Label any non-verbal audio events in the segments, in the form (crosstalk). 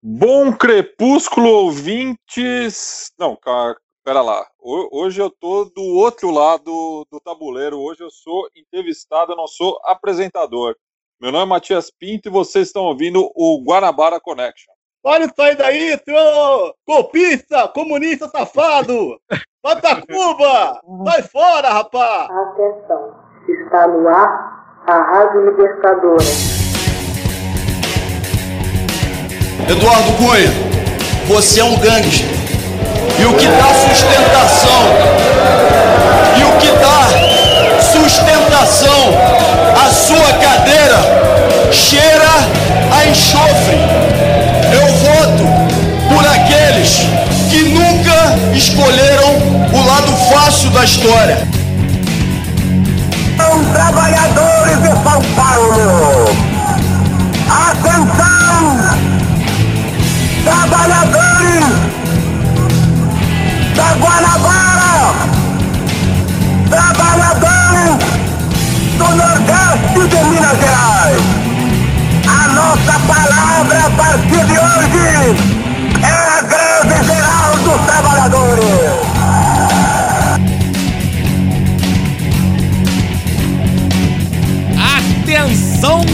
Bom crepúsculo, ouvintes. Não, pera lá. Hoje eu tô do outro lado do tabuleiro. Hoje eu sou entrevistado, eu não sou apresentador. Meu nome é Matias Pinto e vocês estão ouvindo o Guanabara Connection. Olha isso aí daí, seu copista, comunista safado! Vai pra (laughs) Cuba! Vai fora, rapaz! Atenção, está no ar a Rádio Libertadora. Eduardo Cunha, você é um gangster. E o que dá sustentação, e o que dá sustentação à sua cadeira cheira a enxofre eu voto por aqueles que nunca escolheram o lado fácil da história. São trabalhadores de São Paulo.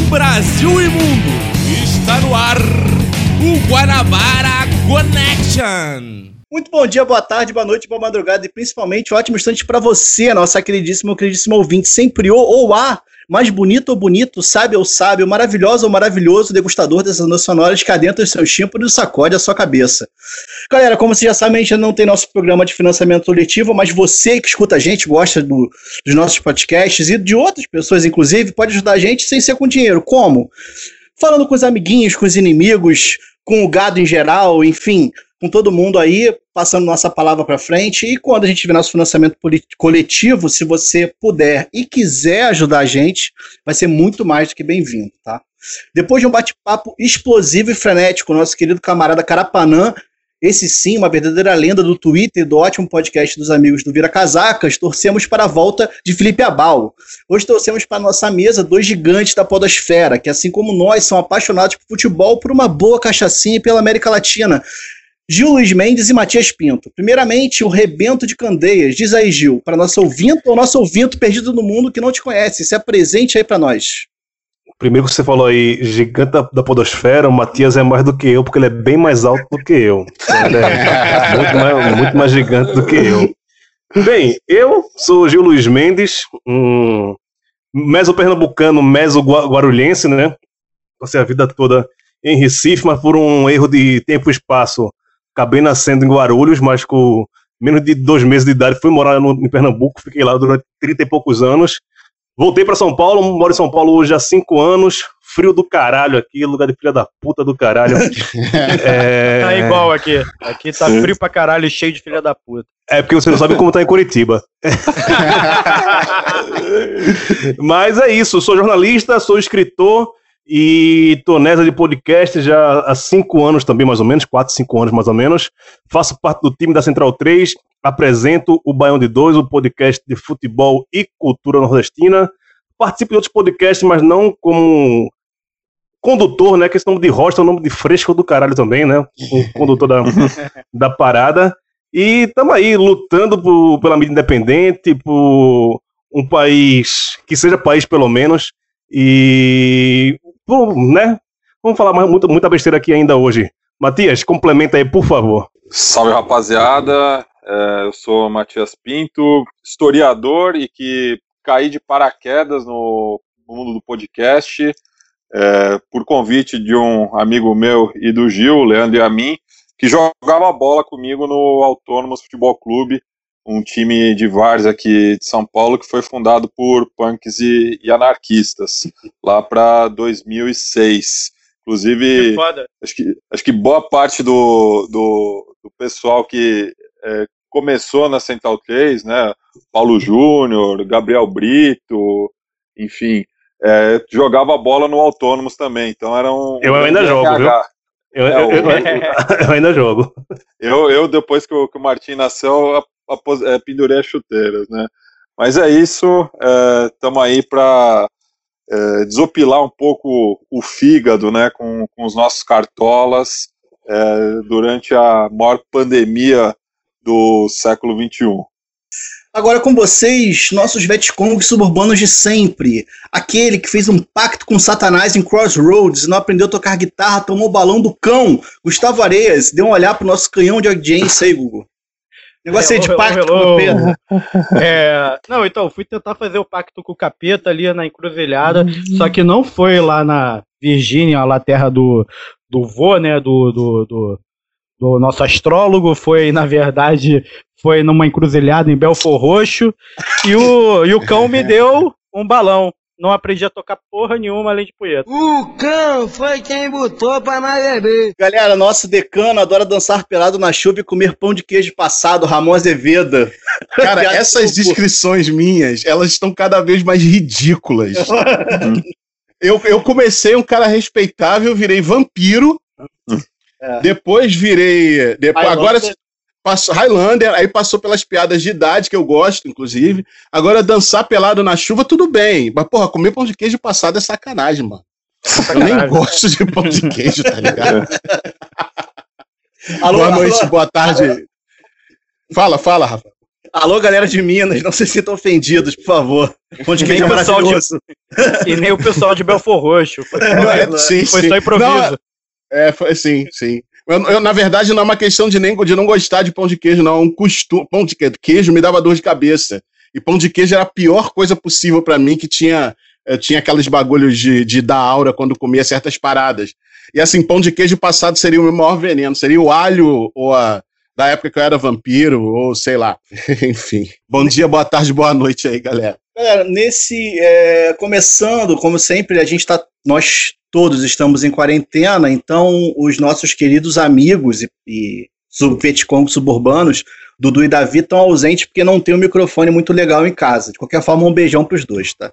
Brasil e mundo! Está no ar o Guanabara Connection! Muito bom dia, boa tarde, boa noite, boa madrugada e principalmente um ótimo instante para você, nossa queridíssima, queridíssima ouvinte, sempre ou, ou a mais bonito ou bonito, sábio ou sábio, maravilhoso ou maravilhoso degustador dessas notas sonoras que adentra os seus tímpanos e sacode a sua cabeça. Galera, como vocês já sabem, a gente não tem nosso programa de financiamento coletivo, mas você que escuta a gente, gosta do, dos nossos podcasts e de outras pessoas, inclusive, pode ajudar a gente sem ser com dinheiro. Como? Falando com os amiguinhos, com os inimigos, com o gado em geral, enfim, com todo mundo aí, passando nossa palavra para frente. E quando a gente tiver nosso financiamento coletivo, se você puder e quiser ajudar a gente, vai ser muito mais do que bem-vindo, tá? Depois de um bate-papo explosivo e frenético, nosso querido camarada Carapanã, esse sim, uma verdadeira lenda do Twitter, do ótimo podcast dos amigos do Vira Casacas, torcemos para a volta de Felipe Abal. Hoje torcemos para a nossa mesa dois gigantes da podosfera, que assim como nós, são apaixonados por futebol, por uma boa cachaçinha e pela América Latina. Gil Luiz Mendes e Matias Pinto. Primeiramente, o Rebento de Candeias. Diz aí, Gil, para nosso ouvinte ou nosso ouvinte perdido no mundo que não te conhece. Se apresente aí para nós. Primeiro que você falou aí, gigante da, da, podosfera, o Matias é mais do que eu, porque ele é bem mais alto do que eu. Ele é (laughs) muito mais, muito mais gigante do que eu. Bem, eu sou Gil Luiz Mendes, um meso-pernambucano, meso-guarulhense, né? Passei a vida toda em Recife, mas por um erro de tempo e espaço acabei nascendo em Guarulhos, mas com menos de dois meses de idade fui morar no, em Pernambuco, fiquei lá durante 30 e poucos anos. Voltei para São Paulo, moro em São Paulo hoje há cinco anos, frio do caralho aqui, lugar de filha da puta do caralho. (laughs) é... Tá igual aqui. Aqui tá frio pra caralho e cheio de filha da puta. É porque você não sabe como tá em Curitiba. (laughs) Mas é isso, sou jornalista, sou escritor e tô nessa de podcast já há cinco anos também, mais ou menos, quatro, cinco anos mais ou menos. Faço parte do time da Central 3, apresento o Baião de Dois, o podcast de futebol e cultura nordestina. Participo de outros podcasts, mas não como condutor, né? Que esse nome de rocha é um nome de fresco do caralho também, né? O (laughs) condutor da, da parada. E estamos aí lutando por, pela mídia independente, por um país que seja país pelo menos. E né? Vamos falar mais, muita, muita besteira aqui ainda hoje. Matias, complementa aí, por favor. Salve, rapaziada. É, eu sou Matias Pinto, historiador e que caí de paraquedas no, mundo do podcast é, por convite de um amigo meu e do Gil, Leandro e a mim, que jogava bola comigo no Autônomos Futebol Clube um time de vários aqui de São Paulo que foi fundado por punks e, e anarquistas lá para 2006. Inclusive, acho que, acho que boa parte do, do, do pessoal que é, começou na Central 3, né, Paulo Júnior, Gabriel Brito, enfim, é, jogava bola no Autônomos também, então era um... Eu ainda um jogo, viu? Eu, é, eu, eu, (laughs) eu, ainda jogo. Eu, eu depois que o, que o Martim nasceu, é, pendurei as chuteiras, né? Mas é isso, estamos é, aí para é, desopilar um pouco o fígado, né, com, com os nossos cartolas, durante a maior pandemia do século XXI. Agora com vocês, nossos Vietcongs suburbanos de sempre. Aquele que fez um pacto com Satanás em Crossroads, não aprendeu a tocar guitarra, tomou o balão do cão. Gustavo Areias, dê um olhar pro nosso canhão de audiência aí, Google. Negócio aí de Hello, pacto hello. com o Pedro. É, não, então, fui tentar fazer o pacto com o capeta ali na encruzilhada, só que não foi lá na Virgínia, lá terra do, do vô, né, do, do, do, do nosso astrólogo, foi, na verdade, foi numa encruzilhada em Belfor Roxo, e o, e o cão me (laughs) deu um balão. Não aprendi a tocar porra nenhuma além de punheta. O cão foi quem botou pra nós beber. Galera, nosso decano adora dançar pelado na chuva e comer pão de queijo passado, Ramon Azevedo. (laughs) Cara, essas descrições minhas, elas estão cada vez mais ridículas. (laughs) eu, eu comecei um cara respeitável, virei vampiro. É. Depois virei. Depois, agora. Passou Highlander, aí passou pelas piadas de idade, que eu gosto, inclusive. Agora, dançar pelado na chuva, tudo bem. Mas, porra, comer pão de queijo passado é sacanagem, mano. Eu nem Sacanagem. gosto de pão de queijo, tá ligado? Alô, boa alô, noite, boa tarde. Fala, fala, Rafa. alô, galera de Minas, não se sintam ofendidos, por favor. Pão de Nem queijo é o pessoal de- maravilhoso. (laughs) E nem o pessoal de Belfor Roxo. Foi, (laughs) É, sim, foi sim. só improviso. Não, É, foi, sim, sim. Eu, eu, na verdade, não é uma questão de, nem, de não gostar de pão de queijo, não. É um costume. Pão de queijo, me dava dor de cabeça. E pão de queijo era a pior coisa possível pra mim, que tinha, eh, tinha aqueles bagulhos de, de dar aura quando comia certas paradas. E assim, pão de queijo passado seria o meu maior veneno. Seria o alho, ou a. Da época que eu era vampiro, ou sei lá. (laughs) Enfim. Bom dia, boa tarde, boa noite aí, galera. Galera, nesse. é, começando, como sempre, a gente tá. Nós todos estamos em quarentena, então os nossos queridos amigos e, e sub- Vietcong suburbanos, Dudu e Davi, estão ausentes porque não tem um microfone muito legal em casa. De qualquer forma, um beijão pros dois, tá?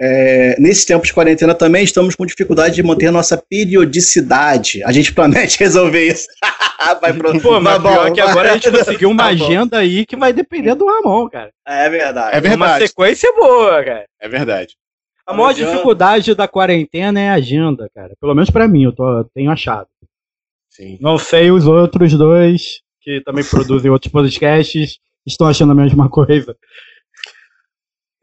É, nesse tempo de quarentena também estamos com dificuldade de manter a nossa periodicidade. A gente promete (laughs) resolver isso. (laughs) vai pro, Pô, mas vai bom, pior que vai- agora a gente conseguiu uma (laughs) Tá bom. agenda aí que vai depender do Ramon, cara. É verdade. É Uma verdade. sequência boa, cara. É verdade. A maior adianta. dificuldade da quarentena é a agenda, cara. Pelo menos pra mim, eu tô, eu tenho achado. Sim. Não sei os outros dois, que também produzem outros podcasts, estão achando a mesma coisa.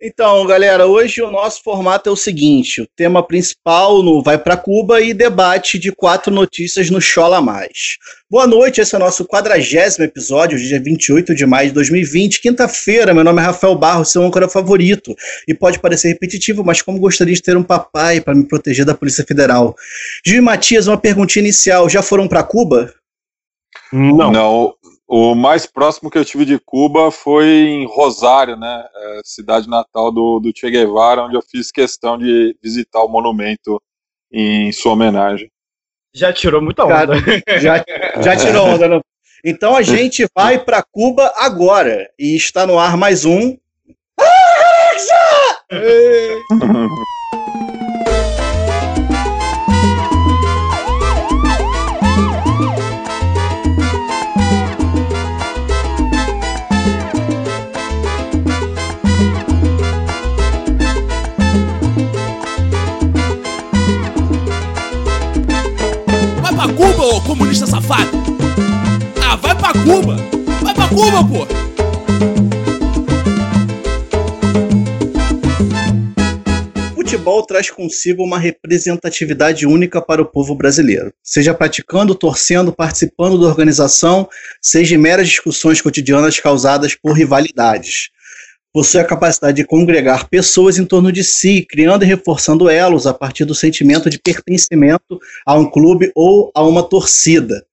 Então, galera, hoje o nosso formato é o seguinte: o tema principal no Vai para Cuba e debate de quatro notícias no Chola Mais. Boa noite, esse é o nosso quadragésimo episódio, dia 28 de maio de 2020, quinta-feira. Meu nome é Rafael Barros, seu âncora favorito. E pode parecer repetitivo, mas como gostaria de ter um papai para me proteger da Polícia Federal. Gil e Matias, uma perguntinha inicial: já foram para Cuba? Não. Não, o mais próximo que eu tive de Cuba foi em Rosário, né? é, cidade natal do, do Che Guevara, onde eu fiz questão de visitar o monumento em sua homenagem. Já tirou muita onda. Cara, já, já tirou onda, não? Então a gente vai para Cuba agora. E está no ar mais um. Vai (laughs) pra Cuba, ô comunista safado! Ah, vai pra Cuba! Vai pra Cuba, pô! Futebol traz consigo uma representatividade única para o povo brasileiro. Seja praticando, torcendo, participando da organização, seja em meras discussões cotidianas causadas por rivalidades. Possui a capacidade de congregar pessoas em torno de si, criando e reforçando elos a partir do sentimento de pertencimento a um clube ou a uma torcida.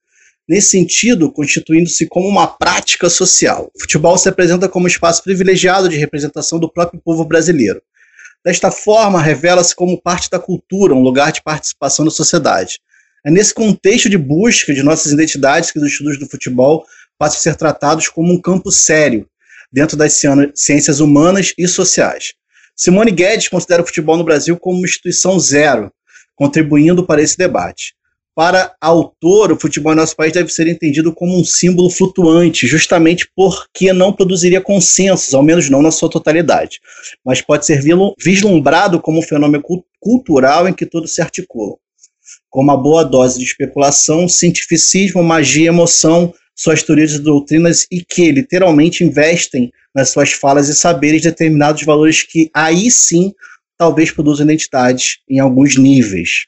Nesse sentido, constituindo-se como uma prática social. O futebol se apresenta como um espaço privilegiado de representação do próprio povo brasileiro. Desta forma, revela-se como parte da cultura, um lugar de participação da sociedade. É nesse contexto de busca de nossas identidades que os estudos do futebol passam a ser tratados como um campo sério, dentro das ciências humanas e sociais. Simone Guedes considera o futebol no Brasil como uma instituição zero, contribuindo para esse debate. Para a autora, o futebol em nosso país deve ser entendido como um símbolo flutuante, justamente porque não produziria consensos, ao menos não na sua totalidade mas pode ser vislumbrado como um fenômeno cul- cultural em que todos se articulam. com uma boa dose de especulação, cientificismo, magia, emoção, suas teorias e doutrinas e que literalmente investem nas suas falas e saberes determinados valores que aí sim talvez produzam identidades em alguns níveis.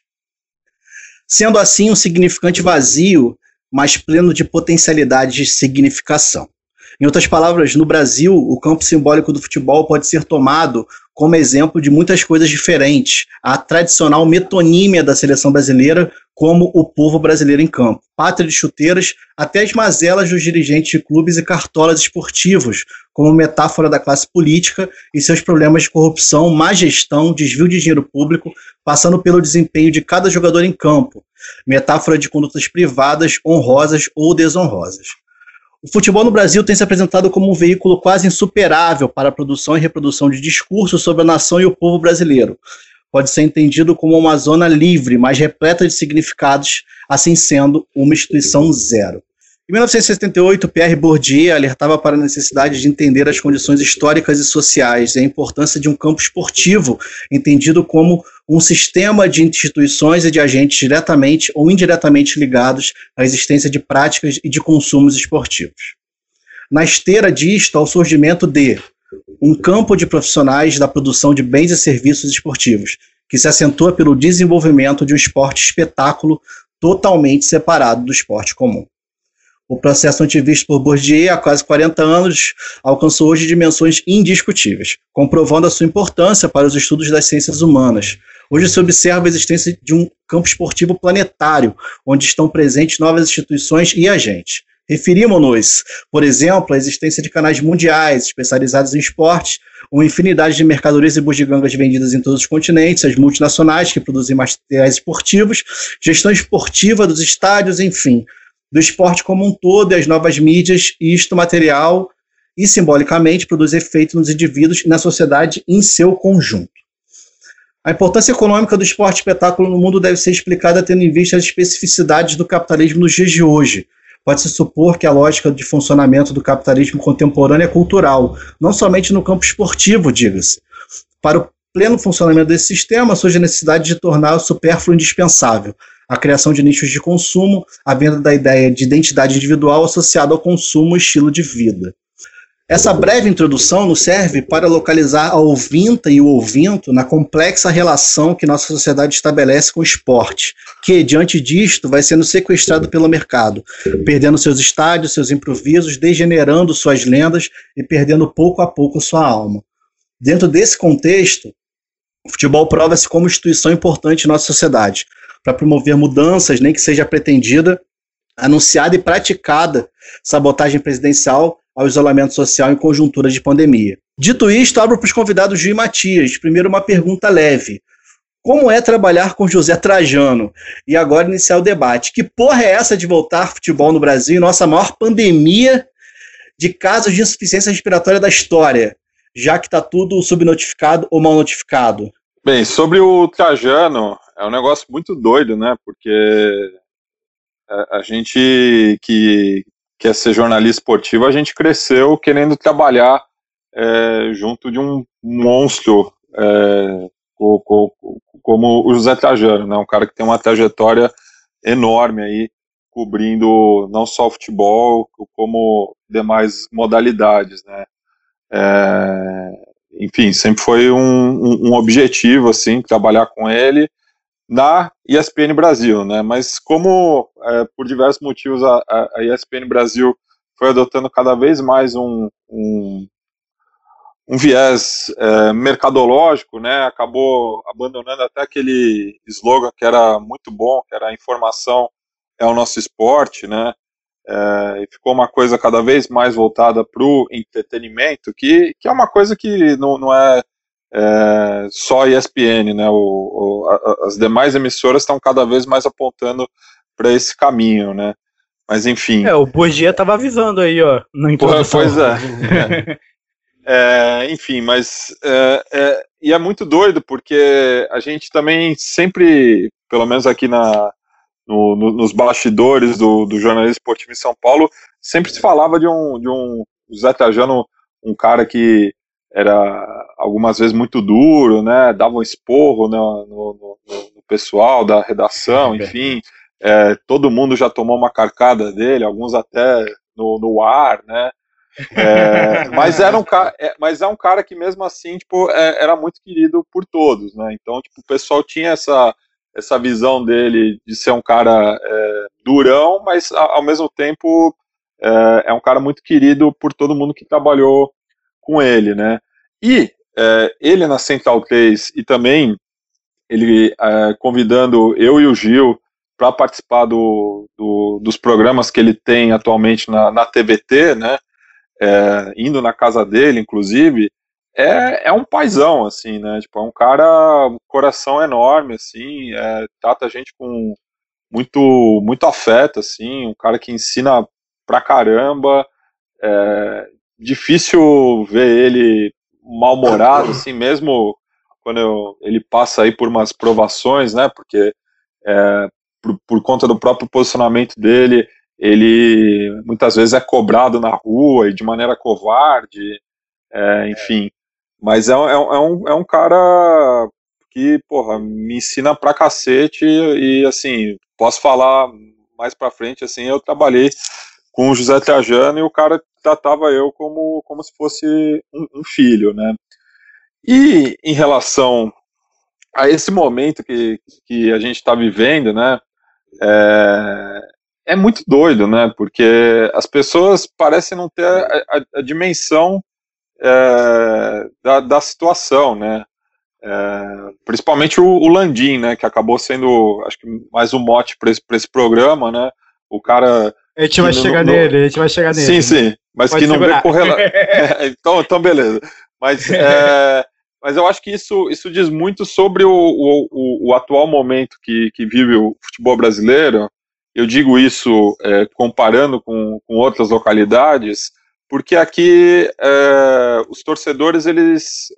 Sendo assim um significante vazio, mas pleno de potencialidade de significação. Em outras palavras, no Brasil, o campo simbólico do futebol pode ser tomado como exemplo de muitas coisas diferentes. A tradicional metonímia da seleção brasileira, como o povo brasileiro em campo. Pátria de chuteiras, até as mazelas dos dirigentes de clubes e cartolas esportivos, como metáfora da classe política e seus problemas de corrupção, má gestão, desvio de dinheiro público, passando pelo desempenho de cada jogador em campo. Metáfora de condutas privadas, honrosas ou desonrosas. O futebol no Brasil tem se apresentado como um veículo quase insuperável para a produção e reprodução de discursos sobre a nação e o povo brasileiro. Pode ser entendido como uma zona livre, mas repleta de significados, assim sendo uma instituição zero. Em 1978, Pierre Bourdieu alertava para a necessidade de entender as condições históricas e sociais e a importância de um campo esportivo, entendido como um sistema de instituições e de agentes diretamente ou indiretamente ligados à existência de práticas e de consumos esportivos. Na esteira disto, ao surgimento de um campo de profissionais da produção de bens e serviços esportivos, que se acentua pelo desenvolvimento de um esporte espetáculo totalmente separado do esporte comum. O processo antivisto por Bourdieu há quase 40 anos alcançou hoje dimensões indiscutíveis, comprovando a sua importância para os estudos das ciências humanas. Hoje se observa a existência de um campo esportivo planetário, onde estão presentes novas instituições e agentes. Referimos-nos, por exemplo, à existência de canais mundiais especializados em esportes, uma infinidade de mercadorias e bugigangas vendidas em todos os continentes, as multinacionais que produzem materiais esportivos, gestão esportiva dos estádios, enfim, do esporte como um todo e as novas mídias, e isto material e simbolicamente produz efeito nos indivíduos e na sociedade em seu conjunto. A importância econômica do esporte espetáculo no mundo deve ser explicada tendo em vista as especificidades do capitalismo nos dias de hoje. Pode-se supor que a lógica de funcionamento do capitalismo contemporâneo é cultural, não somente no campo esportivo, diga-se. Para o pleno funcionamento desse sistema, surge a necessidade de tornar o supérfluo indispensável, a criação de nichos de consumo, a venda da ideia de identidade individual associada ao consumo e estilo de vida. Essa breve introdução nos serve para localizar a ouvinta e o ouvinto na complexa relação que nossa sociedade estabelece com o esporte, que, diante disto, vai sendo sequestrado pelo mercado, perdendo seus estádios, seus improvisos, degenerando suas lendas e perdendo pouco a pouco sua alma. Dentro desse contexto, o futebol prova-se como instituição importante em nossa sociedade, para promover mudanças, nem que seja pretendida, anunciada e praticada sabotagem presidencial ao isolamento social em conjuntura de pandemia. Dito isto, abro para os convidados Gil e Matias. Primeiro, uma pergunta leve. Como é trabalhar com José Trajano? E agora iniciar o debate. Que porra é essa de voltar futebol no Brasil em nossa maior pandemia de casos de insuficiência respiratória da história, já que está tudo subnotificado ou mal notificado? Bem, sobre o Trajano, é um negócio muito doido, né? Porque a, a gente que quer ser jornalista esportivo, a gente cresceu querendo trabalhar é, junto de um monstro é, como o José Trajano, né? Um cara que tem uma trajetória enorme aí, cobrindo não só futebol, como demais modalidades, né? É, enfim, sempre foi um, um, um, objetivo, assim, trabalhar com ele na ESPN Brasil, né? Mas como é, por diversos motivos a, a, ESPN Brasil foi adotando cada vez mais um, um, um viés é, mercadológico, né? Acabou abandonando até aquele slogan que era muito bom, que era informação é o nosso esporte, né? É, ficou uma coisa cada vez mais voltada para o entretenimento, que, que é uma coisa que não, não é é, só ESPN, né? O, o a, as demais emissoras estão cada vez mais apontando para esse caminho, né? Mas enfim. É, o Bogia estava avisando aí, ó, na introdução. Pois é. (laughs) é. enfim, mas é, é, e é muito doido porque a gente também sempre, pelo menos aqui na, no, no, nos bastidores do, do jornalismo esportivo em São Paulo, sempre se falava de um, de um Zé Trajano, um cara que era algumas vezes muito duro, né? Dava um esporro no, no, no, no pessoal, da redação, enfim. É, todo mundo já tomou uma carcada dele, alguns até no, no ar, né? É, (laughs) mas era um cara, é, mas é um cara que mesmo assim, tipo, é, era muito querido por todos, né? Então, tipo, o pessoal tinha essa essa visão dele de ser um cara é, durão, mas ao mesmo tempo é, é, um cara muito querido por todo mundo que trabalhou com ele, né? E é, ele na Central 3 e também ele é, convidando eu e o Gil para participar do, do, dos programas que ele tem atualmente na, na TVT, né? É, indo na casa dele, inclusive, é, é um paizão, assim, né? Tipo, é um cara, coração enorme, assim, é, trata a gente com muito, muito afeto, assim, um cara que ensina pra caramba, é difícil ver ele mal-humorado, assim, mesmo quando eu, ele passa aí por umas provações, né? Porque é, por, por conta do próprio posicionamento dele, ele muitas vezes é cobrado na rua e de maneira covarde, é, enfim. Mas é, é, é, um, é um cara que, porra, me ensina pra cacete e, assim, posso falar mais pra frente, assim, eu trabalhei com o José Trajano e o cara tratava eu como, como se fosse um, um filho, né. E em relação a esse momento que, que a gente está vivendo, né, é, é muito doido, né, porque as pessoas parecem não ter a, a, a dimensão é, da, da, situação, né? É, principalmente o, o, Landim, né? Que acabou sendo, acho que mais um mote para esse, esse programa, né? O cara. A gente vai chegar no, nele, a gente vai chegar nele. Sim, sim, mas Pode que não segurar. vê correlação. é, então, então, beleza. Mas, é, mas eu acho que isso, isso diz muito sobre o, o, o, atual momento que, que vive o futebol brasileiro. Eu digo isso é, comparando com, com outras localidades, porque aqui é, os torcedores eles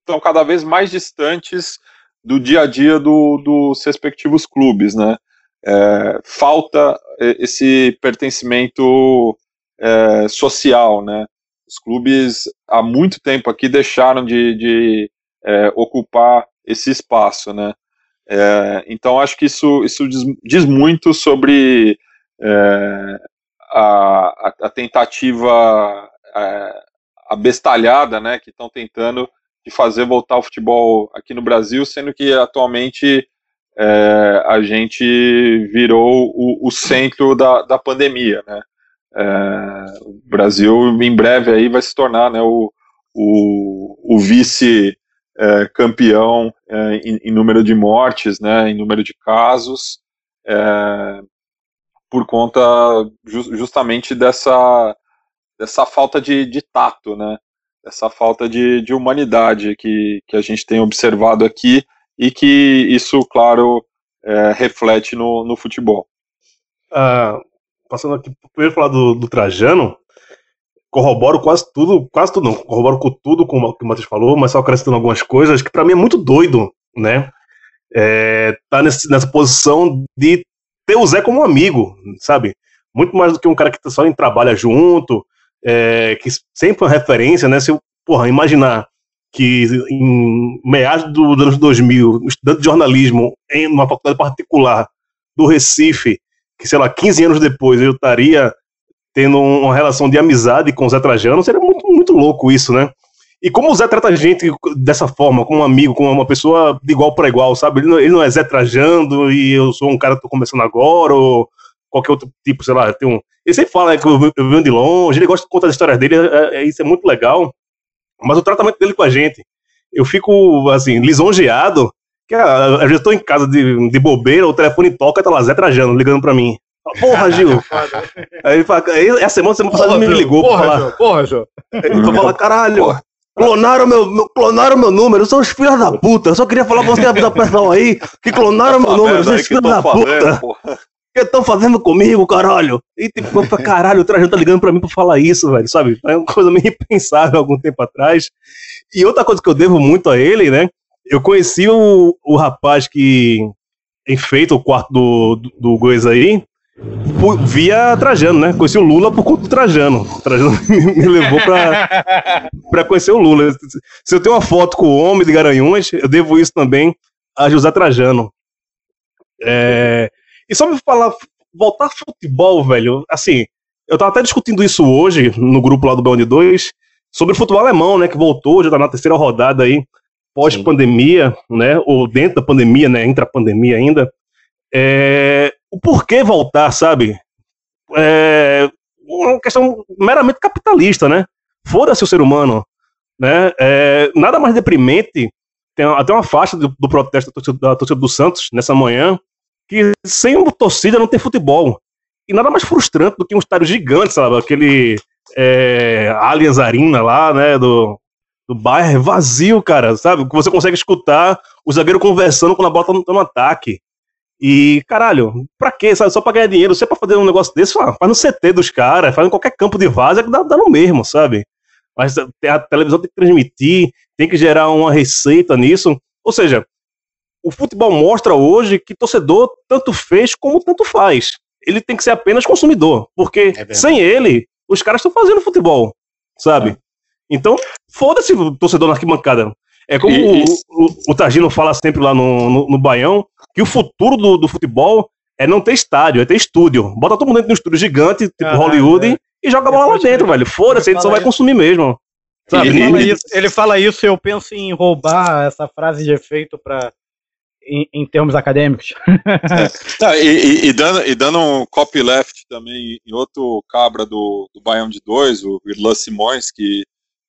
estão cada vez mais distantes do dia a dia do, dos respectivos clubes, né? É, falta esse pertencimento é, social, né? Os clubes há muito tempo aqui deixaram de, de é, ocupar esse espaço, né? É, então acho que isso, isso diz, diz muito sobre é, a, a, tentativa é, abestalhada, né, que estão tentando de fazer voltar o futebol aqui no Brasil, sendo que atualmente é, a gente virou o, o centro da, da pandemia, né. É, o Brasil em breve aí vai se tornar né, o, o, o vice é, campeão é, em, em, número de mortes, né, em número de casos. É, por conta ju justamente dessa, dessa falta de, de tato, né? Essa falta de, de humanidade que, que a gente tem observado aqui e que isso, claro, é, reflete no, no futebol. Ah, passando aqui, primeiro falar do, do Trajano, corroboro quase tudo, quase tudo não, corroboro com tudo com o que o Matheus falou, mas só acrescentando algumas coisas que para mim é muito doido, né? É, tá nesse, nessa posição de ter o Zé como um amigo, sabe? Muito mais do que um cara que só trabalha junto, é, que sempre é uma referência, né? Se eu, porra, imaginar que em meados do, dos anos 2000, um estudante de jornalismo em uma faculdade particular do Recife, que sei lá, 15 anos depois eu estaria tendo uma relação de amizade com o Zé Trajano, seria muito, muito louco isso, né? E como o Zé trata a gente dessa forma, como um amigo, como uma pessoa de igual para igual, sabe? Ele não, ele não, é Zé trajando e eu sou um cara que tô começando agora, ou qualquer outro tipo, sei lá, tem um. Ele sempre fala né, que eu, eu venho de longe, ele gosta de contar as histórias dele, é, é, isso é muito legal. Mas o tratamento dele com a gente, eu fico, assim, lisonjeado, que ah, às vezes eu tô em casa de, de bobeira, o telefone toca e tá lá, Zé Trajano ligando pra mim. Porra, (laughs) Gil. aí ele fala, essa semana, semana passada, me ligou porra, pra falar. Jô, porra, Jô. Ele fala, caralho, porra. Clonaram meu, meu, clonaram meu número, são os filhos da puta. Eu só queria falar pra você da pessoal aí que clonaram meu número, são os filhos da puta. O que estão fazendo comigo, caralho? E tipo, caralho, o Trajano tá ligando pra mim pra falar isso, velho, sabe? É uma coisa meio (laughs) impensável algum tempo atrás. E outra coisa que eu devo muito a ele, né? Eu conheci o, o rapaz que enfeita o quarto do, do, do aí, via Trajano, né? Conheci o Lula por conta do Trajano. O Trajano (laughs) me levou pra, pra conhecer o Lula. Se eu tenho uma foto com o homem de Garanhuns, eu devo isso também a José Trajano. É, e só me falar, voltar futebol, velho, assim, eu tava até discutindo isso hoje no grupo lá do Beyond 2, sobre o futebol alemão, né, que voltou, já tá na terceira rodada aí, pós-pandemia, né, ou dentro da pandemia, né, entre a pandemia ainda. É, o porquê voltar, sabe? É uma questão meramente capitalista, né? Foda-se o ser humano, né? É, nada mais deprimente, tem até uma faixa do, do protesto da torcida, da torcida do Santos nessa manhã, que sem uma torcida não tem futebol. E nada mais frustrante do que um estádio gigante, sabe? Aquele é, Allianz Arena lá, né? Do, do Bayern vazio, cara, sabe? Que você consegue escutar o zagueiro conversando quando a bola tá no, tá ataque. E, caralho, pra quê? Sabe? Só pra ganhar dinheiro. Se é pra fazer um negócio desse, faz no CT dos caras, faz em qualquer campo de vaza que dá, dá no mesmo, sabe? Mas a televisão tem que transmitir, tem que gerar uma receita nisso. Ou seja, o futebol mostra hoje que torcedor tanto fez como tanto faz. Ele tem que ser apenas consumidor, porque É sem ele, os caras estão fazendo futebol, sabe? Então, foda-se o torcedor na arquibancada. É como E- o, o, o Targino fala sempre lá no, no, no Baião, que o futuro do, do futebol é não ter estádio, é ter estúdio. Bota todo mundo dentro de um estúdio gigante, tipo Aham, Hollywood, é. e joga a bola lá dentro, velho. Foda-se, ele só vai isso. consumir mesmo. Sabe? Ele fala, isso, ele fala isso e eu penso em roubar essa frase de efeito para em, em termos acadêmicos. (laughs) Tá, e, e- e dando, e dando um copyleft também em outro cabra do, do Baião de Dois, o Irlan Simões, que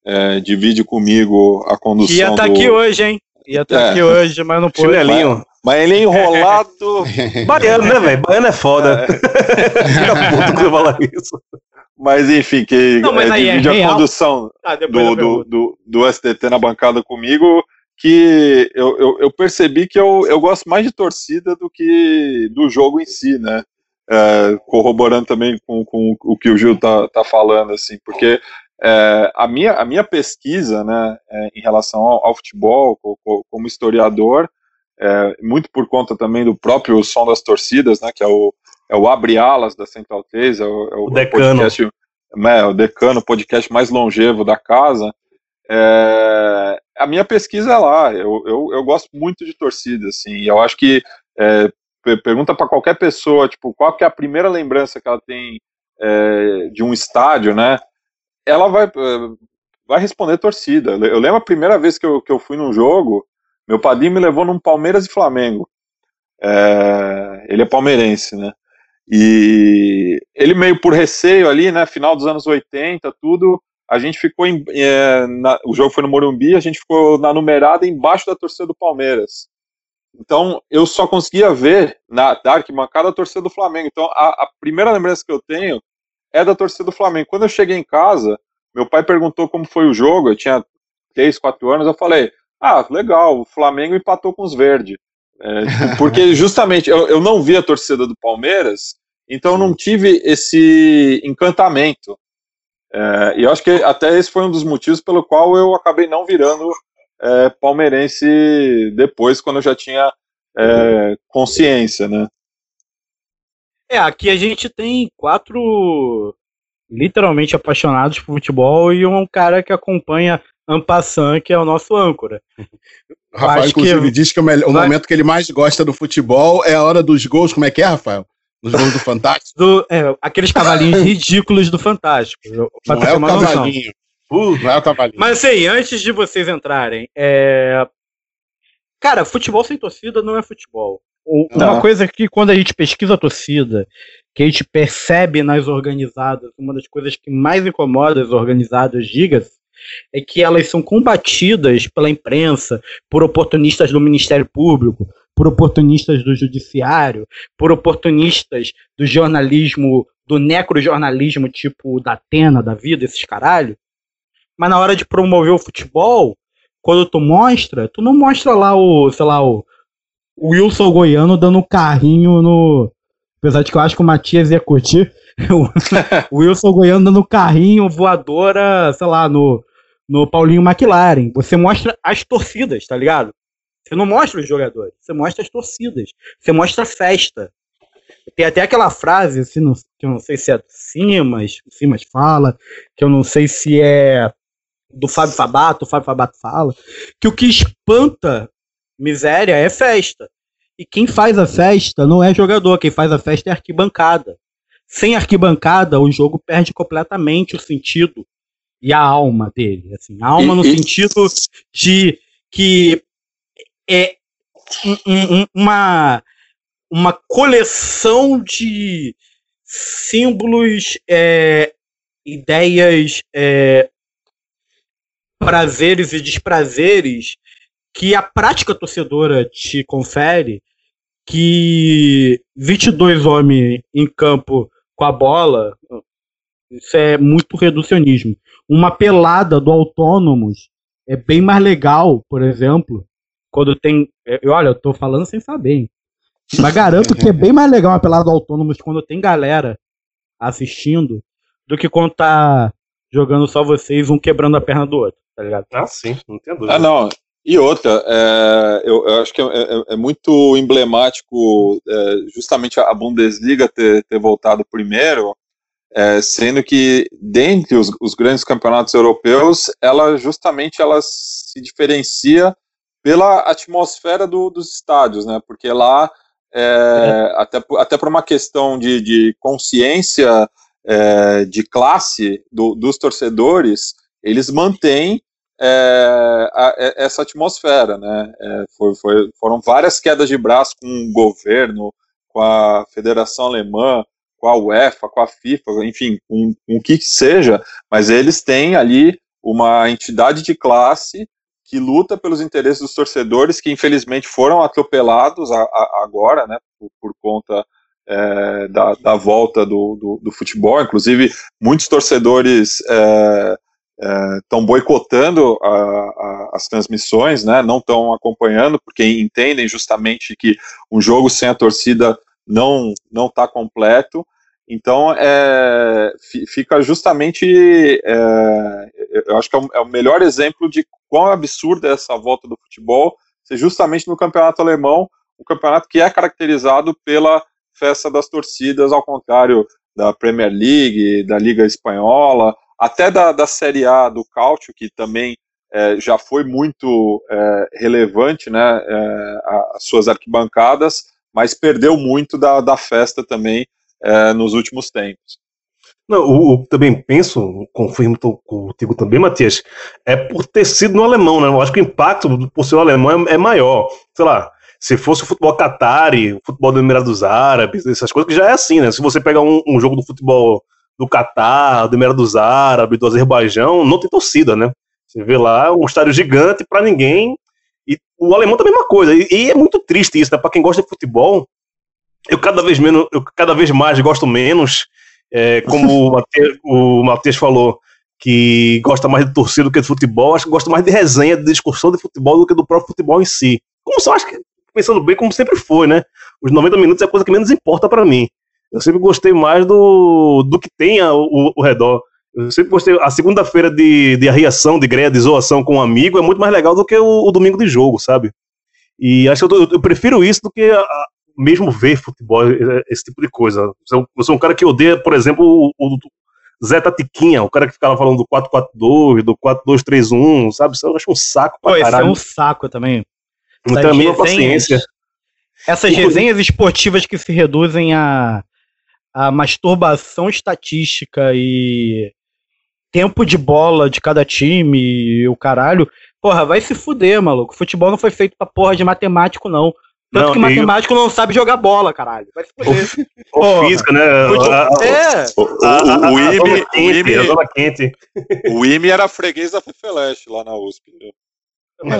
é, divide comigo a condução Que ia estar do... aqui hoje, hein? Ia estar É. aqui hoje, mas não pôde. Chinelinho. Mas ele é enrolado... (laughs) Baiano, né, velho? Baiano é foda. Fica puto quando fala isso. Mas enfim, que Não, mas é, é divide a real. condução Ah, do, eu do, do, do STT na bancada comigo, que eu, eu, eu percebi que eu, eu gosto mais de torcida do que do jogo em si, né? É, corroborando também com, com o que o Gil tá, tá falando, assim, porque é, a, minha, a minha pesquisa, né, é, em relação ao, ao futebol, co- co- como historiador, é, muito por conta também do próprio som das torcidas, né, que é o, é o Abre Alas da Central 3, é o, é o O decano. podcast, né, o decano, podcast mais longevo da casa. É, a minha pesquisa é lá, eu, eu, eu gosto muito de torcida, assim, eu acho que é, pe- pergunta para qualquer pessoa, tipo, qual que é a primeira lembrança que ela tem é, de um estádio, né? Ela vai, eh, vai responder torcida. Eu lembro a primeira vez que eu, que eu fui num jogo, meu padrinho me levou num Palmeiras e Flamengo. É, ele é palmeirense, né? E ele meio por receio ali, né? Final dos anos 80, tudo. A gente ficou em. eh, na- o jogo foi no Morumbi, a gente ficou na numerada embaixo da torcida do Palmeiras. Então, eu só conseguia ver na da arquibancada a torcida do Flamengo. Então, a, a primeira lembrança que eu tenho é da torcida do Flamengo. Quando eu cheguei em casa, meu pai perguntou como foi o jogo. Eu tinha 3, 4 anos. Eu falei: Ah, legal, o Flamengo empatou com os verdes. É, (laughs) porque justamente eu, eu não vi a torcida do Palmeiras, então não tive esse encantamento. É, e eu acho que até esse foi um dos motivos pelo qual eu acabei não virando é, palmeirense depois, quando eu já tinha é, consciência, né? É, aqui a gente tem quatro literalmente apaixonados por futebol e um cara que acompanha Ampassan, que é o nosso âncora. O Rafael, Acho inclusive, que- diz que o, melhor- o vai- momento que ele mais gosta do futebol é a hora dos gols. Como é que é, Rafael? Nos gols do Fantástico? Do, é, aqueles cavalinhos ridículos do Fantástico. Pra Não é o cavalinho. Não é o cavalinho. Mas assim, antes de vocês entrarem, é... cara, futebol sem torcida não é futebol. Uma Não. coisa que quando a gente pesquisa a torcida, que a gente percebe nas organizadas, uma das coisas que mais incomoda as organizadas, diga-se, é que elas são combatidas pela imprensa, por oportunistas do Ministério Público, por oportunistas do Judiciário, por oportunistas do jornalismo, do necrojornalismo tipo da Atena, da vida, esses caralho. Mas na hora de promover o futebol, quando tu mostra, tu não mostra lá o, sei lá, o, o Wilson Goiano dando carrinho no. Apesar de que eu acho que o Matias ia curtir. (laughs) o (laughs) Wilson Goiano dando carrinho, voadora, sei lá, no, no Paulinho McLaren. Você mostra as torcidas, tá ligado? Você não mostra os jogadores, você mostra as torcidas. Você mostra a festa. Tem até aquela frase, assim, não- que eu não sei se é do Simas, o Simas fala, que eu não sei se é do Fábio Fabato, o Fábio Fabato fala, que o que espanta miséria é festa. E quem faz a festa não é jogador, quem faz a festa é arquibancada. Sem arquibancada, o jogo perde completamente o sentido e a alma dele. Assim, a alma no sentido de que é um- um- uma, uma coleção de símbolos, é, ideias, é, prazeres e desprazeres que a prática torcedora te confere que 22 homens em campo com a bola, isso é muito reducionismo. Uma pelada do Autônomos é bem mais legal, por exemplo, quando tem. é, Olha, eu tô falando sem saber, hein? (laughs) Mas garanto que é bem mais legal uma pelada do Autônomos quando tem galera assistindo do que quando tá jogando só vocês, um quebrando a perna do outro, tá ligado? Ah, sim, não tem dúvida. Ah, não. E outra, é, eu, eu acho que é, é- é muito emblemático é, justamente a Bundesliga ter, ter voltado primeiro, é, sendo que dentre os, os grandes campeonatos europeus, ela justamente ela se diferencia pela atmosfera do- dos estádios, né? Porque lá, é, até, por- até por uma questão de, de consciência é, de classe do- dos torcedores, eles mantêm é, a- é- essa atmosfera, né? É, foi- foi- foram várias quedas de braço com o governo, com a Federação Alemã, com a UEFA, com a FIFA, enfim, com, com o que seja, mas eles têm ali uma entidade de classe que luta pelos interesses dos torcedores, que infelizmente foram atropelados a- a- agora, né, por, por conta é, da, da volta do, do, do futebol. Inclusive, muitos torcedores estão boicotando a- a- as transmissões, né, não estão acompanhando, porque entendem justamente que um jogo sem a torcida não não está completo. Então, é, fi- fica justamente, é, eu acho que é o, é o melhor exemplo de quão absurda é essa volta do futebol, ser justamente no campeonato alemão, um campeonato que é caracterizado pela festa das torcidas, ao contrário da Premier League, da Liga Espanhola, até da, da Série A do Cáutio, que também é, já foi muito é, relevante, né, é, as suas arquibancadas, mas perdeu muito da, da festa também é, nos últimos tempos. Não, o, o- também penso, confirmo contigo também, Matias, é por ter sido no alemão, né? Eu acho que o impacto por ser alemão é, é maior. Sei lá, se fosse o futebol Qatari, o futebol do Emirados Árabes, essas coisas que já é assim, né? Se você pegar um, um jogo do futebol do Catar, do Emirados Árabes, do Azerbaijão, não tem torcida, né? Você vê lá um estádio gigante para ninguém. E o alemão também é uma coisa. E, e é muito triste isso, né? Para quem gosta de futebol, eu cada vez menos, eu cada vez mais gosto menos. É, como o (laughs) Matheus falou, que gosta mais de torcida do que de futebol, acho que gosta mais de resenha, de discussão de futebol do que do próprio futebol em si. Como só acho que, pensando bem, como sempre foi, né? Os 90 minutos é a coisa que menos importa para mim. Eu sempre gostei mais do, do que tem ao, ao redor. Eu sempre gostei. A segunda-feira de, de arriação, de greia, de zoação com um amigo é muito mais legal do que o, o domingo de jogo, sabe? E acho que eu, eu prefiro isso do que a- mesmo ver futebol, eh, esse tipo de coisa. Eu sou, eu sou um cara que odeia, por exemplo, o, Zé Tatiquinha, o cara que ficava falando do 4-4-2, do 4-2-3-1, sabe? Isso eu acho um saco pra Pô, esse é caralho. um saco também. Não tenho a mínima resenhas- paciência. Essas Inclusive- resenhas esportivas que se reduzem a, a masturbação estatística e tempo de bola de cada time e o caralho. Porra, vai se fuder, maluco. Futebol não foi feito pra porra de matemático, não. Tanto Não, que matemático não sabe jogar bola, caralho. Vai se fuder. Ou (laughs) física, né? É, O, IME, o, quente, IME, a zona quente. (laughs) o IME era freguês da Fefeleste lá na USP.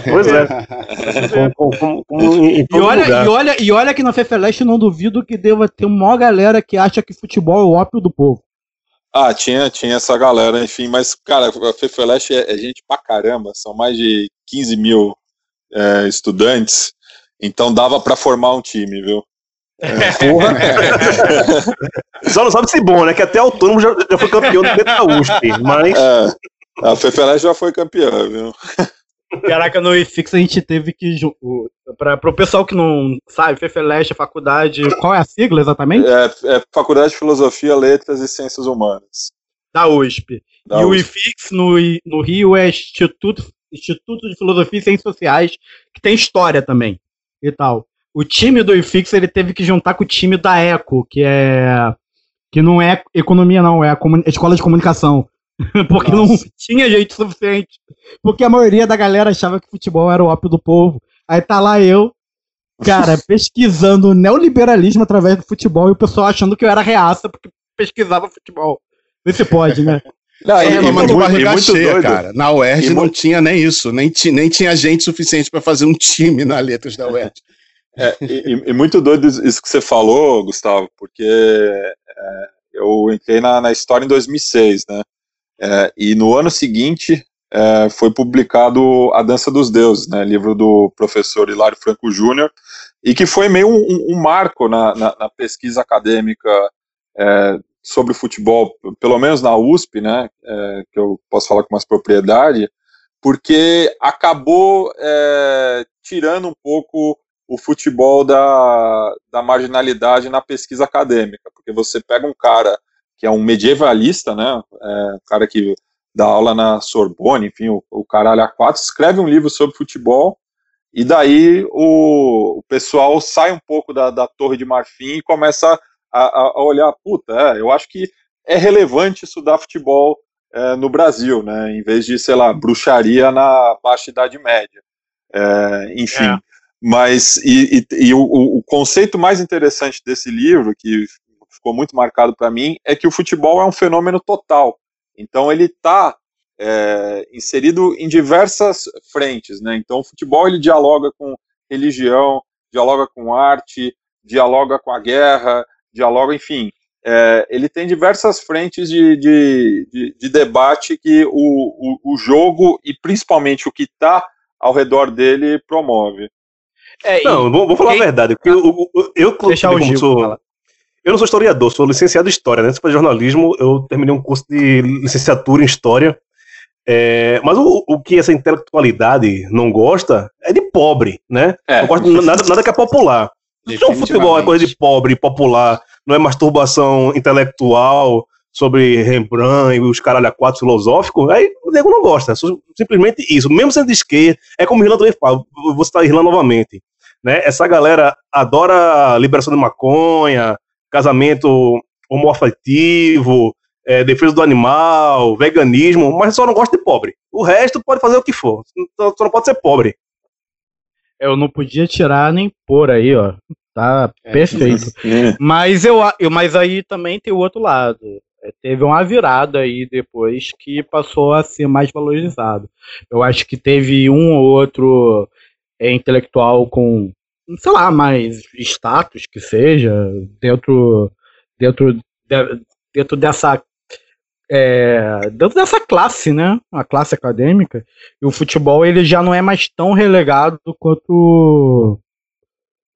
Pois é. Como, como- como em E olha, lugar. e, olha, e olha que na Fefeleste não duvido que deva ter uma maior galera que acha que futebol é o ópio do povo. Ah, tinha, tinha essa galera, enfim, mas, cara, a Fefeleste é, é gente pra caramba, são mais de 15 mil é, estudantes, então dava pra formar um time, viu? (laughs) Só não sabe se bom, né? Que até autônomo já, já foi campeão dentro da USP. Mas É, a Fefeleste já foi campeã, viu? Caraca, no IFIX a gente teve que. ju- o- pessoal que não sabe, Fefeleste, faculdade. Qual é a sigla exatamente? É, é Faculdade de Filosofia, Letras e Ciências Humanas. Da USP. da e o USP. IFIX no, no Rio é Instituto, Instituto de Filosofia e Ciências Sociais, que tem história também. E tal. o time do IFIX ele teve que juntar com o time da ECO, que é. que não é economia, não, é a comuni- escola de comunicação. (laughs) Porque não tinha gente suficiente. Porque a maioria da galera achava que futebol era o ópio do povo. Aí tá lá eu, cara, (laughs) pesquisando neoliberalismo através do futebol e o pessoal achando que eu era reaça porque pesquisava futebol. Vê se pode, né? Não, e, e, muito, barriga muito cheia, doido. cara. Na UERJ E não muito- tinha nem isso, nem, ti- nem tinha gente suficiente para fazer um time na letras da UERJ. (laughs) É, e, e- e muito doido isso que você falou, Gustavo, porque é, eu entrei na, na história em 2006, né? É, e no ano seguinte é, foi publicado A Dança dos Deuses, né? Livro do professor Hilário Franco Júnior, e que foi meio um, um- um marco na, na- na pesquisa acadêmica é, sobre futebol, pelo menos na USP, né? É, que eu posso falar com mais propriedade, porque acabou é, tirando um pouco o futebol da, da marginalidade na pesquisa acadêmica, porque você pega um cara que é um medievalista, né, é, um cara que dá aula na Sorbonne, enfim, o, o caralho a quatro, escreve um livro sobre futebol, e daí o, o pessoal sai um pouco da, da torre de marfim e começa a, a- olhar, puta, é, eu acho que é relevante estudar futebol é, no Brasil, né, em vez de, sei lá, bruxaria na Baixa Idade Média. É, enfim, É. mas e, e- e o, o- conceito mais interessante desse livro, que ficou muito marcado para mim, é que o futebol é um fenômeno total. Então ele está inserido em diversas frentes, né? Então o futebol ele dialoga com religião, dialoga com arte, dialoga com a guerra, dialoga, enfim, é, ele tem diversas frentes de, de, de, de debate que o, o, o jogo e principalmente o que está ao redor dele promove. É, e- Não, vou, vou falar quem- a verdade. porque Eu, eu, eu, Deixar Gil sou- eu não sou historiador, sou licenciado em História, né? Se for jornalismo, eu terminei um curso de licenciatura em História. É, mas o, o que essa intelectualidade não gosta é de pobre, né? É. Não gosta de nada, nada que é popular. Se o futebol é coisa de pobre, popular, não é masturbação intelectual sobre Rembrandt e os caralho a quatro filosóficos, aí o nego não gosta. é Simplesmente isso. Mesmo sendo de esquerda, é como o Irlanda também fala, vou citar Irlanda novamente. Né? Essa galera adora liberação de maconha, casamento homoafetivo, é, defesa do animal, veganismo, mas só não gosta de pobre. O resto pode fazer o que for, só não pode ser pobre. Eu não podia tirar nem pôr aí, ó. Tá É. perfeito. (laughs) Mas eu, eu, mas aí também tem o outro lado. É, teve uma virada aí depois que passou a ser mais valorizado. Eu acho que teve um ou outro é, intelectual com, sei lá, mais status que seja dentro dentro de- dentro dessa é, dentro dessa classe, né? A classe acadêmica. O futebol ele já não é mais tão relegado quanto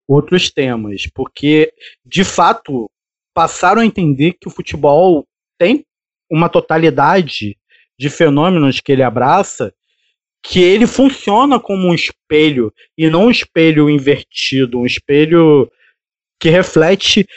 outros temas, porque de fato passaram a entender que o futebol tem uma totalidade de fenômenos que ele abraça, que ele funciona como um espelho e não um espelho invertido, um espelho que reflete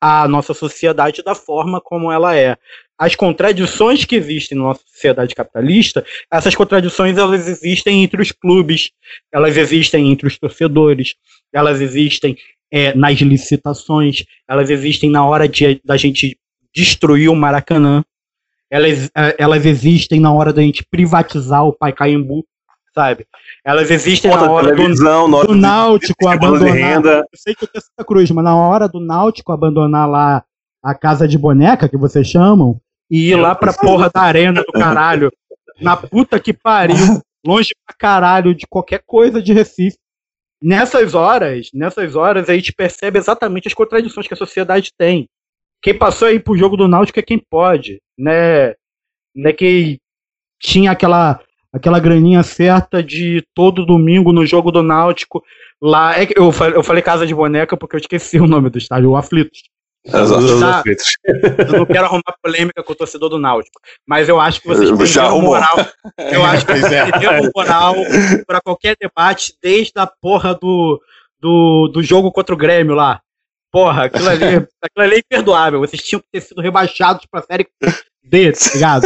a nossa sociedade da forma como ela é. As contradições que existem na nossa sociedade capitalista, essas contradições elas existem entre os clubes, elas existem entre os torcedores, elas existem é, nas licitações, elas existem na hora de, da gente destruir o Maracanã, elas, é, elas existem na hora da gente privatizar o Pacaembu, sabe? Elas existem na hora do, na hora do Náutico de- abandonar. renda. Eu sei que eu tenho Santa Cruz, mas na hora do Náutico abandonar lá a casa de boneca, que vocês chamam, e ir lá pra porra da arena do caralho, na puta que pariu, longe pra caralho de qualquer coisa de Recife. Nessas horas, nessas horas, a gente percebe exatamente as contradições que a sociedade tem. Quem passou aí pro jogo do Náutico é quem pode, né? Né quem tinha aquela aquela graninha certa de todo domingo no jogo do Náutico lá. É que eu, falei, eu falei casa de boneca porque eu esqueci o nome do estádio, o Aflitos. Exato. Tá. Eu não quero arrumar polêmica com o torcedor do Náutico, mas eu acho que vocês Já perderam arrumou. moral. Eu acho que (laughs) vocês é. perderam moral para qualquer debate, desde a porra do, do, do jogo contra o Grêmio lá. Porra, aquilo ali, (laughs) aquilo ali é imperdoável. Vocês tinham que ter sido rebaixados pra série D, tá ligado?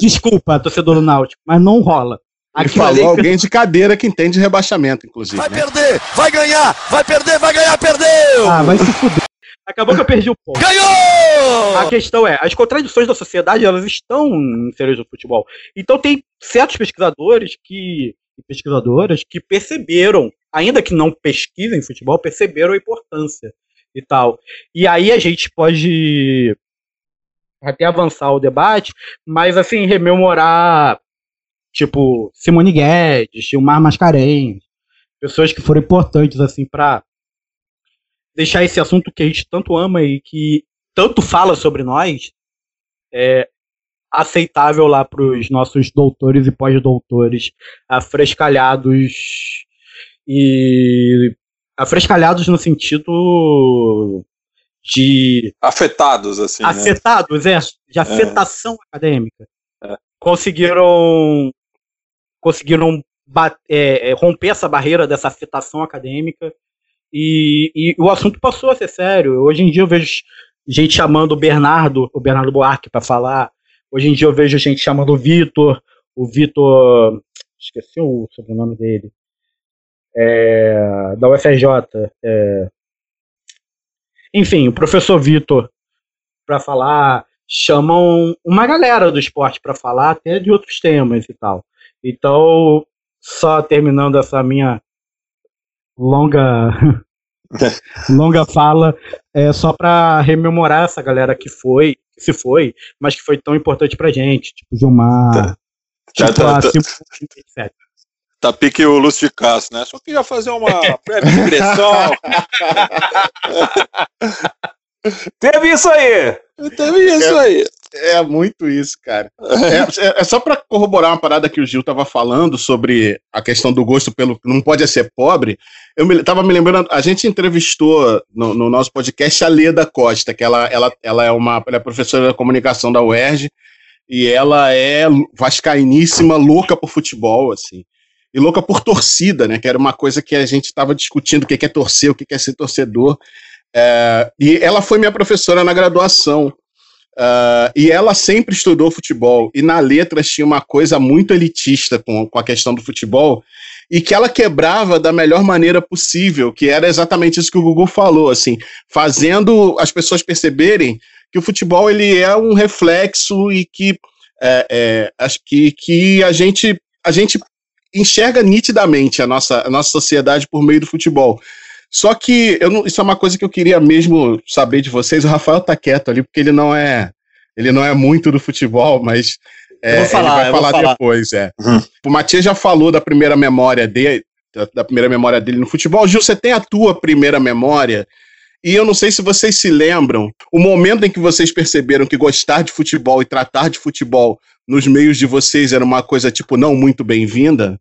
Desculpa, torcedor do Náutico, mas não rola. Aquilo ali falou que- alguém de cadeira que entende rebaixamento, inclusive. Vai né? perder, vai ganhar, vai perder, vai ganhar, perdeu! Ah, vai se fuder. Acabou que eu perdi o ponto. Ganhou! A questão é, as contradições da sociedade, elas estão inseridas no futebol. Então tem certos pesquisadores que e pesquisadoras que perceberam, ainda que não pesquisem futebol, perceberam a importância e tal. E aí a gente pode até avançar o debate, mas assim, rememorar tipo Simone Guedes, Gilmar Mascarenhas, pessoas que foram importantes assim para deixar esse assunto que a gente tanto ama e que tanto fala sobre nós é aceitável lá para os nossos doutores e pós-doutores afrescalhados e afrescalhados no sentido de Afetados, assim. né? afetados, é, de afetação acadêmica. Conseguiram conseguiram é, é, romper essa barreira dessa afetação acadêmica e, e o assunto passou a ser sério. Hoje em dia eu vejo gente chamando o Bernardo, o Bernardo Buarque para falar. Hoje em dia eu vejo gente chamando o Vitor, o Vitor, esqueci o sobrenome dele, é, da UFRJ. é, enfim, o professor Vitor para falar, chamam uma galera do esporte para falar, até de outros temas e tal. Então, só terminando essa minha longa (laughs) longa fala, é só para rememorar essa galera que foi, que se foi, mas que foi tão importante pra gente, tipo Gilmar, Tá, tipo tá, tá. Simone, etc. Tá pique o Lúcio de Castro, né? Só queria fazer uma (laughs) breve digressão. Teve isso aí! Teve isso aí. É muito isso, cara. (laughs) É, é- é só pra corroborar uma parada que o Gil tava falando sobre a questão do gosto pelo não pode ser pobre. Eu me, tava me lembrando, a gente entrevistou no, no nosso podcast a Leda Costa, que ela, ela, ela é uma ela é professora de comunicação da UERJ e ela é vascainíssima, louca por futebol, assim. E louca por torcida, né? Que era uma coisa que a gente tava discutindo, o que é torcer, o que que é ser torcedor. É, e ela foi minha professora na graduação. Ah, e ela sempre estudou futebol. E na letras tinha uma coisa muito elitista com, com a questão do futebol. E que ela quebrava da melhor maneira possível, que era exatamente isso que o Gugu falou, assim, fazendo as pessoas perceberem que o futebol ele é um reflexo e que, é, é, que, que a, gente, a gente enxerga nitidamente a nossa, a nossa sociedade por meio do futebol. Só que eu não- isso é uma coisa que eu queria mesmo saber de vocês. O Rafael tá quieto ali, porque ele não é. Ele não é muito do futebol, mas é, falar, ele vai falar, falar. depois. É. Uhum. O Matias já falou da primeira memória dele, da, da primeira memória dele no futebol. Gil, você tem a tua primeira memória? E eu não sei se vocês se lembram, o momento em que vocês perceberam que gostar de futebol e tratar de futebol nos meios de vocês era uma coisa, tipo, não muito bem-vinda.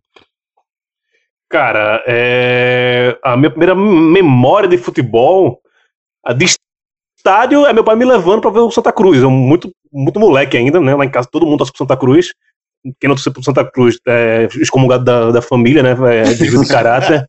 Cara, é... a minha primeira memória de futebol, a de estádio, é meu pai me levando pra ver o Santa Cruz. Eu muito, muito moleque ainda, né? Lá em casa todo mundo torce pro Santa Cruz. Quem não torce pro Santa Cruz é excomungado da, da família, né? É desvio de caráter.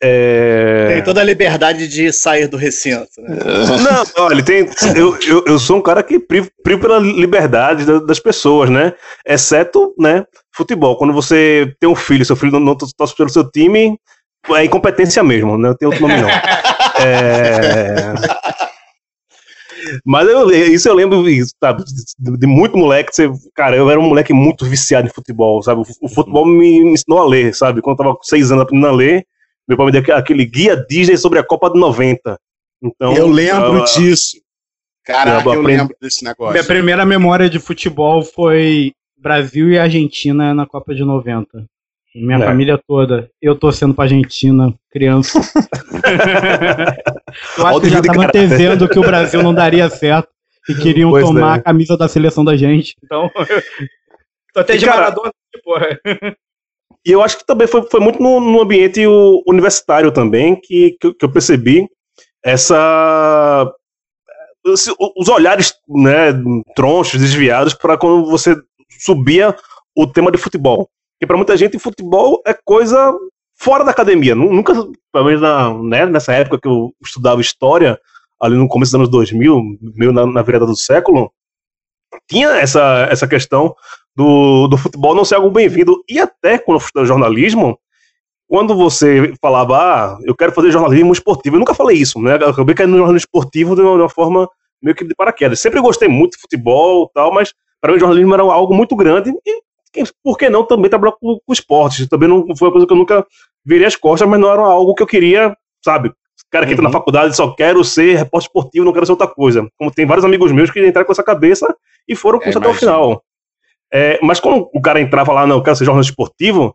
É... Tem toda a liberdade de sair do recinto, né? Não, olha, tem, eu, eu, eu sou um cara que privo, privo pela liberdade da- das pessoas, né? Exceto, né, futebol. Quando você tem um filho, seu filho não, não torce pelo seu time, é incompetência mesmo, né? Não tem outro nome não. (laughs) É... Mas eu, isso eu lembro, sabe, de, muito moleque, você, cara, eu era um moleque muito viciado em futebol, sabe? O, futebol me ensinou a ler, sabe? Quando eu tava com seis anos aprendendo a ler, meu pai me deu aquele- guia Disney sobre a Copa de 90. Então, eu lembro ah, disso. Caraca, eu eu aprendi- lembro desse negócio. Minha primeira memória de futebol foi Brasil e Argentina na Copa de 90. Minha É. família toda. Eu torcendo pra Argentina, criança. (laughs) eu acho que já tava antevendo que o Brasil não daria certo e queriam Pois tomar é. a camisa da seleção da gente. Então, (laughs) tô até E, de cara, Maradona, porra. E eu acho que também foi, foi muito no, no ambiente o- universitário também que, que, eu- que eu percebi essa os olhares né, tronchos, desviados para quando você subia o tema de futebol. Porque para muita gente futebol é coisa fora da academia. Nu- Nunca, pelo menos na, né, nessa época que eu estudava história, ali no começo dos anos 2000, meio na, na virada do século, tinha essa, essa questão do, do futebol não ser algo bem-vindo. E até quando eu fui jornalismo, quando você falava, ah, eu quero fazer jornalismo esportivo, eu nunca falei isso, né? Eu acabei caindo no jornalismo esportivo de uma, de uma forma meio que de paraquedas. Sempre gostei muito de futebol tal, mas para mim o jornalismo era algo muito grande e por que não também trabalhar com, com esportes? Também não foi uma coisa que eu nunca virei as costas, mas não era algo que eu queria, sabe? cara que entra na uhum. faculdade só quero ser repórter esportivo, não quero ser outra coisa. Como tem vários amigos meus que entraram com essa cabeça e foram com é, isso até o final. É, mas quando o cara entrava lá, não, eu quero ser jornalista esportivo,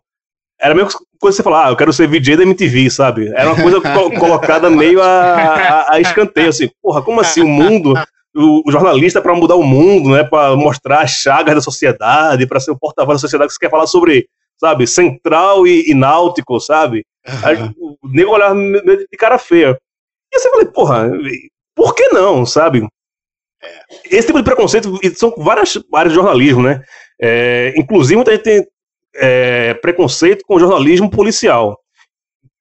era a mesma coisa que você falar, ah, eu quero ser VJ da MTV, sabe? Era uma coisa co colocada meio a, a, a, escanteio, assim, porra, como assim o mundo, o, o jornalista para mudar o mundo, né, para mostrar as chagas da sociedade, para ser o porta-voz da sociedade que você quer falar sobre, sabe, central e, e náutico, sabe? Aí, o nego olhava de cara feia. E você falei, porra, por que não, sabe? Esse tipo de preconceito são várias áreas de jornalismo, né? É, inclusive, muita gente tem é, preconceito com jornalismo policial.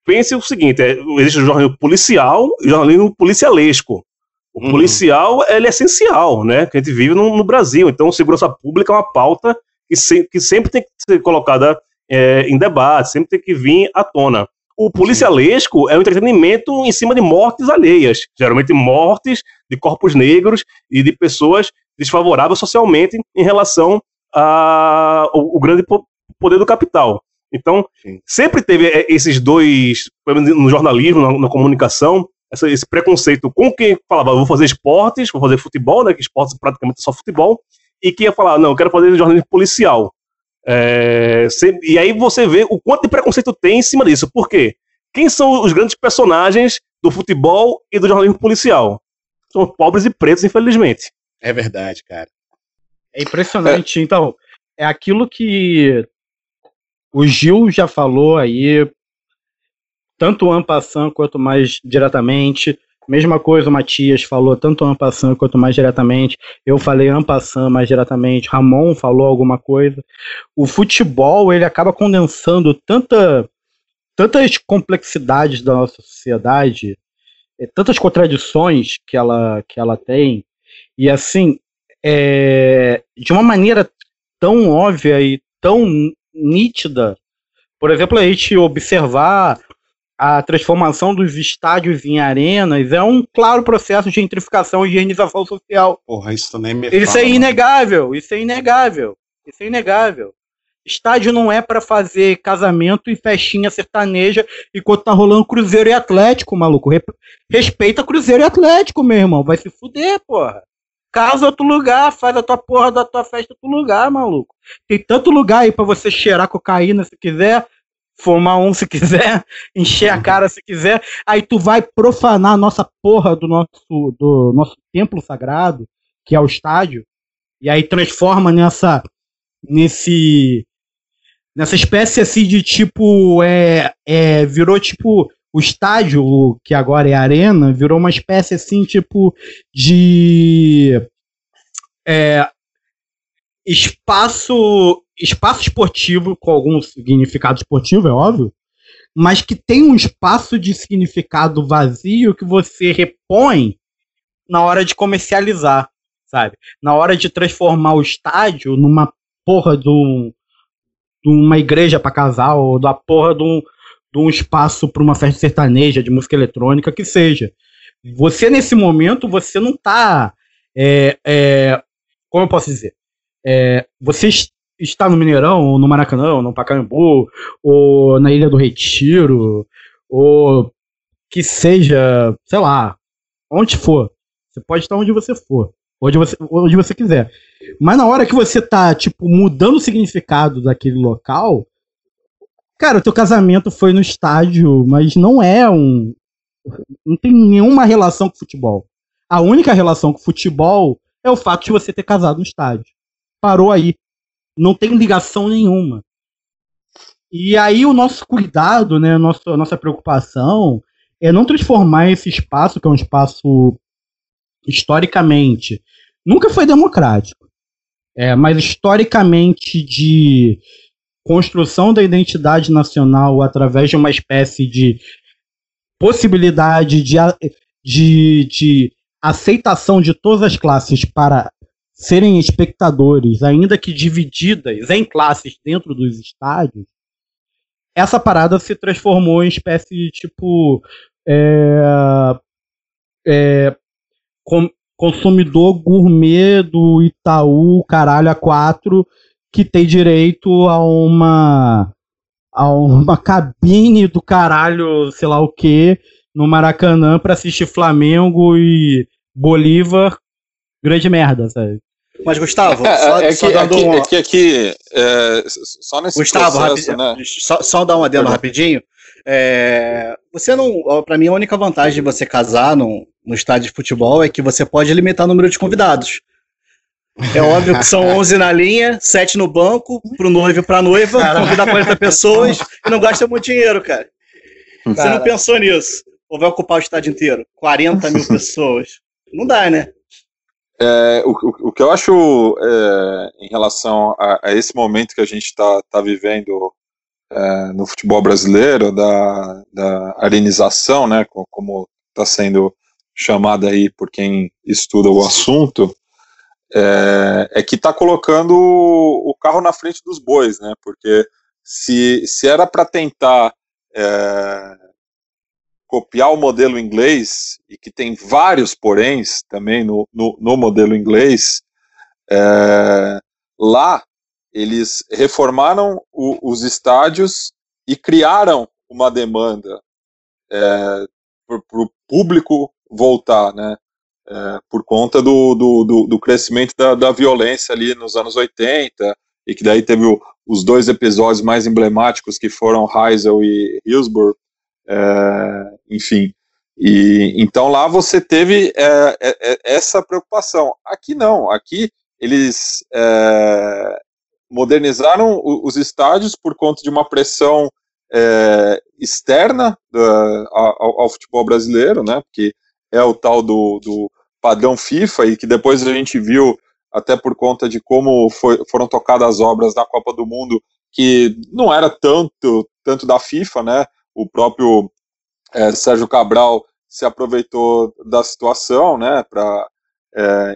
Pense o seguinte: é, existe o jornalismo policial e o jornalismo policialesco. O uhum. policial ele é essencial, né? Que a gente vive no, no, Brasil. Então, segurança pública é uma pauta que, se, que sempre tem que ser colocada é, em debate, sempre tem que vir à tona. O policialesco é um entretenimento em cima de mortes alheias, geralmente mortes de corpos negros e de pessoas desfavoráveis socialmente em relação ao grande poder do capital. Então, Sim. sempre teve é, esses dois, no jornalismo, na, na comunicação, essa, esse preconceito com quem falava, vou fazer esportes, vou fazer futebol, né, que esportes praticamente é só futebol, e que ia falar, não, eu quero fazer jornalismo policial. É, e aí você vê o quanto de preconceito tem em cima disso. Por quê? Quem são os grandes personagens do futebol e do jornalismo policial? São pobres e pretos, infelizmente. É verdade, cara. É impressionante. É. Então, é aquilo que o Gil já falou aí, tanto ampassando quanto mais diretamente. Mesma coisa o Matias falou, tanto ampassando quanto mais diretamente. Eu falei ampassando mais diretamente. Ramon falou alguma coisa. O futebol, ele acaba condensando tanta, tantas complexidades da nossa sociedade, é, tantas contradições que ela, que ela tem. E assim, é, de uma maneira tão óbvia e tão nítida. Por exemplo, a gente observar a transformação dos estádios em arenas é um claro processo de gentrificação e higienização social. Porra, isso também me Isso fala, é inegável, isso é inegável, isso é inegável. Estádio não é para fazer casamento e festinha sertaneja enquanto tá rolando Cruzeiro e Atlético, maluco. Respeita Cruzeiro e Atlético, meu irmão. Vai se fuder, porra. Casa outro lugar, faz a tua porra da tua festa outro lugar, maluco. Tem tanto lugar aí para você cheirar cocaína se quiser, fumar um se quiser, (laughs) encher a cara se quiser, aí tu vai profanar a nossa porra do nosso, do nosso templo sagrado, que é o estádio, e aí transforma nessa nesse nessa espécie assim de tipo é, é virou tipo o estádio que agora é arena virou uma espécie assim tipo de é, espaço espaço esportivo com algum significado esportivo, é óbvio, mas que tem um espaço de significado vazio que você repõe na hora de comercializar, sabe? Na hora de transformar o estádio numa porra de, um, de uma igreja para casal, ou da porra de um, de um espaço para uma festa sertaneja, de música eletrônica, que seja. Você, nesse momento, você não tá. É, é, como eu posso dizer? É, você está no Mineirão, ou no Maracanã, ou no Pacaembu, ou na Ilha do Retiro, ou que seja, sei lá, onde for. Você pode estar onde você for, onde você, onde você quiser. Mas na hora que você tá, tipo, mudando o significado daquele local, cara, o teu casamento foi no estádio, mas não é um. Não tem nenhuma relação com futebol. A única relação com futebol é o fato de você ter casado no estádio. Parou aí não tem ligação nenhuma. E aí o nosso cuidado, né, nossa, nossa preocupação é não transformar esse espaço, que é um espaço historicamente nunca foi democrático, é, mas historicamente de construção da identidade nacional através de uma espécie de possibilidade de, de, de aceitação de todas as classes para serem espectadores, ainda que divididas em classes dentro dos estádios, essa parada se transformou em espécie de tipo é, é, com, consumidor gourmet do Itaú Caralho A4 que tem direito a uma a uma cabine do caralho, sei lá o que, no Maracanã para assistir Flamengo e Bolívar, grande merda, sabe? Mas, Gustavo, É, só, é, só que, dando é, que, um- é que aqui, é, só nesse Gustavo, processo, rapidinho, né? só, só dar um adendo Perdão. rapidinho. É, você não, para mim a única vantagem de você casar no, no estádio de futebol é que você pode limitar o número de convidados. É óbvio que são 11 na linha, 7 no banco, pro noivo e pra noiva, convidar 40 pessoas e não gasta muito dinheiro, cara. Você não pensou nisso? Ou vai ocupar o estádio inteiro? 40 mil (laughs) pessoas. Não dá, né? É, o, o- que eu acho é, em relação a, a esse momento que a gente está tá vivendo é, no futebol brasileiro, da, da arenização, né, co- como está sendo chamada aí por quem estuda o assunto, é, é que está colocando o, o carro na frente dos bois, né, porque se, se era para tentar é, copiar o modelo inglês, e que tem vários poréns também no, no, no modelo inglês, é, lá eles reformaram o- os estádios e criaram uma demanda para o público voltar, né? É, por conta do, do, do, do crescimento da, da violência ali nos anos 80, e que daí teve o- os dois episódios mais emblemáticos que foram Heysel e Hillsborough, é, enfim. E então lá você teve é, é, é, essa preocupação. Aqui não. Aqui eles é, modernizaram os estádios por conta de uma pressão externa da- ao, ao futebol brasileiro, né? Porque é o tal do, do padrão FIFA e que depois a gente viu até por conta de como foi- foram tocadas as obras na Copa do Mundo que não era tanto tanto da FIFA, né? O próprio é, Sérgio Cabral se aproveitou da situação, né, para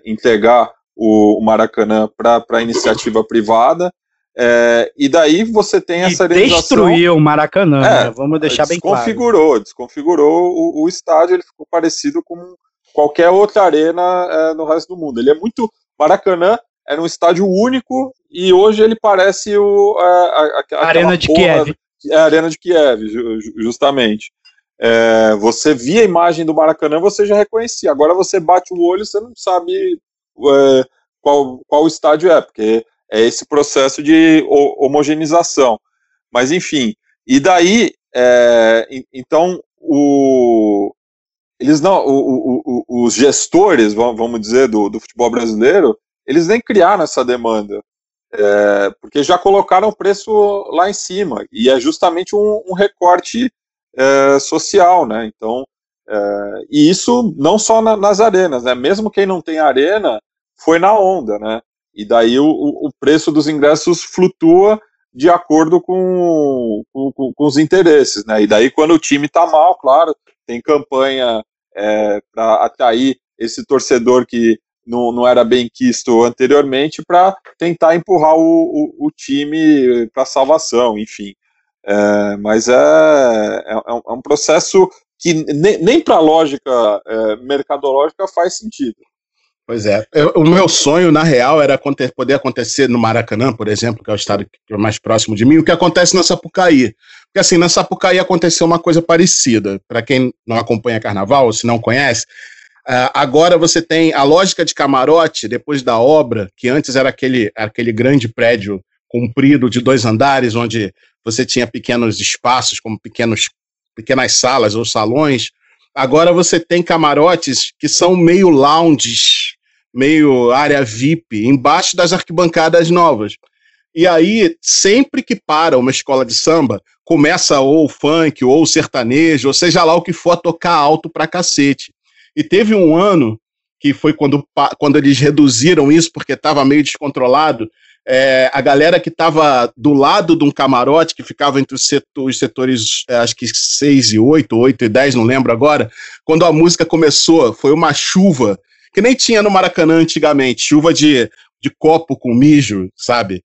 entregar o, o Maracanã para a iniciativa privada. é, e daí você tem E essa arenização. destruiu o Maracanã, É, né? Vamos deixar bem claro. desconfigurou, desconfigurou o, o estádio, ele ficou parecido com qualquer outra arena é, no resto do mundo. Ele é muito. Maracanã era um estádio único e hoje ele parece o, a, a- aquela Arena de porra- Kiev. É a Arena de Kiev, ju- ju- justamente. É, você via a imagem do Maracanã, você já reconhecia. Agora você bate o olho, você não sabe é, qual, qual estádio é, porque é esse processo de ho- homogeneização. Mas enfim, e daí, é, en- então, o, eles não, o- o- os gestores, va- vamos dizer, do, do futebol brasileiro, eles nem criaram essa demanda, é, porque já colocaram o preço lá em cima, e é justamente um, um recorte é, social, né? Então, é, e isso não só na- nas arenas, né? Mesmo quem não tem arena foi na onda, né? E daí o, o preço dos ingressos flutua de acordo com, com, com- os interesses, né? E daí quando o time tá mal, claro, tem campanha para atrair esse torcedor que não, não era bem quisto anteriormente para tentar empurrar o, o, o time para salvação, enfim. É, mas é, é, é um- é processo que nem, nem para a lógica é, mercadológica faz sentido. Pois é. Eu- o meu sonho, na real, era aconte- poder acontecer no Maracanã, por exemplo, que é o estado que é mais próximo de mim, o que acontece na Sapucaí. Porque, assim, na Sapucaí aconteceu uma coisa parecida. Para quem não acompanha carnaval, ou se não conhece, ah, agora você tem a lógica de camarote, depois da obra, que antes era aquele, aquele grande prédio comprido de dois andares, onde você tinha pequenos espaços, como pequenos, pequenas salas ou salões. Agora você tem camarotes que são meio lounges, meio área VIP, embaixo das arquibancadas novas. E aí, sempre que para uma escola de samba, começa ou o funk, ou o sertanejo, ou seja lá o que for, a tocar alto pra cacete. E teve um ano, que foi quando, quando eles reduziram isso, porque estava meio descontrolado, é, a galera que estava do lado de um camarote, que ficava entre os, setor- os setores, é, acho que 6 e 8, 8 e 10, não lembro agora, quando a música começou, foi uma chuva que nem tinha no Maracanã antigamente, chuva de, de copo com mijo, sabe?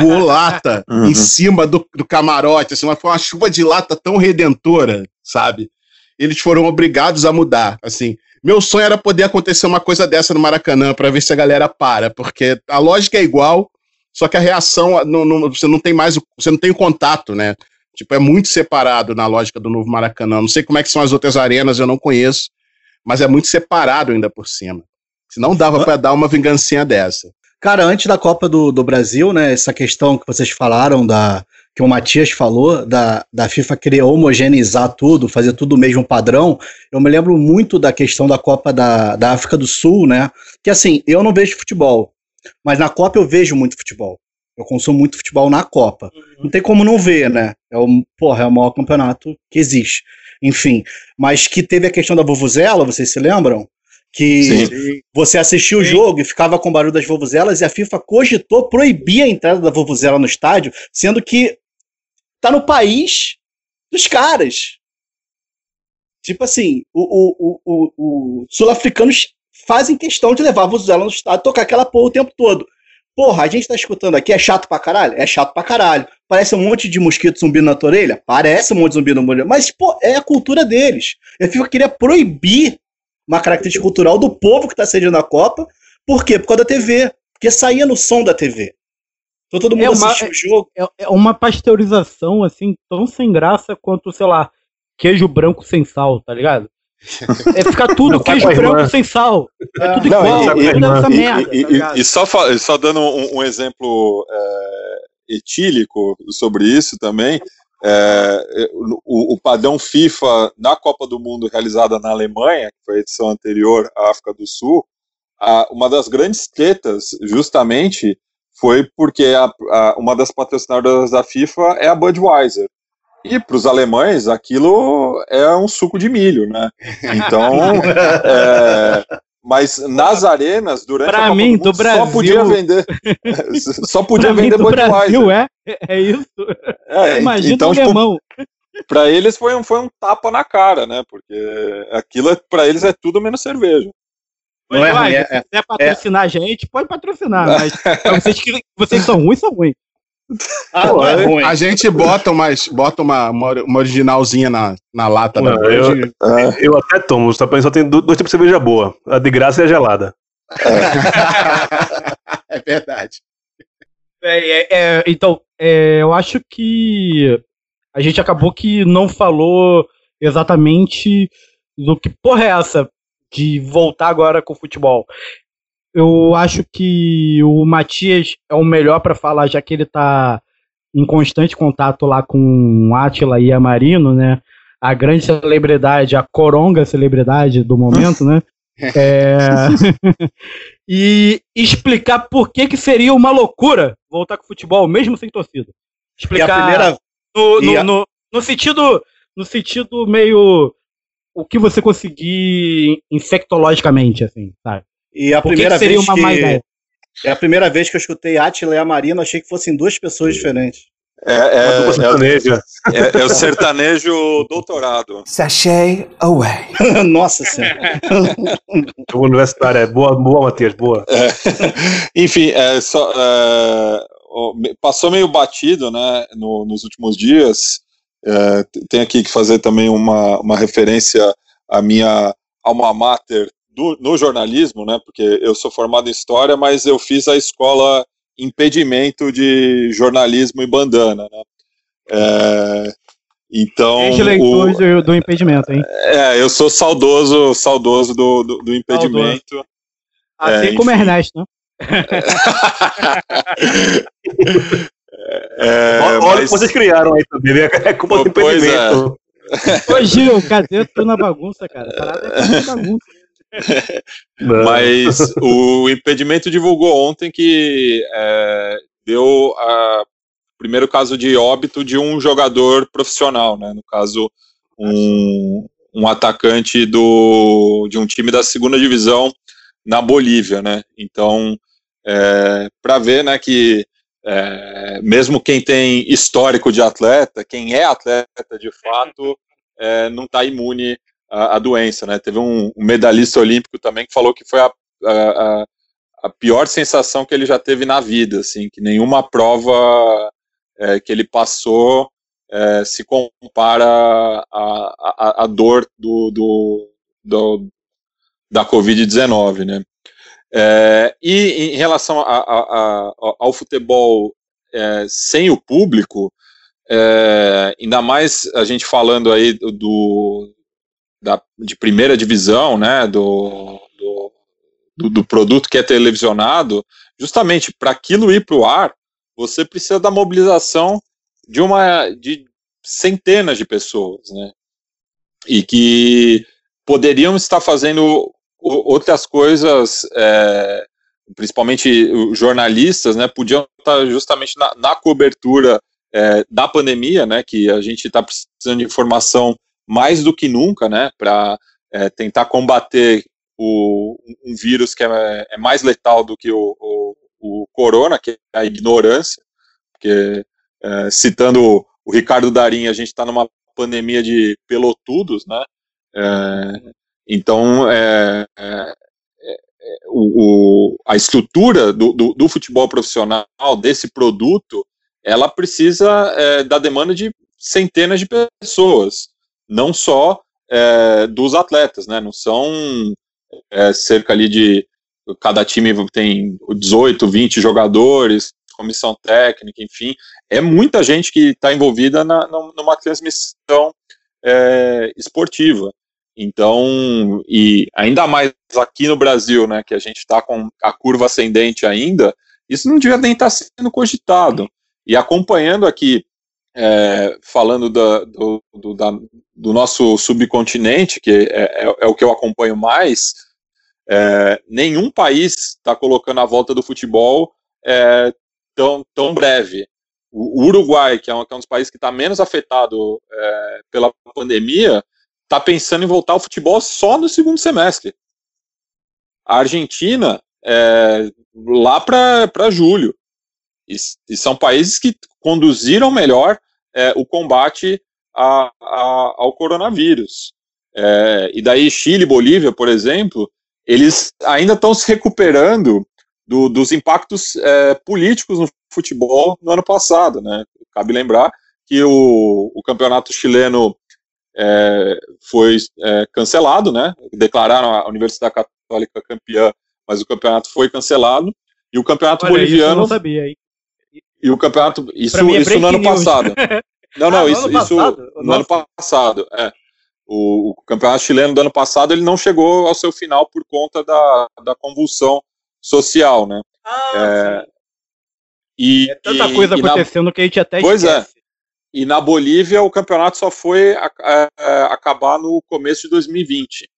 Voou (laughs) lata Uhum. em cima do, do camarote, assim, mas foi uma chuva de lata tão redentora, sabe? Eles foram obrigados a mudar, assim. Meu sonho era poder acontecer uma coisa dessa no Maracanã para ver se a galera para, porque a lógica é igual, só que a reação não, não- você não tem mais, o- você não tem o contato, né? Tipo, é muito separado na lógica do novo Maracanã. Não sei como é que são as outras arenas, eu não conheço, mas é muito separado ainda por cima. Se não dava para dar uma vingancinha dessa. Cara, antes da Copa do, do Brasil, né, essa questão que vocês falaram, da, que o Matias falou, da, da FIFA querer homogeneizar tudo, fazer tudo o mesmo padrão, eu me lembro muito da questão da Copa da, da África do Sul, né, que assim, eu não vejo futebol, mas na Copa eu vejo muito futebol. Eu consumo muito futebol na Copa. Não tem como não ver, né? É o, porra, é o maior campeonato que existe. Enfim, mas que teve a questão da Vuvuzela, vocês se lembram? Que Sim. você assistia o jogo e ficava com o barulho das vuvuzelas e a FIFA cogitou proibir a entrada da vuvuzela no estádio, sendo que tá no país dos caras. Tipo assim, o, o, o, o, o sul-africanos fazem questão de levar a vuvuzela no estádio, tocar aquela porra o tempo todo. Porra, a gente tá escutando aqui, é chato pra caralho? É chato pra caralho. Parece um monte de mosquito zumbindo na tua orelha? Parece um monte de zumbi na orelha. Mas, pô, é a cultura deles. E a FIFA queria proibir uma característica cultural do povo que tá sediando a Copa. Por quê? Por causa da TV. Porque saía no som da TV. Então todo mundo É uma- assistia o jogo. É, é uma pasteurização, assim, tão sem graça quanto, sei lá, queijo branco sem sal, tá ligado? (laughs) É ficar tudo Não, queijo a irmã. branco sem sal. É tudo Não, igual. e- tudo essa E- merda, e, tá e- e só, só dando um, um exemplo é, etílico sobre isso também, é, o, o padrão FIFA na Copa do Mundo realizada na Alemanha, que foi a edição anterior à África do Sul, a- uma das grandes tretas, justamente, foi porque a- a- uma das patrocinadoras da FIFA é a Budweiser. E para os alemães, aquilo é um suco de milho, né? Então, (laughs) é, mas nas arenas, durante Pra a Copa mim, do, Mundo, do Brasil- só podia vender, (laughs) só podia mim, vender do Budweiser. Brasil, é? É isso? É, Imagina então, o tipo, alemão. para eles foi um, foi um tapa na cara, né? Porque aquilo é, para eles é tudo menos cerveja. Não é ruim, é- se quiser patrocinar a gente, pode patrocinar, mas vocês que, (laughs) vocês que são ruins, são ruins. Ah, Pô, é a- ruim. A gente bota, umas, bota uma, uma, originalzinha na, na lata da Não, eu- Bud. Eu até tomo, só só tem do- dois tipos de cerveja boa. A de graça e a gelada. (laughs) é verdade. É, é, é, então, é, eu acho que a gente acabou que não falou exatamente do que porra é essa de voltar agora com o futebol. Eu acho que o Matias é o melhor para falar, já que ele tá em constante contato lá com o Átila e a Marino, né? A grande celebridade, a coronga celebridade do momento, né? É... (laughs) e explicar por que, que seria uma loucura voltar com o futebol, mesmo sem torcida. Explicar primeira. no, no, a- no, no sentido no sentido meio o que você conseguir infectologicamente, assim, sabe? E a Por primeira que seria vez que. É a primeira vez que eu escutei Atila e a Marina, achei que fossem duas pessoas diferentes. É, é, sertaneja. é- é o sertanejo doutorado. Sashay away. (laughs) Nossa senhora. (laughs) O universitário é boa, boa, Matias, boa. É, (laughs) enfim, é, só, é, passou meio batido, né, no- nos últimos dias. É, tem aqui que fazer também uma, uma referência à minha alma mater do- no jornalismo, né, porque eu sou formado em história, mas eu fiz a escola impedimento de jornalismo e bandana, né. É, então, Desde o- do, do impedimento, hein? é, eu sou saudoso, saudoso do, do, do impedimento. Assim É, como enfim. Ernesto, né? (laughs) (laughs) É, Olha o que mas- vocês criaram aí também, né? É culpa do Pois é. impedimento. Ô Gil, cadê tu na bagunça, cara? A parada é bagunça. Não. (laughs) Mas (laughs) o impedimento divulgou ontem que é, deu a primeiro caso de óbito de um jogador profissional, né? No caso, um, um atacante do, de um time da segunda divisão na Bolívia, né? Então, é, para ver, né, que é, mesmo quem tem histórico de atleta, quem é atleta de fato, é, não está imune à, à doença, né? Teve um, um medalhista olímpico também que falou que foi a, a, a pior sensação que ele já teve na vida, assim, que nenhuma prova é, que ele passou é, se compara à, dor do, do, do da Covid-19, né? É, e em relação a, a, a, ao futebol é, sem o público, é, ainda mais a gente falando aí do, da, de primeira divisão, né, do, do, do produto que é televisionado, justamente para aquilo ir para o ar, você precisa da mobilização de uma de centenas de pessoas, né? E que poderiam estar fazendo outras coisas, é, principalmente jornalistas, né? Podiam estar justamente na, na cobertura é, da pandemia, né? Que a gente está precisando de informação mais do que nunca, né? Para é, tentar combater o, um vírus que é, é, mais letal do que o, o, o, corona, que é a ignorância, porque é, citando o Ricardo Darim, a gente está numa pandemia de pelotudos, né? É, então, é, é, é, o, a estrutura do, do, do, futebol profissional, desse produto, ela precisa da demanda de centenas de pessoas, não só dos atletas, né? Não são é, cerca ali de cada time tem 18, 20 jogadores, comissão técnica, enfim, é muita gente que está envolvida na, numa transmissão é, esportiva. Então, e ainda mais aqui no Brasil, né, que a gente está com a curva ascendente ainda, isso não devia nem estar tá sendo cogitado. E acompanhando aqui, é, falando da, do, do, da, do, nosso subcontinente, que é, é, é o que eu acompanho mais, é, nenhum país está colocando a volta do futebol é, tão, tão breve. O, Uruguai, que é, um, que é um dos países que está menos afetado é, pela pandemia, está pensando em voltar ao futebol só no segundo semestre. A Argentina, é, lá para julho. E, e, são países que conduziram melhor é, o combate a, a, ao coronavírus. É, e daí Chile Bolívia, por exemplo, eles ainda estão se recuperando do, dos impactos é, políticos no futebol no ano passado, né? Cabe lembrar que o, o campeonato chileno é, foi é, cancelado, né? Declararam a Universidade Católica campeã, mas o campeonato foi cancelado e o campeonato Olha, boliviano. Isso eu não sabia, hein? E o campeonato isso, é isso no ano news. passado. (laughs) Não, não, ah, isso, no ano isso passado? no ano passado, é. O, o, campeonato chileno do ano passado ele não chegou ao seu final por conta da, da convulsão social, né? Ah, é, e, é tanta e, coisa e acontecendo na, que a gente até Pois é. esquece. E na Bolívia o campeonato só foi a, a, a acabar no começo de 2020.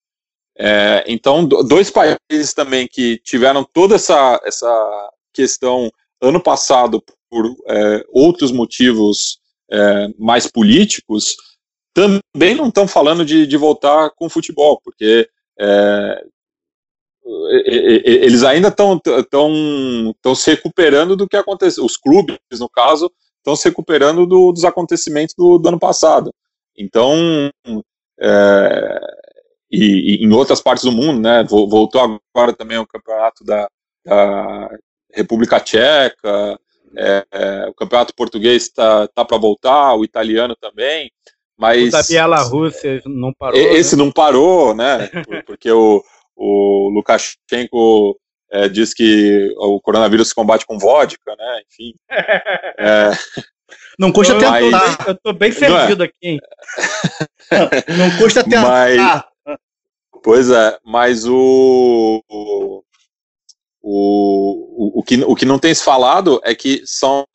É, então, dois países também que tiveram toda essa, essa questão ano passado por é, outros motivos é, mais políticos, também não estão falando de, de voltar com o futebol, porque é, eles ainda estão tão, se recuperando do que aconteceu. Os clubes, no caso, estão se recuperando do, dos acontecimentos do, do, ano passado. Então, é, e, e, em outras partes do mundo, né, voltou agora também o campeonato da, da República Tcheca, é, é, o campeonato português está tá para voltar, o italiano também. Mas, o da Bielorrússia não parou. Esse né? não parou, né? Porque o, o Lukashenko é, diz que o coronavírus se combate com vodka, né? Enfim. É, (laughs) não custa tentar. Mas, eu tô bem servido é? aqui, hein? Não, não custa tentar. Mas, pois é, mas o, o, o, o, que, o que não tem se falado é que são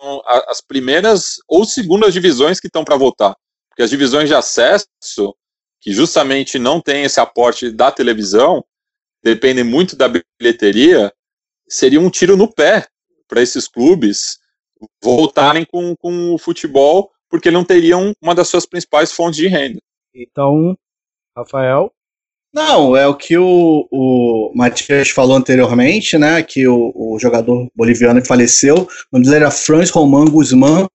as primeiras ou segundas divisões que estão para voltar que as divisões de acesso, que justamente não tem esse aporte da televisão, dependem muito da bilheteria, seria um tiro no pé para esses clubes voltarem com, com o futebol, porque não teriam uma das suas principais fontes de renda. Então, Rafael? Não, é o que o, o Matias falou anteriormente, né? Que o, o jogador boliviano que faleceu, o nome dele era Franz Roman Guzmán,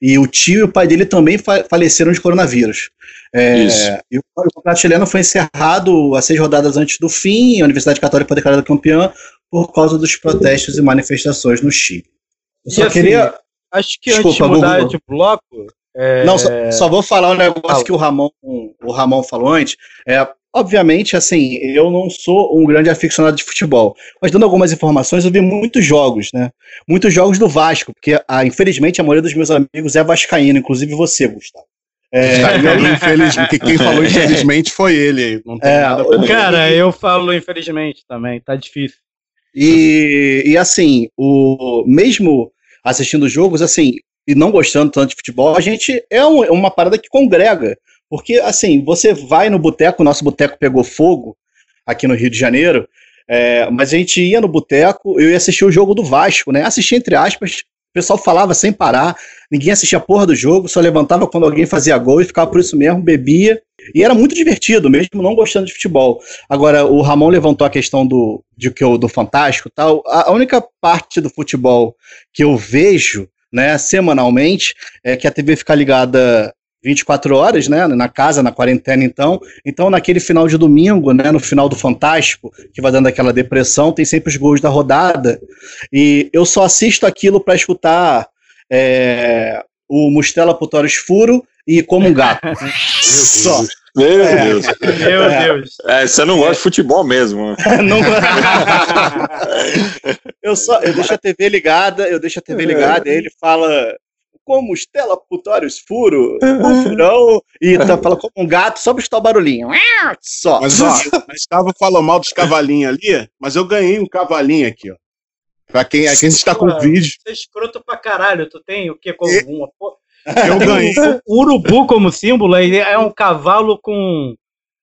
e o tio e o pai dele também fa faleceram de coronavírus. É, e o, o campeonato chileno foi encerrado a seis rodadas antes do fim, e a Universidade Católica foi declarada campeã por causa dos protestos e manifestações no Chile. Eu E só assim, queria. Acho que Desculpa, antes de mudar de bloco. é, Não, só, só vou falar um negócio Fala. que o Ramon, o Ramon falou antes. É, obviamente, assim, eu não sou um grande aficionado de futebol, mas dando algumas informações, eu vi muitos jogos, né? Muitos jogos do Vasco, porque ah, infelizmente a maioria dos meus amigos é vascaíno, inclusive você, Gustavo. É, Tá, (laughs) infelizmente, quem falou infelizmente foi ele. Não tem É, nada o- Cara, eu falo infelizmente também, tá difícil. E, e assim, o mesmo assistindo jogos, assim, e não gostando tanto de futebol, a gente é um- é uma parada que congrega. Porque, assim, você vai no boteco, o nosso boteco pegou fogo aqui no Rio de Janeiro, é, mas a gente ia no boteco, eu ia assistir o jogo do Vasco, né? Assistir entre aspas, o pessoal falava sem parar, ninguém assistia a porra do jogo, só levantava quando alguém fazia gol e ficava por isso mesmo, bebia. E era muito divertido, mesmo não gostando de futebol. Agora, o Ramon levantou a questão do, de que eu, do Fantástico tal. A, a única parte do futebol que eu vejo, né, semanalmente, é que a TV fica ligada 24 horas, né, na casa, na quarentena, então. Então, naquele final de domingo, né, no final do Fantástico, que vai dando aquela depressão, tem sempre os gols da rodada. E eu só assisto aquilo para escutar é, o Mustela Putórios Furo e Como um Gato. (laughs) só. Meu É. Deus. Meu Deus. É, você não gosta de futebol mesmo. (laughs) Não- (laughs) eu só eu deixo a TV ligada, eu deixo a TV ligada, e aí ele fala como Estela Putórios Furo, o furão, e tá, fala como um gato, só pra o barulhinho. Só. Mas ó, o Gustavo falou mal dos cavalinhos ali, mas eu ganhei um cavalinho aqui, ó. Pra quem, aqui a gente tá com Pô, vídeo. Você é escroto pra caralho. Tu tem o que como E- uma porra? Eu ganhei, (laughs) O urubu como símbolo é um cavalo com,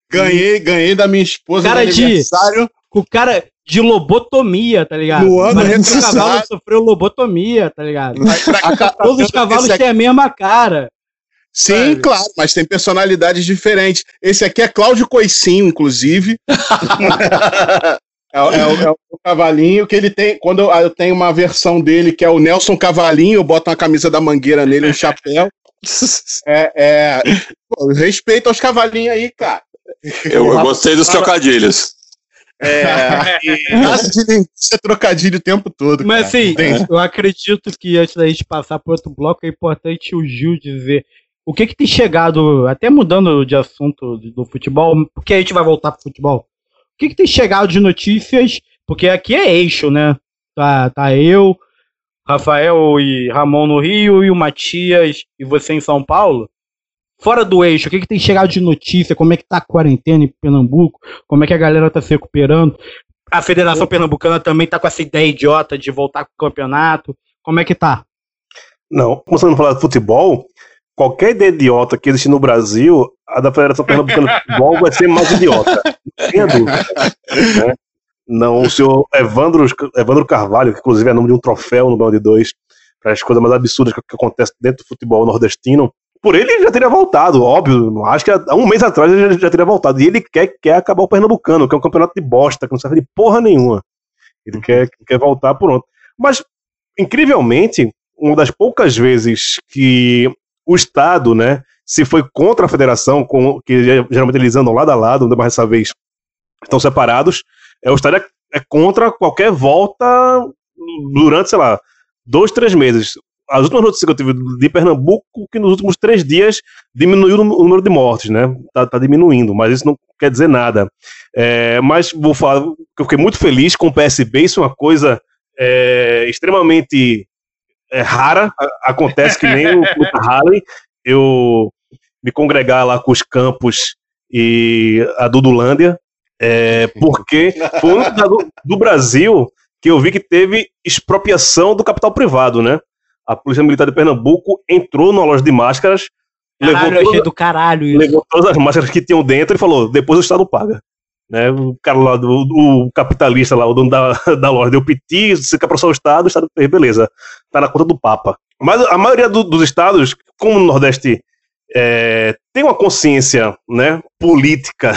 ganhei, ganhei da minha esposa Cara no de- aniversário. com cara de lobotomia, tá ligado? No ano Parece que o cavalo sofreu lobotomia, tá ligado? Todos os cavalos aqui- têm a mesma cara. Sim, Sério? claro, mas tem personalidades diferentes. Esse aqui é Cláudio Coicinho, inclusive. (laughs) É, o- é o, é o cavalinho que ele tem. Quando eu, eu tenho uma versão dele que é o Nelson Cavalinho, eu boto uma camisa da mangueira nele, um chapéu. (laughs) É, é, pô, respeito aos cavalinhos aí, cara. Eu, eu gostei dos trocadilhos. É, e- é trocadilho o tempo todo. Mas cara. assim, Entende? eu acredito que antes da gente passar para outro bloco, é importante o Gil dizer o que que tem chegado, até mudando de assunto do, do futebol, porque a gente vai voltar pro futebol. O que que tem chegado de notícias, porque aqui é eixo, né? Tá, tá eu, Rafael e Ramon no Rio e o Matias e você em São Paulo. Fora do eixo, o que, que tem chegado de notícia? Como é que tá a quarentena em Pernambuco? Como é que a galera tá se recuperando? A Federação Pernambucana também tá com essa ideia idiota de voltar com o campeonato. Como é que tá? Não, começando a falar de futebol, qualquer ideia idiota que existe no Brasil, a da Federação Pernambucana de Futebol vai ser mais idiota. Não tenha dúvida. né? Não, o senhor Evandro, Evandro Carvalho, que inclusive é nome de um troféu no de Dois, para as coisas mais absurdas que, que acontecem dentro do futebol nordestino, por ele já teria voltado, óbvio. Acho que há um mês atrás ele já, teria voltado. E ele quer, quer acabar o Pernambucano, que é um campeonato de bosta, que não serve de porra nenhuma. Ele quer, quer voltar por onde. Mas, incrivelmente, uma das poucas vezes que o Estado, né, se foi contra a federação, com, que geralmente eles andam lado a lado, mas dessa vez estão separados, é, o Estado é, é contra qualquer volta durante, sei lá, dois, três meses. As últimas notícias que eu tive de Pernambuco, que nos últimos três dias diminuiu o número de mortes, né? Tá, tá diminuindo, mas isso não quer dizer nada. É, mas vou falar que eu fiquei muito feliz com o PSB, isso é uma coisa é, extremamente é, rara, acontece que nem o (laughs) Clube Harley, eu me congregar lá com os campos e a Dudulândia, é, porque foi o único (laughs) do, do Brasil que eu vi que teve expropriação do capital privado, né? A Polícia Militar de Pernambuco entrou numa loja de máscaras, Caralho, levou, toda- do caralho levou todas as máscaras que tinham dentro e falou: depois o Estado paga. Né, o cara lá, do, o capitalista lá, o dono da, (laughs) da loja, deu piti, se quer processar o Estado, o Estado fez, beleza, tá na conta do Papa. Mas a maioria do- dos estados, como no Nordeste é, tem uma consciência né, política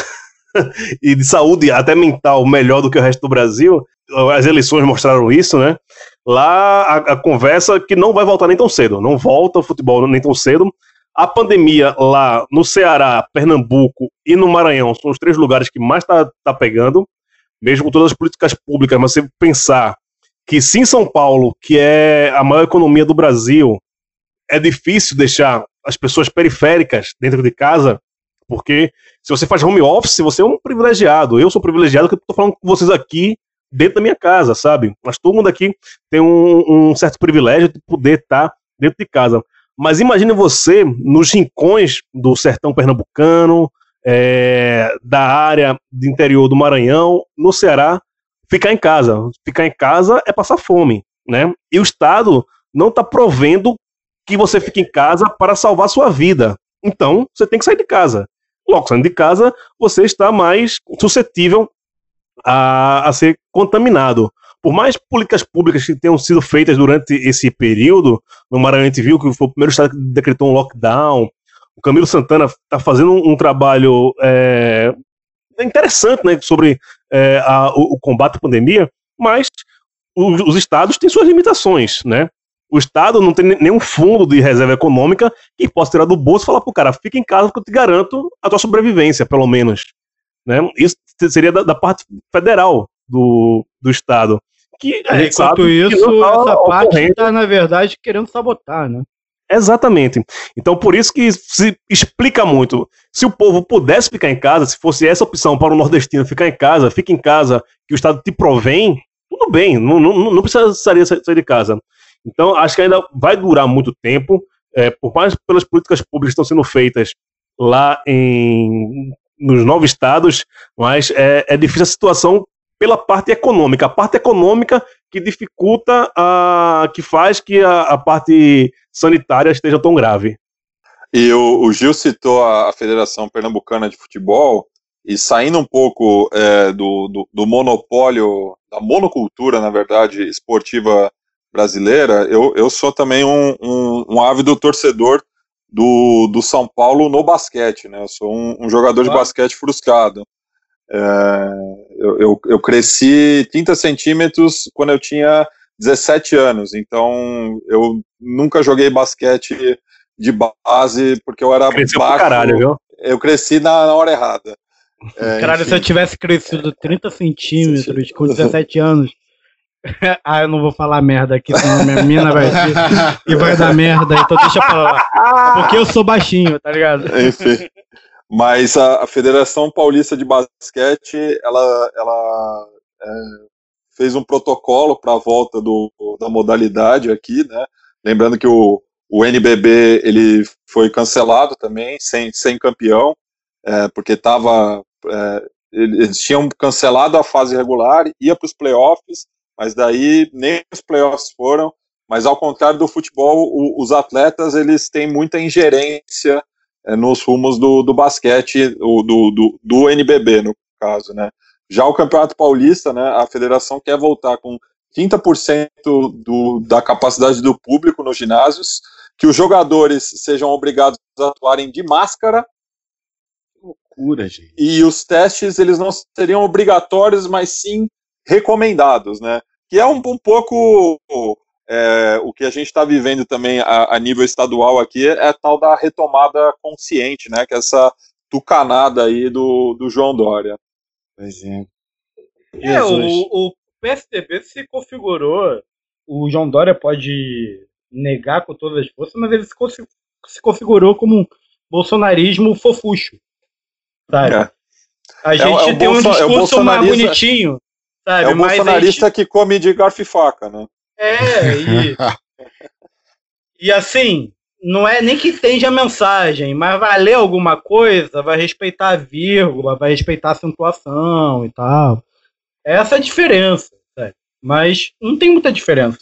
(laughs) e de saúde, até mental, melhor do que o resto do Brasil, as eleições mostraram isso, né? Lá a, a conversa que não vai voltar nem tão cedo, não volta o futebol nem tão cedo. a pandemia lá no Ceará, Pernambuco e no Maranhão são os três lugares que mais está tá pegando, mesmo com todas as políticas públicas, mas você pensar que sim, São Paulo, que é a maior economia do Brasil, é difícil deixar as pessoas periféricas dentro de casa, porque se você faz home office, você é um privilegiado. Eu sou privilegiado que estou falando com vocês aqui dentro da minha casa, sabe? Mas todo mundo aqui tem um, um certo privilégio de poder estar dentro de casa. Mas imagine você nos rincões do sertão pernambucano, é, da área do interior do Maranhão, no Ceará, ficar em casa. Ficar em casa é passar fome, né? E o Estado não está provendo que você fique em casa para salvar sua vida. Então, você tem que sair de casa. Logo, saindo de casa, você está mais suscetível a, a ser contaminado. Por mais políticas públicas que tenham sido feitas durante esse período, no Maranhão a gente viu que foi o primeiro estado que decretou um lockdown, o Camilo Santana está fazendo um, um trabalho é, interessante né, sobre é, a, o, o, combate à pandemia, mas os, os, estados têm suas limitações, né? O estado não tem nenhum fundo de reserva econômica que possa tirar do bolso e falar pro cara, fica em casa que eu te garanto a tua sobrevivência, pelo menos. Né? Isso seria da, da parte federal do, do estado. Que, é, enquanto isso, tá essa parte está, na verdade, querendo sabotar, né? Exatamente. Então, por isso que se explica muito. Se o povo pudesse ficar em casa, se fosse essa opção para o nordestino ficar em casa, fica em casa, que o Estado te provém, tudo bem, não, não, não precisaria sair de casa. Então, acho que ainda vai durar muito tempo, é, por mais pelas políticas públicas que estão sendo feitas lá em, nos novos estados, mas é, é difícil a situação pela parte econômica. A parte econômica que dificulta, a, que faz que a, a parte sanitária esteja tão grave. E o, o Gil citou a, a, Federação Pernambucana de Futebol, e saindo um pouco é, do, do, do, monopólio, da monocultura, na verdade, esportiva brasileira, eu, eu sou também um, um, um ávido torcedor do, do São Paulo no basquete, né? Eu sou um, um jogador de basquete frustrado. É, eu, eu, eu, cresci 30 centímetros quando eu tinha 17 anos, então eu nunca joguei basquete de base porque eu era Cresceu baixo. Caralho, viu? Eu cresci na, na hora errada. É, Caralho, enfim. se eu tivesse crescido 30 centímetros com 17 anos, (laughs) ah, eu não vou falar merda aqui, senão minha mina vai e vai dar merda, então deixa pra lá. Porque eu sou baixinho, tá ligado? Enfim. Mas a, a Federação Paulista de Basquete, ela, ela é, fez um protocolo para a volta do, da modalidade aqui, né? Lembrando que o, o NBB ele foi cancelado também, sem, sem campeão, é, porque estava é, eles tinham cancelado a fase regular, ia para os playoffs, mas daí nem os playoffs foram. Mas ao contrário do futebol, o, os atletas eles têm muita ingerência é, nos rumos do, do basquete, o, do, do, do NBB, no caso, né? Já o Campeonato Paulista, né, a federação quer voltar com 30% do, da capacidade do público nos ginásios, que os jogadores sejam obrigados a atuarem de máscara. loucura, gente. E os testes, eles não seriam obrigatórios, mas sim recomendados, né? Que é um, um pouco é, o que a gente está vivendo também a, a, nível estadual aqui é a tal da retomada consciente, né? Que é essa tucanada aí do, do João Dória. Pois é. É, o, o PSDB se configurou. O João Dória pode negar com todas as forças, mas ele se, se configurou como um bolsonarismo fofucho. Sabe? É. A gente é, é tem um discurso é mais bonitinho Sabe? É o bolsonarista gente... que come de garfo e faca, né? É, e, (laughs) e assim, não é nem que esteja a mensagem, mas vai ler alguma coisa, vai respeitar a vírgula, vai respeitar a acentuação e tal. Essa é a diferença, sabe? mas não tem muita diferença.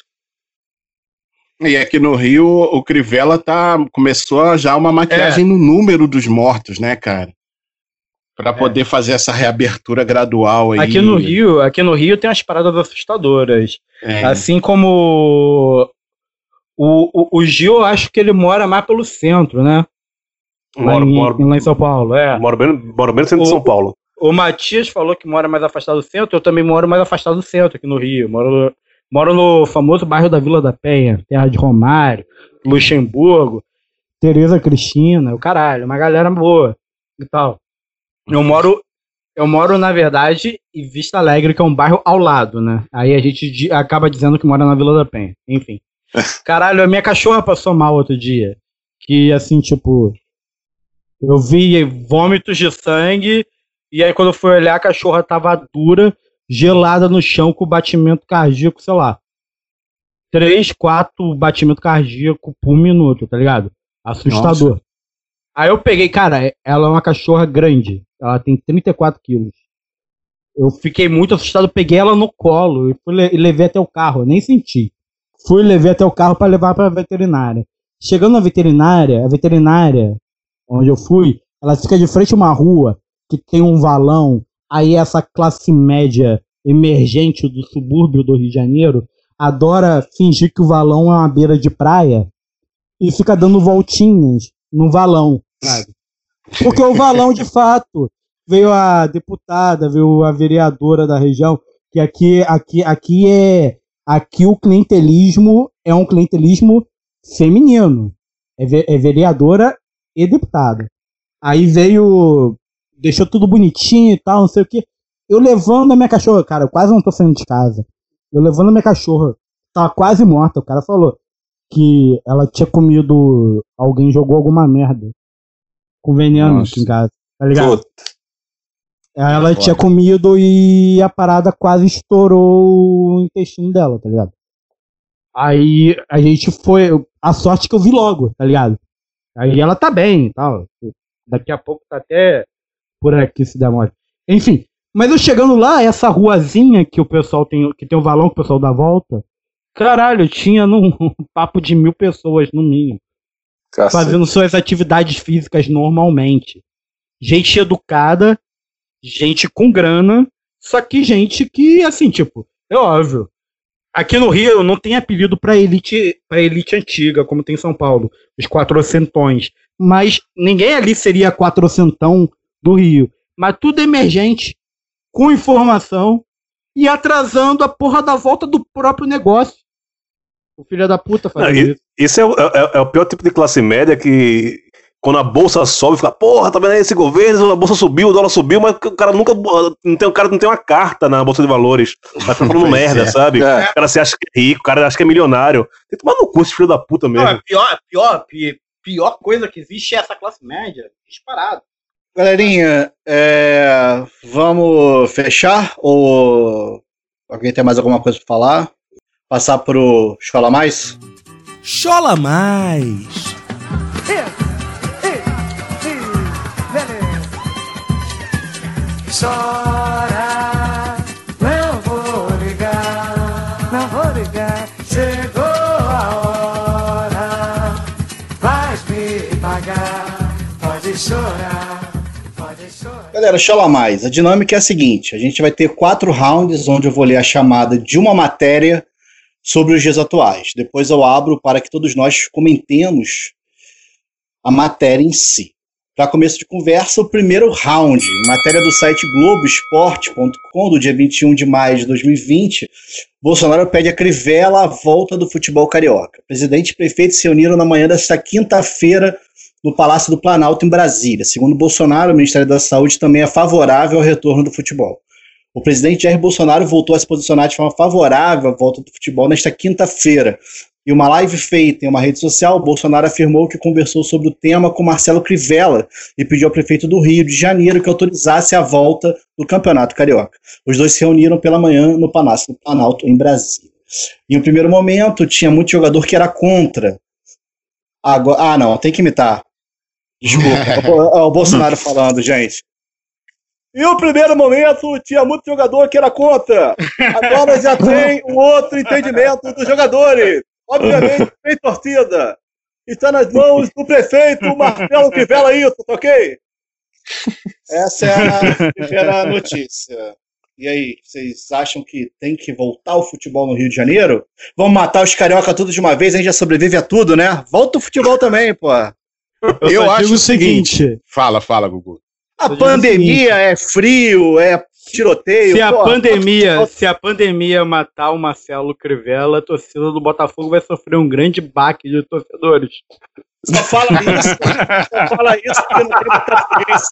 E aqui no Rio, o Crivella tá, começou já uma maquiagem é. no número dos mortos, né, cara? Para é. poder fazer essa reabertura gradual aí. Aqui no Rio, aqui no Rio tem umas paradas assustadoras. É. Assim como o, o, o Gil, eu acho que ele mora mais pelo centro, né? Moro, lá, em, moro, lá em São Paulo, é. Moro bem, moro bem no centro o, de São Paulo. O Matias falou que mora mais afastado do centro, eu também moro mais afastado do centro aqui no Rio. Moro, moro no famoso bairro da Vila da Penha, terra de Romário, Luxemburgo. Tereza Cristina, o caralho, uma galera boa e tal. Eu moro, eu moro, na verdade, em Vista Alegre, que é um bairro ao lado, né? Aí a gente acaba dizendo que mora na Vila da Penha. Enfim. (laughs) Caralho, a minha cachorra passou mal outro dia. Que, assim, tipo. Eu vi vômitos de sangue. E aí, quando eu fui olhar, a cachorra tava dura, gelada no chão, com batimento cardíaco, sei lá. Três, quatro batimento cardíaco por minuto, tá ligado? Assustador. Aí eu peguei, cara, ela é uma cachorra grande. Ela tem 34 quilos. Eu fiquei muito assustado, peguei ela no colo e, fui, e levei até o carro, nem senti. Fui levei até o carro para levar para veterinária. Chegando na veterinária, a veterinária onde eu fui, ela fica de frente a uma rua que tem um valão. Aí essa classe média emergente do subúrbio do Rio de Janeiro adora fingir que o valão é uma beira de praia e fica dando voltinhas no valão, sabe? Porque o valão, de fato, veio a deputada, veio a vereadora da região, que aqui, aqui, aqui é. Aqui o clientelismo é um clientelismo feminino. É, é vereadora e deputada. Aí veio. Deixou tudo bonitinho e tal, não sei o que. Eu levando a minha cachorra, cara, eu quase não tô saindo de casa. Eu levando a minha cachorra, tava quase morta. O cara falou que ela tinha comido. Alguém jogou alguma merda. Com veneno Nossa. aqui em casa. Tá ligado? Puta, Ela tinha comido e a parada quase estourou o intestino dela, tá ligado? Aí a gente foi. A sorte que eu vi logo, tá ligado? Aí ela tá bem e tal. Daqui a pouco tá até por aqui se der mole. Enfim, mas eu chegando lá, essa ruazinha que o pessoal tem, que tem o valão que o pessoal dá volta, caralho, tinha num (laughs) papo de mil pessoas no mínimo cacete. fazendo suas atividades físicas normalmente. Gente educada, gente com grana, só que gente que, assim, tipo, é óbvio. Aqui no Rio não tem apelido pra elite, pra elite antiga, como tem em São Paulo, os quatrocentões. Mas ninguém ali seria quatrocentão do Rio. Mas tudo emergente, com informação e atrasando a porra da volta do próprio negócio. O filho da puta Não, fazendo e- isso. Esse é, o- é- é o pior tipo de classe média que quando a bolsa sobe, fica, porra, tá vendo aí esse governo, a bolsa subiu, o dólar subiu, mas o cara nunca não tem, o cara não tem uma carta na bolsa de valores. Tá falando (laughs) Pois merda, é. sabe? É. O cara se acha que é rico, o cara acha que é milionário. Tem que tomar no cu esse filho da puta mesmo. Não, a pior, pior, pi- pior coisa que existe é essa classe média, disparado. Galerinha, é, vamos fechar? Ou alguém tem mais alguma coisa pra falar? Passar pro Chola Mais? Chola mais. Chora, não vou ligar, não vou ligar. Chegou a hora, vais me pagar. Pode chorar, pode chorar. Galera, Chola Mais. A dinâmica é a seguinte: a gente vai ter quatro rounds onde eu vou ler a chamada de uma matéria sobre os dias atuais. Depois eu abro para que todos nós comentemos a matéria em si. Para começo de conversa, o primeiro round, matéria do site Globoesporte.com, do dia 21 de maio de 2020. Bolsonaro pede a Crivella a volta do futebol carioca. Presidente e prefeito se reuniram na manhã desta quinta-feira no Palácio do Planalto, em Brasília. Segundo Bolsonaro, o Ministério da Saúde também é favorável ao retorno do futebol. O presidente Jair Bolsonaro voltou a se posicionar de forma favorável à volta do futebol nesta quinta-feira. Em uma live feita em uma rede social, Bolsonaro afirmou que conversou sobre o tema com Marcelo Crivella e pediu ao prefeito do Rio de Janeiro que autorizasse a volta do Campeonato Carioca. Os dois se reuniram pela manhã no Palácio do Planalto, em Brasília. Em um primeiro momento, tinha muito jogador que era contra. Agora, ah, não, tem que imitar. Desculpa, é o é o Bolsonaro (laughs) falando, gente. E o primeiro momento tinha muito jogador que era contra. Agora já tem um outro entendimento dos jogadores. Obviamente, tem torcida. Está nas mãos do prefeito Marcelo Crivella isso, tá ok? Essa é a primeira notícia. E aí, vocês acham que tem que voltar o futebol no Rio de Janeiro? Vamos matar os carioca tudo de uma vez, a gente já sobrevive a tudo, né? Volta o futebol também, pô. Eu só acho digo o seguinte. Fala, fala, Gugu. O pandemia é frio, é tiroteio. Se a pô. pandemia, se a pandemia matar o Marcelo Crivella, a torcida do Botafogo vai sofrer um grande baque de torcedores. Só fala isso. (laughs) Só fala isso porque não tem botafoguense.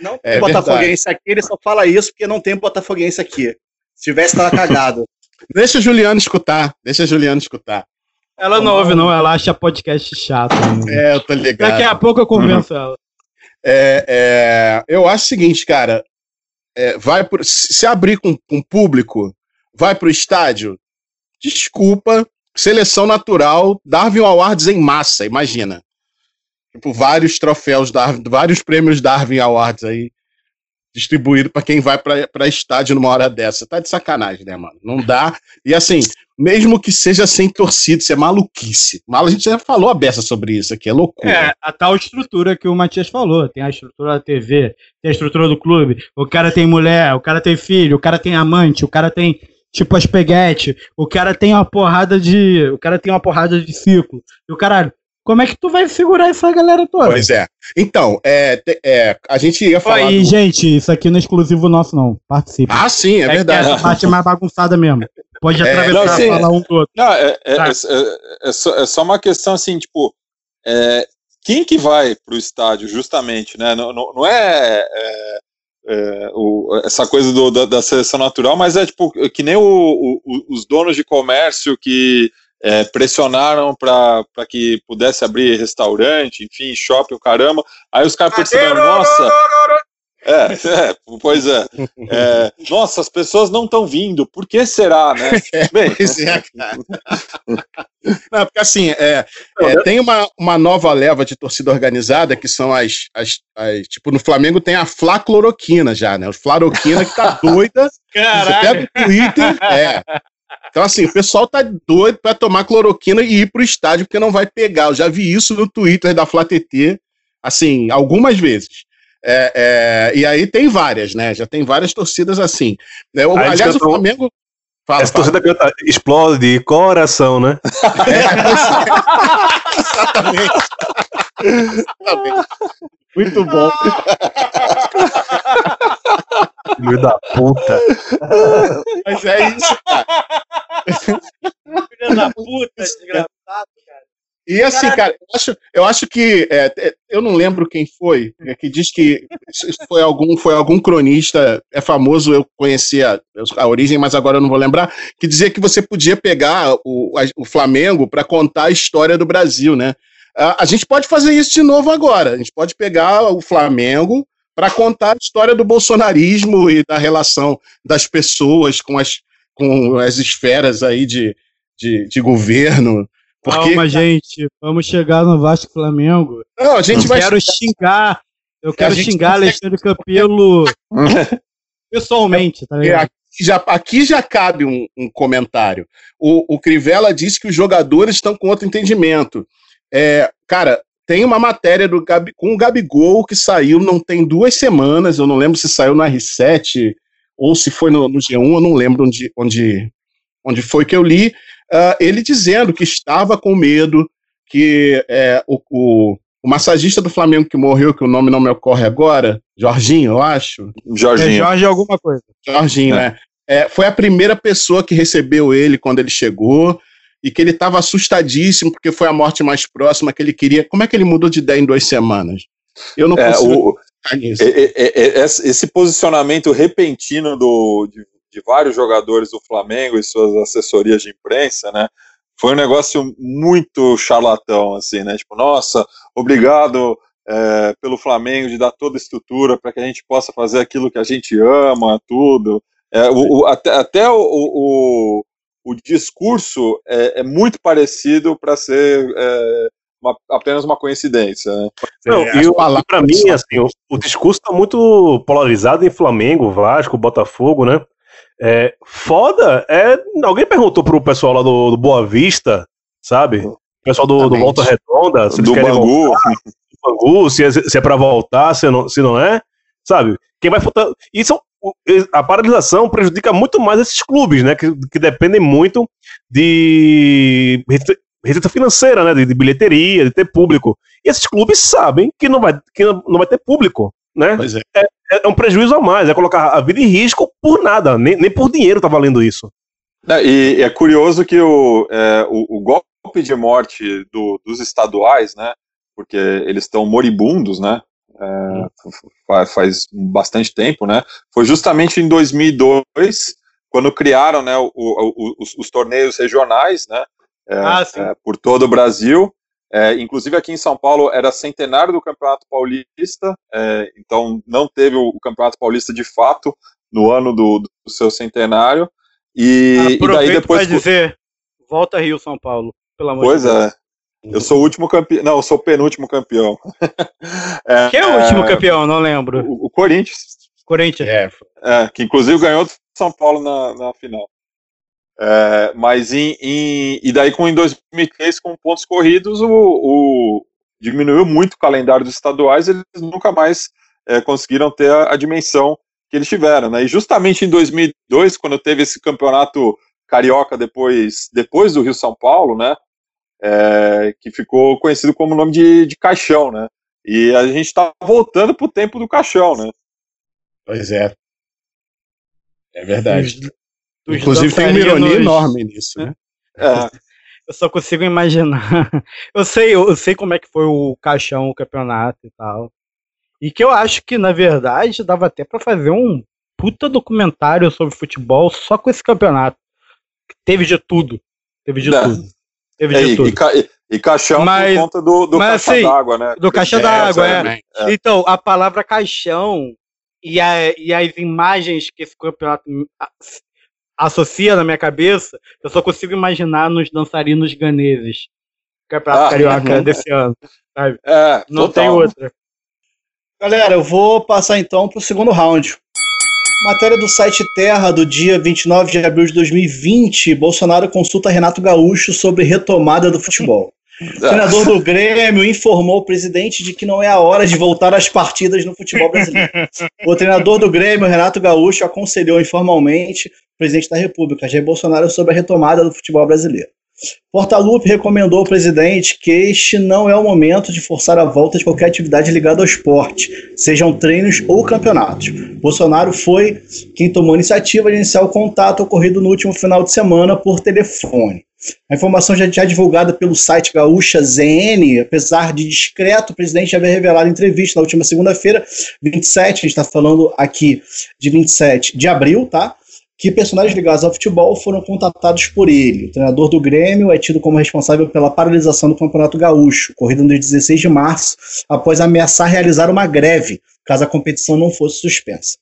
Não tem É botafoguense aqui, ele só fala isso porque não tem botafoguense aqui. Se tivesse, tava cagado. Deixa a Juliana escutar. Deixa a Juliana escutar. Ela não ouve, não, ela acha podcast chato. né? É, eu tô ligado. Daqui a pouco eu convenço ela. É, é, eu acho o seguinte, cara. é, vai se abrir com, com público, vai pro estádio. Desculpa, seleção natural, Darwin Awards em massa, imagina. Tipo, vários troféus, Darwin, vários prêmios Darwin Awards aí distribuído pra quem vai pra estádio numa hora dessa. Tá de sacanagem, né, mano? Não dá. E assim, mesmo que seja sem torcida, isso é maluquice. Mal, a gente já falou a beça sobre isso aqui, é loucura. É, a tal estrutura que o Matias falou. Tem a estrutura da TV, tem a estrutura do clube. O cara tem mulher, o cara tem filho, o cara tem amante, o cara tem tipo as peguete, o cara tem uma porrada de. O cara tem uma porrada de ciclo. E o caralho, como é que tu vai segurar essa galera toda? Pois é. Então, é, te- é, a gente ia falar. Aí, do- gente, isso aqui não é exclusivo nosso, não. Participe. Ah, sim, é, que verdade. essa parte é mais bagunçada mesmo. Pode É, atravessar não, sim. e falar um do outro. Não, é, é, Tá. é- é- é só, é só uma questão assim, tipo, é, quem que vai pro estádio, justamente, né? Não, não, não é, é, é, o- essa coisa do- da, da seleção natural, mas é tipo que nem o- o- os donos de comércio que é, pressionaram para que pudesse abrir restaurante, enfim, shopping, o caramba. Aí os caras perceberam, nossa. É, é, pois é. É, Nossa, as pessoas não estão vindo. Por que será, né? (laughs) Bem, Pois é, cara. Não, porque assim, é, é, tem uma, uma nova leva de torcida organizada que são as, as, as- Tipo, no Flamengo tem a Flá Cloroquina já, né? O Flaroquina que tá (laughs) doida. Você pega o Twitter. (laughs) É. Então, assim, o pessoal tá doido pra tomar cloroquina e ir pro estádio porque não vai pegar. Eu já vi isso no Twitter da Flá TT, assim, algumas vezes. É, é, e aí tem várias, né? Já tem várias torcidas assim. É, o- aliás, o Flamengo. Fala, Essa fala. torcida canta, explode coração, né? (laughs) Exatamente. Exatamente. Muito bom. Filho da puta. Mas é isso, cara. Filha da puta, desgraçado, cara. E assim, cara, eu acho, eu acho que é, é, eu não lembro quem foi, é, que diz que foi algum, foi algum cronista, é famoso, eu conhecia a, origem, mas agora eu não vou lembrar, que dizia que você podia pegar o, a- o Flamengo para contar a história do Brasil, né? A, a gente pode fazer isso de novo agora. A gente pode pegar o Flamengo para contar a história do bolsonarismo e da relação das pessoas com as, com as esferas aí de, de, de governo. Porque, Calma, gente. Vamos chegar no Vasco Flamengo. não, a gente Eu vai quero xingar. Eu quero gente xingar consegue- Alexandre Campelo (laughs) pessoalmente, tá ligado? aqui, já, aqui já cabe um, um comentário. O, o Crivella disse que os jogadores estão com outro entendimento. É, cara, tem uma matéria do Gabi, com o Gabigol que saiu não tem duas semanas, eu não lembro se saiu no R7 ou se foi no, no G1, eu não lembro onde, onde, onde foi que eu li, ah, ele dizendo que estava com medo que é, o, o, o massagista do Flamengo que morreu, que o nome não me ocorre agora, Jorginho, eu acho, É Jorginho. Jorge alguma coisa. Jorginho, É. né? É, foi a primeira pessoa que recebeu ele quando ele chegou e que ele estava assustadíssimo porque foi a morte mais próxima que ele queria. Como é que ele mudou de ideia em duas semanas? Eu não É, consigo o, nisso. é, é, é, é, esse posicionamento repentino do, de, de vários jogadores do Flamengo e suas assessorias de imprensa, né? Foi um negócio muito charlatão, assim, né? Tipo, nossa, obrigado é, pelo Flamengo de dar toda a estrutura para que a gente possa fazer aquilo que a gente ama, tudo. É, o, o- até até o, o, discurso é, é muito parecido para ser é, uma- apenas uma coincidência, né? Não, É, e, pra mim, são- assim, o, o discurso tá muito polarizado em Flamengo, Vasco, Botafogo, né? É, foda é. Alguém perguntou pro pessoal lá do, do Boa Vista, sabe? O pessoal do, do. Volta Redonda, se Do Bangu. voltar, do Bangu, se é, se é pra voltar, se não, se não é, sabe? Quem vai faltar. Isso, o- a paralisação prejudica muito mais esses clubes, né? Que, que dependem muito de receita- financeira, né? De, de bilheteria, de ter público. E esses clubes sabem que não vai, que não vai ter público, né? Pois é. É, é um prejuízo a mais, é colocar a vida em risco por nada, nem, nem por dinheiro tá valendo isso. É, e é curioso que o, é, o, o golpe golpe de morte do- dos estaduais, né? Porque eles estão moribundos, né? É, fa- faz bastante tempo, né? Foi justamente em 2002 quando criaram, né, o- o- os, os torneios regionais, né? é, Ah, é, por todo o Brasil. É, inclusive aqui em São Paulo era centenário do Campeonato Paulista, é, então não teve o, Campeonato Paulista de fato no ano do, do seu centenário. E, e daí Aproveito depois. pra dizer, volta Rio, São Paulo, pelo amor Pois de Deus. é. Eu sou o último campeão. Não, eu sou o penúltimo campeão. (laughs) É, Quem é o último campeão? Não lembro. O, o Corinthians. Corinthians. É, É, que inclusive ganhou do São Paulo na, na final. É, mas em, em- e daí com em 2003 com pontos corridos o, o- diminuiu muito o calendário dos estaduais eles nunca mais é, conseguiram ter a, a dimensão que eles tiveram né? e justamente em 2002 quando teve esse campeonato carioca depois depois do Rio São Paulo né é, que ficou conhecido como nome de, de caixão né e a gente está voltando para o tempo do caixão né pois é. É verdade. Dos- dos Inclusive tem uma ironia enorme nisso, né? É, Eu só consigo imaginar. (laughs) Eu sei, eu sei como é que foi o caixão, o campeonato e tal. E que eu acho que, na verdade, dava até pra fazer um puta documentário sobre futebol só com esse campeonato. Teve de tudo. Teve de É. tudo. Teve É, de e, tudo. e, ca- e- e caixão Mas- por conta do, do mas, caixa assim, d'água, né? Do caixa É, d'água, é. exatamente. É. Então, a palavra caixão e, a- e as imagens que esse campeonato associa na minha cabeça, eu só consigo imaginar nos dançarinos ganeses. Campeonato Ah, Carioca uhum. desse ano. Sabe? É, Não total. tem outra. Galera, eu vou passar então para o segundo round. Matéria do site Terra do dia 29 de abril de 2020. Bolsonaro consulta Renato Gaúcho sobre retomada do futebol. (laughs) O treinador do Grêmio informou o presidente de que não é a hora de voltar às partidas no futebol brasileiro. O treinador do Grêmio, Renato Gaúcho, aconselhou informalmente o presidente da República, Jair Bolsonaro, sobre a retomada do futebol brasileiro. Portalupe recomendou ao presidente que este não é o momento de forçar a volta de qualquer atividade ligada ao esporte, sejam treinos ou campeonatos. Bolsonaro foi quem tomou a iniciativa de iniciar o contato ocorrido no último final de semana por telefone. A informação já, já divulgada pelo site Gaúcha ZN, apesar de discreto, o presidente já havia revelado em entrevista na última segunda-feira, 27, a gente está falando aqui de 27 de abril, tá? Que personagens ligados ao futebol foram contatados por ele. O treinador do Grêmio é tido como responsável pela paralisação do Campeonato Gaúcho, ocorrido no dia 16 de março, após ameaçar realizar uma greve, caso a competição não fosse suspensa.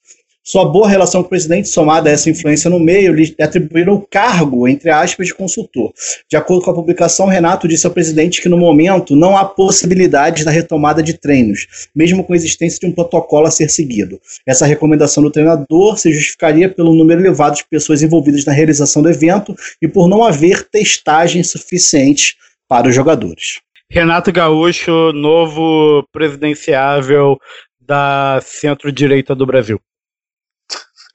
Sua boa relação com o presidente, somada a essa influência no meio, lhe atribuíram o cargo, entre aspas, de consultor. De acordo com a publicação, Renato disse ao presidente que no momento não há possibilidade da retomada de treinos, mesmo com a existência de um protocolo a ser seguido. Essa recomendação do treinador se justificaria pelo número elevado de pessoas envolvidas na realização do evento e por não haver testagem suficiente para os jogadores. Renato Gaúcho, novo presidenciável da centro-direita do Brasil.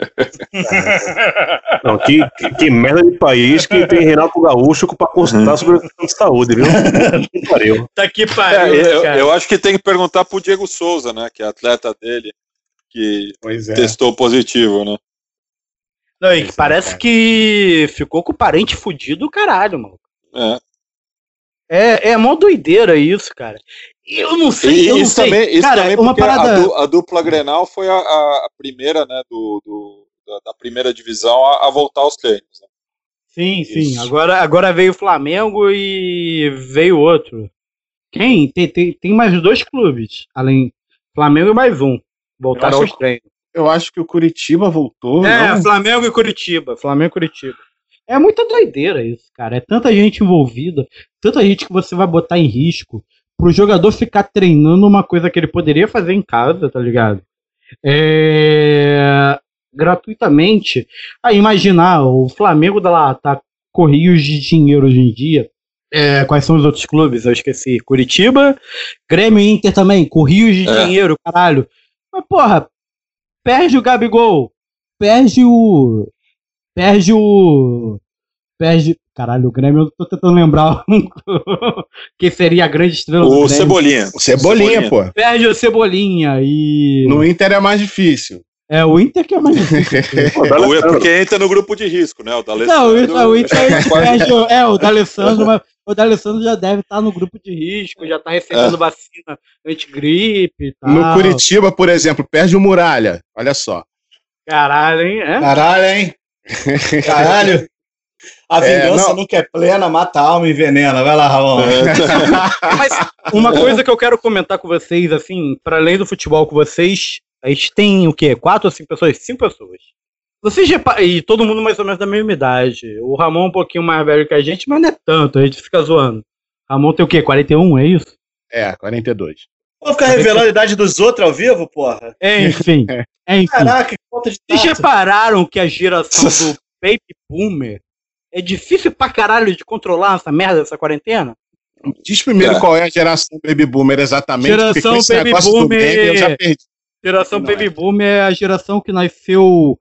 (laughs) Não, que, que, que merda de país que tem Renato Gaúcho pra consultar sobre a questão de saúde, viu? (laughs) Que pariu. Tá que É, pariu, eu, cara. eu acho que tem que perguntar pro Diego Souza, né? Que é atleta dele, que Pois é. testou positivo, né? Não, e que é, parece que ficou com o parente fudido do caralho, mano. É. É, é mó doideira isso, cara. Eu não sei, eu não isso sei. também, isso cara, também uma porque a parada... du- a, dupla Grenal foi a, a- a primeira, né, do, do- da, da primeira divisão a, a voltar aos treinos. né? Sim, sim. Isso. Agora, agora veio o Flamengo e veio outro. Quem? Tem, tem, tem mais dois clubes, além Flamengo e mais um. Voltaram aos treinos. Eu acho que o Curitiba voltou. É, não? Flamengo e Curitiba. Flamengo e Curitiba. É muita doideira isso, cara. É tanta gente envolvida, tanta gente que você vai botar em risco pro jogador ficar treinando uma coisa que ele poderia fazer em casa, tá ligado? É... Gratuitamente. Aí imaginar, o Flamengo dá lá, tá com rios de dinheiro hoje em dia. É, quais são os outros clubes? Eu esqueci. Curitiba, Grêmio e Inter também, com rios de É. dinheiro, caralho. Mas, porra, perde o Gabigol, perde o. Perde o. Perde. Caralho, o Grêmio, eu tô tentando lembrar (laughs) que seria a grande estrela do O Grêmio. Cebolinha. O Cebolinha, pô. Perde o Cebolinha e. No Inter é mais difícil. É, o Inter que é mais difícil. (laughs) Pô, O- licença. porque entra no grupo de risco, né? O da Não, o Inter, o Quase- perde o- É, o (laughs) D'Alessandro, mas o D'Alessandro já deve estar no grupo de risco, já tá recebendo vacina antigripe e tal. No Curitiba, por exemplo, perde o Muralha. Olha só. Caralho, hein? É? Caralho, hein? Caralho. A É, vingança não. nunca é plena, mata a alma e envenena. Vai lá, Ramon. (laughs) Mas uma coisa que eu quero comentar com vocês, assim, para além do futebol com vocês, a gente tem o quê? Quatro ou cinco pessoas? Cinco pessoas. Vocês reparam, e todo mundo mais ou menos da mesma idade. O Ramon é um pouquinho mais velho que a gente, mas não é tanto, a gente fica zoando. Ramon tem o quê? 41, é isso? É, 42. Vou ficar revelando a idade dos outros ao vivo, porra? Enfim. (laughs) Enfim. Caraca, que falta de Vocês repararam que a geração do (laughs) Baby Boomer é difícil pra caralho de controlar essa merda dessa quarentena? Diz primeiro É. qual é a geração Baby Boomer exatamente. Geração Baby Boomer. meme Eu já perdi. Geração Não Baby é. Boomer é a geração que nasceu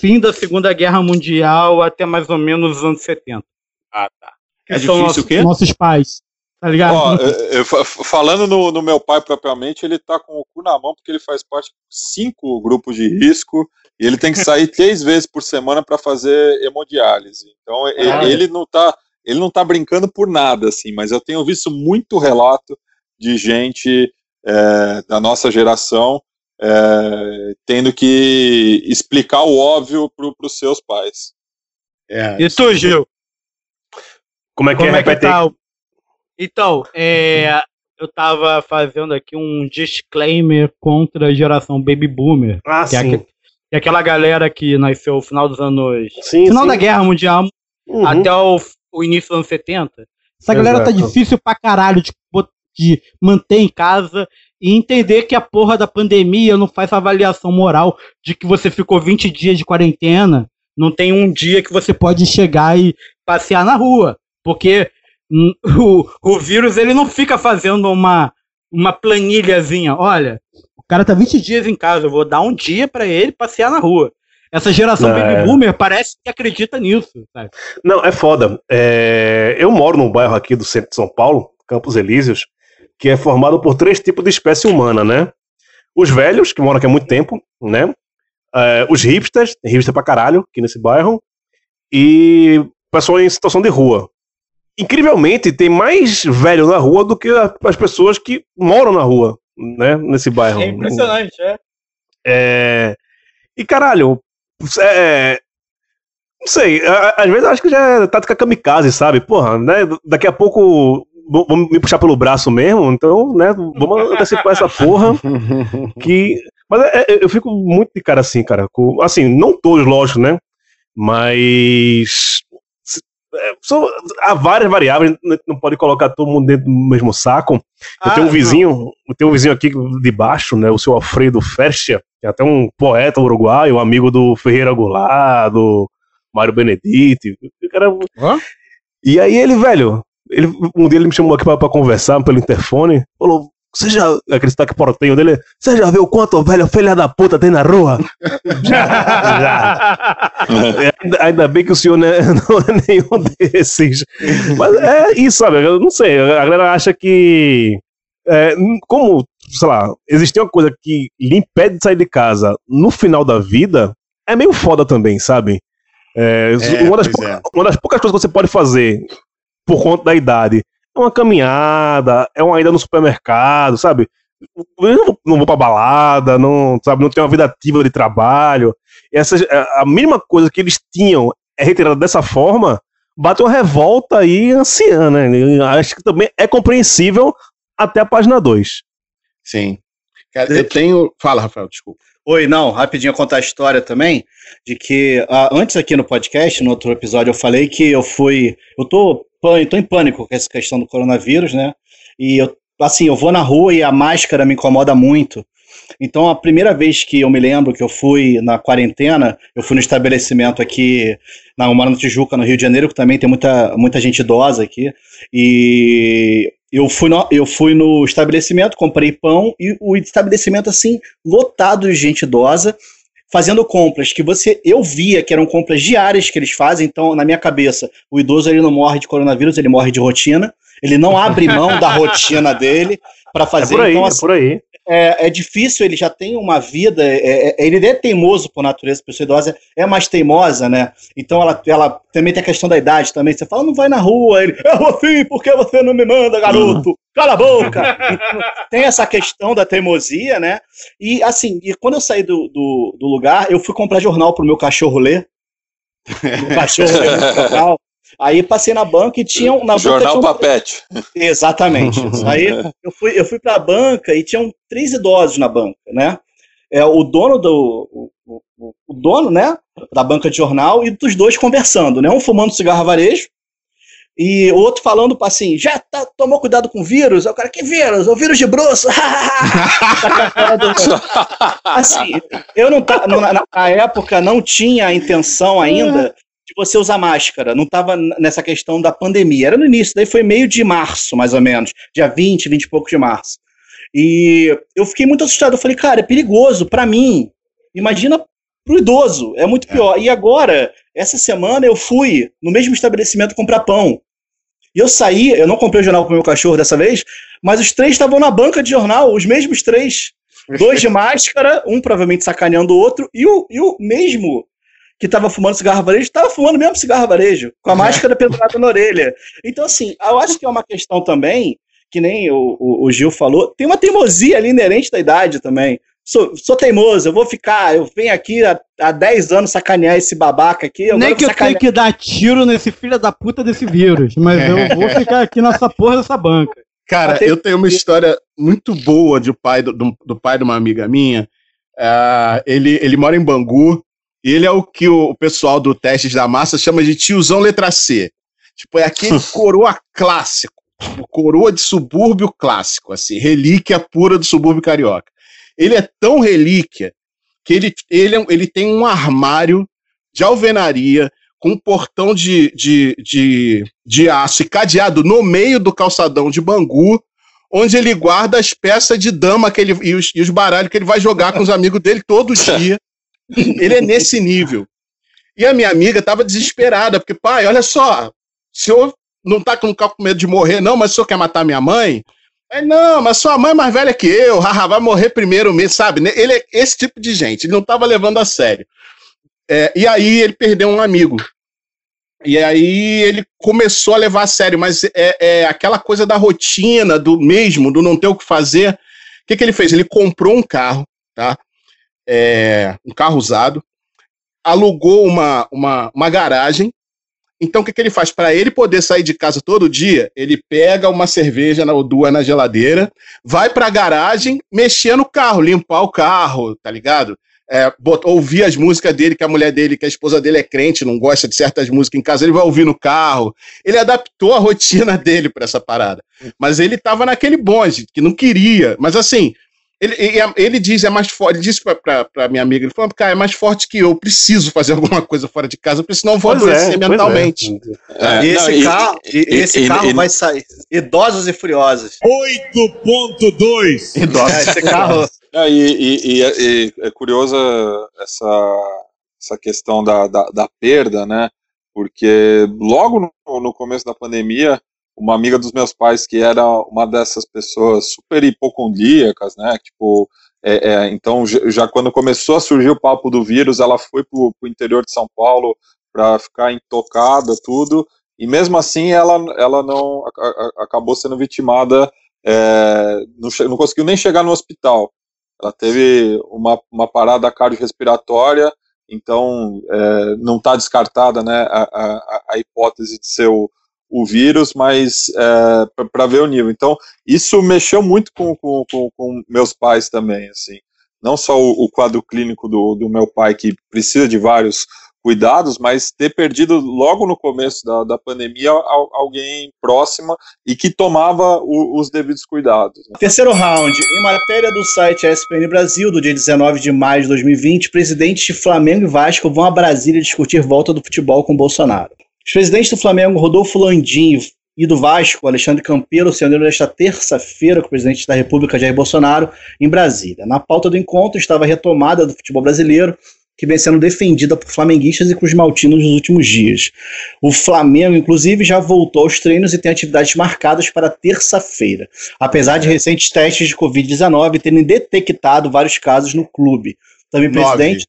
fim da Segunda Guerra Mundial até mais ou menos os anos 70. Ah, tá. É são difícil nossos, o quê? nossos pais. Tá ligado? Ó, eu- eu fa- falando no, no meu pai propriamente, ele tá com o cu na mão porque ele faz parte de cinco grupos de risco e ele tem que sair três vezes por semana para fazer hemodiálise. Então Caralho. ele não tá ele não tá brincando por nada assim, mas eu tenho visto muito relato de gente é, da nossa geração é, tendo que explicar o óbvio para os seus pais. É, e tu, Gil? Como é que Como é? é que tá? Então, é, eu tava fazendo aqui um disclaimer contra a geração Baby Boomer. Ah, Que é, sim. aque- é aquela galera que nasceu no final dos anos. Sim, Final sim. da Guerra Mundial Uhum. até o, o início dos anos 70. Essa galera tá Exato. difícil pra caralho de, de manter em casa e entender que a porra da pandemia não faz avaliação moral de que você ficou 20 dias de quarentena. Não tem um dia que você pode chegar e passear na rua. Porque (laughs) o, o vírus ele não fica fazendo uma, uma planilhazinha. Olha, o cara tá 20 dias em casa, eu vou dar um dia pra ele passear na rua. Essa geração É. baby boomer parece que acredita nisso, sabe? Não, é foda. É, eu moro num bairro aqui do centro de São Paulo, Campos Elíseos, que é formado por três tipos de espécie humana, né? Os velhos, que moram aqui há muito tempo, né? É, os hipsters, hipster pra caralho aqui nesse bairro, e pessoas em situação de rua. Incrivelmente, tem mais velho na rua do que as pessoas que moram na rua, né? Nesse bairro. É impressionante, é. É, E caralho, é, não sei, às vezes eu acho que já é tática kamikaze, sabe? Porra, né? Daqui a pouco vão vão me puxar pelo braço mesmo, então, né? Vamos antecipar essa porra. (laughs) Que. Mas é- é- eu fico muito de cara assim, cara. com- assim, não todos, lógico, né? Mas. É, são- há várias variáveis, não pode colocar todo mundo dentro do mesmo saco. Eu Ah, tenho um não. vizinho, eu tenho um vizinho aqui de baixo, né? O seu Alfredo Fercia, que é até um poeta uruguaio, um amigo do Ferreira Goulart, do Mário Benedetti. cara- Hã? E aí ele, velho, ele, um dia ele me chamou aqui pra, pra conversar pelo interfone, falou. Você já. Aquele sotaque portenho dele. Você já viu quanto velho filha da puta tem na rua? já, (laughs) já. Ainda, ainda bem que o senhor não é, (laughs) não é nenhum desses. Mas é isso, sabe? Eu não sei. A galera acha que. é, como, sei lá, existir uma coisa que lhe impede de sair de casa no final da vida, é meio foda também, sabe? É, É, uma, das pouca- é. uma das poucas coisas que você pode fazer por conta da idade é uma caminhada, é uma ida no supermercado, sabe? Eu não, vou pra balada, não, sabe, não tenho uma vida ativa de trabalho. Essa, a a mínima coisa que eles tinham é retirada dessa forma, bate uma revolta aí anciã, né? Eu Acho que também é compreensível até a página 2. Sim. Eu tenho. Fala, Rafael, desculpa. Oi, não, rapidinho contar a história também, de que ah, antes aqui no podcast, no outro episódio, eu falei que eu fui. Eu tô, tô em pânico com essa questão do coronavírus, né? E eu, assim, eu vou na rua e a máscara me incomoda muito. Então, a primeira vez que eu me lembro que eu fui na quarentena, eu fui no estabelecimento aqui na no Tijuca, no Rio de Janeiro, que também tem muita, muita gente idosa aqui. E eu fui, no, eu fui no estabelecimento, comprei pão e o estabelecimento, assim, lotado de gente idosa, fazendo compras que você eu via que eram compras diárias que eles fazem, então na minha cabeça, o idoso ele não morre de coronavírus, ele morre de rotina, ele não abre mão da rotina dele para É fazer por aí, então é assim, por aí. é, é difícil, ele já tem uma vida, é, é- ele é teimoso por natureza, a pessoa idosa é mais teimosa, né? Então ela, ela também tem a questão da idade também. Você fala, não vai na rua, ele, eu vou sim, por que você não me manda, garoto? Cala a boca! Então, tem essa questão da teimosia, né? E assim, e quando eu saí do, do, do lugar, eu fui comprar jornal pro meu cachorro ler. O (laughs) cachorro lê muito jornal. Aí passei na banca e tinha um- na banca Jornal tinha um- Papete. Exatamente. Aí eu fui, eu fui para a banca e tinham três idosos na banca, né? É, o dono do. O, o- o dono, né? Da banca de jornal e dos dois conversando, né? Um fumando cigarro a varejo e o outro falando assim: já tá, tomou cuidado com o vírus? Aí O cara, que vírus? O vírus de bruxo. (laughs) assim, eu não tá, na, na- na época não tinha a intenção ainda de você usar máscara, não estava nessa questão da pandemia, era no início, daí foi meio de março, mais ou menos, dia 20, 20 e pouco de março. E eu fiquei muito assustado, eu falei, cara, é perigoso para mim, imagina pro idoso, é muito pior. E agora, essa semana eu fui no mesmo estabelecimento comprar pão. E eu saí, eu não comprei o jornal pro meu cachorro dessa vez, mas os três estavam na banca de jornal, os mesmos três. Dois de (laughs) máscara, um provavelmente sacaneando o outro, e o, e o mesmo que estava fumando cigarro varejo, estava fumando mesmo cigarro varejo, com a máscara pendurada na (laughs) orelha. Então, assim, eu acho que é uma questão também, que nem o, o, o Gil falou, tem uma teimosia ali inerente da idade também. Sou, sou teimoso, eu vou ficar, eu venho aqui há, há 10 anos sacanear esse babaca aqui. Nem que eu sacanear- tenha que dar tiro nesse filho da puta desse vírus, mas eu vou ficar aqui nessa porra dessa banca. Cara, eu tenho uma história muito boa de pai do, do, do pai de uma amiga minha. Ah, ele, ele mora em Bangu e ele é o que o, o pessoal do Testes da Massa chama de tiozão letra C. Tipo, é aquele (laughs) coroa clássico. Tipo, coroa de subúrbio clássico, assim, relíquia pura do subúrbio carioca. Ele é tão relíquia que ele, ele, é ele tem um armário de alvenaria com um portão de, de, de, de aço e cadeado no meio do calçadão de Bangu, onde ele guarda as peças de dama que ele, e, os, e os baralhos que ele vai jogar com os amigos dele todo dia. Ele é nesse nível. E a minha amiga estava desesperada, porque, pai, olha só, o senhor não tá com com medo de morrer, não, mas o senhor quer matar minha mãe? Aí, não, mas sua mãe é mais velha que eu, haha, vai morrer primeiro mesmo, sabe? Ele é esse tipo de gente, ele não estava levando a sério. É, e aí ele perdeu um amigo. E aí ele começou a levar a sério, mas é, é aquela coisa da rotina, do mesmo, do não ter o que fazer. O que, que ele fez? Ele comprou um carro, tá? É, um carro usado, alugou uma, uma, uma garagem. Então o que, que ele faz? Para ele poder sair de casa todo dia, ele pega uma cerveja ou duas na geladeira, vai para a garagem, mexer no carro, limpar o carro, tá ligado? É, ouvir as músicas dele, que a mulher dele, que a esposa dele é crente, não gosta de certas músicas em casa, ele vai ouvir no carro. Ele adaptou a rotina (laughs) dele para essa parada. Mas ele tava naquele bonde, que não queria. Mas assim, ele, ele, ele diz, é mais forte, ele disse pra, pra, pra minha amiga, ele falou, cara, é mais forte que eu, preciso fazer (laughs) alguma coisa fora de casa, porque senão eu vou Pois é, adoecer pois é. mentalmente. É, E esse não, carro, e- e- esse carro vai sair. Idosos e furiosos. 8.2. (laughs) É, esse carro. É, e, e- e- e é curiosa essa, essa questão da, da, da perda, né? Porque logo no, no começo da pandemia, uma amiga dos meus pais, que era uma dessas pessoas super hipocondríacas, né? Tipo, é, é, então já, quando começou a surgir o papo do vírus, ela foi pro, pro interior de São Paulo para ficar intocada, tudo. E mesmo assim, ela, ela não a- a- acabou sendo vitimada, é, não, não conseguiu nem chegar no hospital. Ela teve uma, uma parada cardiorrespiratória, então é, não está descartada né, a, a, a hipótese de ser o, o vírus, mas é, para ver o nível. Então, isso mexeu muito com, com, com, com meus pais também, assim. Não só o, o quadro clínico do, do meu pai, que precisa de vários cuidados, mas ter perdido logo no começo da, da pandemia al- alguém próxima e que tomava o- os devidos cuidados. né? Terceiro round. Em matéria do site ESPN Brasil, do dia 19 de maio de 2020, presidentes de Flamengo e Vasco vão a Brasília discutir volta do futebol com Bolsonaro. Os presidentes do Flamengo, Rodolfo Landim, e do Vasco, Alexandre Campelo, se reuniram nesta terça-feira com o presidente da República, Jair Bolsonaro, em Brasília. Na pauta do encontro estava a retomada do futebol brasileiro, que vem sendo defendida por flamenguistas e cruzmaltinos nos últimos dias. O Flamengo, inclusive, já voltou aos treinos e tem atividades marcadas para terça-feira, apesar de recentes testes de Covid-19 terem detectado vários casos no clube. Também presidente,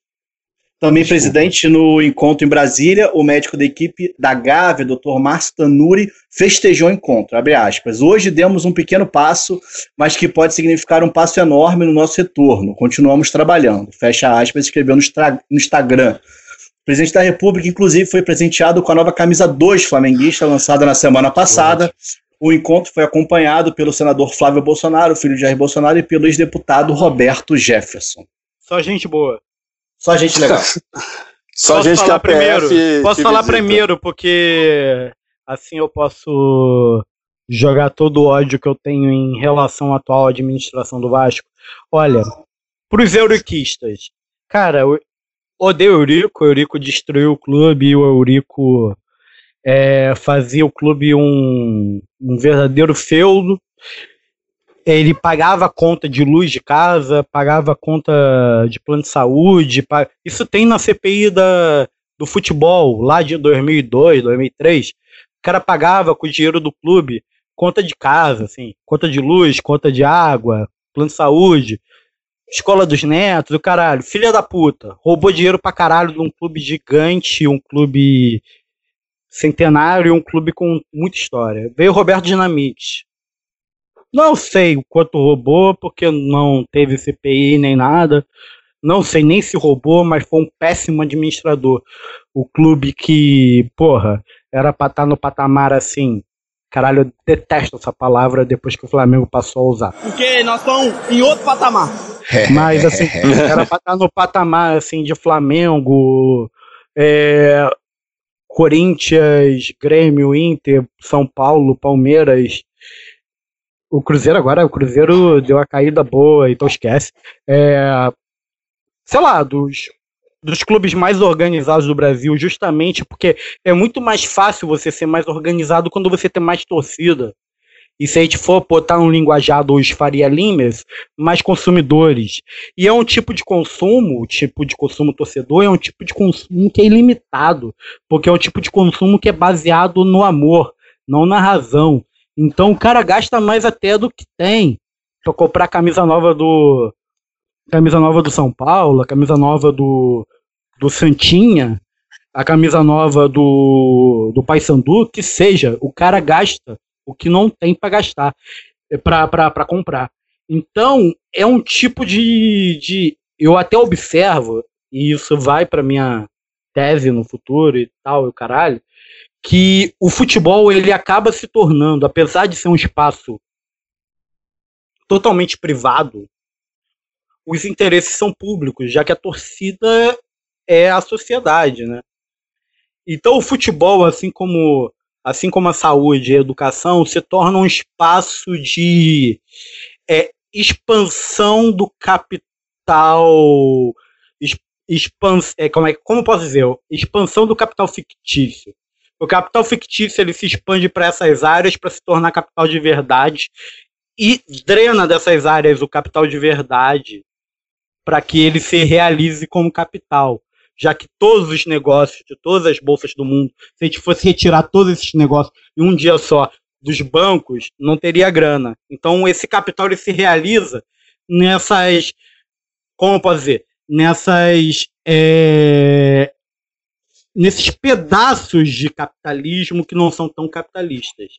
também presidente no encontro em Brasília, o médico da equipe da Gávea, Dr. Márcio Tanuri, festejou o encontro. Abre aspas. Hoje demos um pequeno passo, mas que pode significar um passo enorme no nosso retorno. Continuamos trabalhando. Fecha aspas, escreveu no, no Instagram. O presidente da República, inclusive, foi presenteado com a nova camisa 2 flamenguista, lançada na semana passada. O encontro foi acompanhado pelo senador Flávio Bolsonaro, filho de Jair Bolsonaro, e pelo ex-deputado Roberto Jefferson. Só gente boa. Só gente legal. (laughs) Só Posso gente que falar a PF primeiro? Posso falar visita. primeiro, porque assim eu posso jogar todo o ódio que eu tenho em relação à atual administração do Vasco. Olha, pros euriquistas, cara, eu odeio o Eurico, o Eurico destruiu o clube e o Eurico é, fazia o clube um, um verdadeiro feudo. Ele pagava conta de luz de casa, pagava conta de plano de saúde. pa- Isso tem na CPI da, do futebol, lá de 2002, 2003. O cara pagava com o dinheiro do clube conta de casa, assim, conta de luz, conta de água, plano de saúde, escola dos netos, o caralho. Filha da puta. Roubou dinheiro pra caralho de um clube gigante, um clube centenário, um clube com muita história. Veio o Roberto Dinamite. Não sei o quanto roubou, porque não teve CPI nem nada. Não sei nem se roubou, mas foi um péssimo administrador. O clube que, porra, era pra estar no patamar assim. Caralho, eu detesto essa palavra depois que o Flamengo passou a usar. Porque nós estamos em outro patamar. (laughs) Mas assim, era pra estar no patamar assim de Flamengo, é, Corinthians, Grêmio, Inter, São Paulo, Palmeiras. O Cruzeiro agora, o Cruzeiro deu uma caída boa, então esquece. É, sei lá, dos, dos clubes mais organizados do Brasil, justamente porque é muito mais fácil você ser mais organizado quando você tem mais torcida. E se a gente for botar um linguajar dos Faria Limers, mais consumidores. E é um tipo de consumo, o tipo de consumo torcedor, é um tipo de consumo que é ilimitado, porque é um tipo de consumo que é baseado no amor, não na razão. Então o cara gasta mais até do que tem. Pra comprar a camisa nova do. Camisa nova do São Paulo, a camisa nova do, do Santinha, a camisa nova do, do Paysandu, que seja, o cara gasta o que não tem para gastar, para comprar. Então, é um tipo de, de. Eu até observo, e isso vai para minha tese no futuro e tal, e o caralho, que o futebol ele acaba se tornando, apesar de ser um espaço totalmente privado, os interesses são públicos, já que a torcida é a sociedade, né? Então o futebol, assim como assim como a saúde e a educação, se torna um espaço de é, expansão do capital, expans, é, como, é, como posso dizer? Expansão do capital fictício. O capital fictício ele se expande para essas áreas para se tornar capital de verdade e drena dessas áreas o capital de verdade para que ele se realize como capital. Já que todos os negócios de todas as bolsas do mundo, se a gente fosse retirar todos esses negócios em um dia só dos bancos, não teria grana. Então esse capital ele se realiza nessas, como eu posso dizer, nessas é, nesses pedaços de capitalismo que não são tão capitalistas.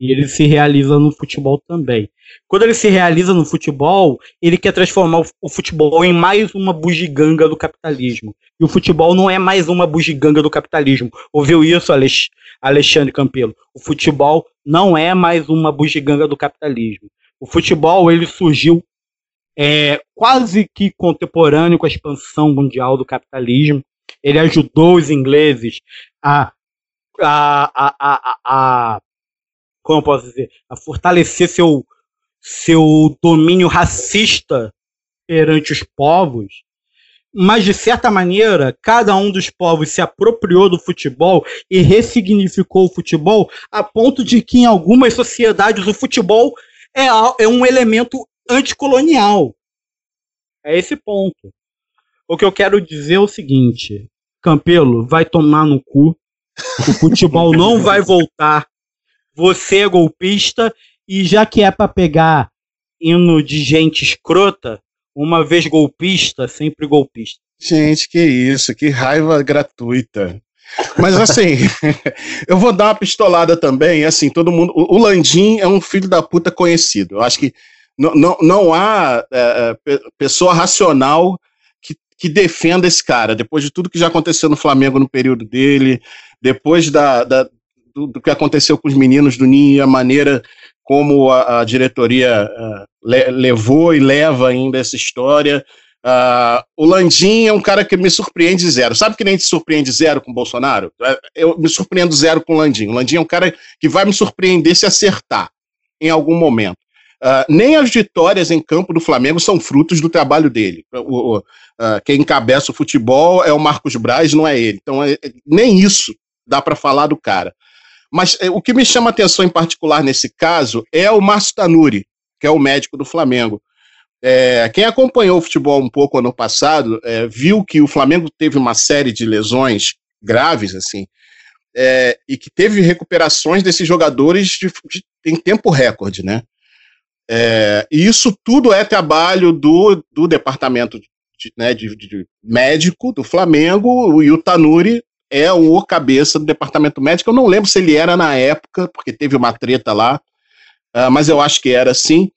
E ele se realiza no futebol também. Quando ele se realiza no futebol, ele quer transformar o, futebol em mais uma bugiganga do capitalismo. E o futebol não é mais uma bugiganga do capitalismo. Ouviu isso, Alex, Alexandre Campelo? O futebol não é mais uma bugiganga do capitalismo. O futebol ele surgiu é, quase que contemporâneo com a expansão mundial do capitalismo. Ele ajudou os ingleses a, a, a, a, a como posso dizer, a fortalecer seu, seu domínio racista perante os povos, mas de certa maneira, cada um dos povos se apropriou do futebol e ressignificou o futebol a ponto de que em algumas sociedades o futebol é, é um elemento anticolonial. É esse ponto. O que eu quero dizer é o seguinte: Campelo, vai tomar no cu. O futebol não vai voltar. Você é golpista e já que é pra pegar hino de gente escrota, uma vez golpista, sempre golpista. Gente, que isso, que raiva gratuita. Mas assim, (laughs) eu vou dar uma pistolada também, assim, todo mundo. O Landim é um filho da puta conhecido. Eu acho que não, não, não há é, é, pe- pessoa racional que, defenda esse cara, depois de tudo que já aconteceu no Flamengo no período dele, depois da, da- do, do que aconteceu com os meninos do Ninho e a maneira como a, a diretoria ah, le- levou e leva ainda essa história. Ah, o Landim é um cara que me surpreende zero. Sabe que nem te surpreende zero com o Bolsonaro? É, Eu me surpreendo zero com o Landim. O Landim é um cara que vai me surpreender se acertar em algum momento. Ah, nem as vitórias em campo do Flamengo são frutos do trabalho dele. O- o- ah, quem encabeça o futebol é o Marcos Braz, não é ele. Então, é- é- nem isso dá para falar do cara. Mas é, o que me chama a atenção em particular nesse caso é o Márcio Tanuri, que é o médico do Flamengo. É, quem acompanhou o futebol um pouco ano passado é, viu que o Flamengo teve uma série de lesões graves, assim, é, e que teve recuperações desses jogadores de- de- em tempo recorde, né? É, e isso tudo é trabalho do, do departamento de, né, de- de- médico do Flamengo, e o Tanuri é o cabeça do departamento médico. Eu não lembro se ele era na época, porque teve uma treta lá, ah, mas eu acho que era sim.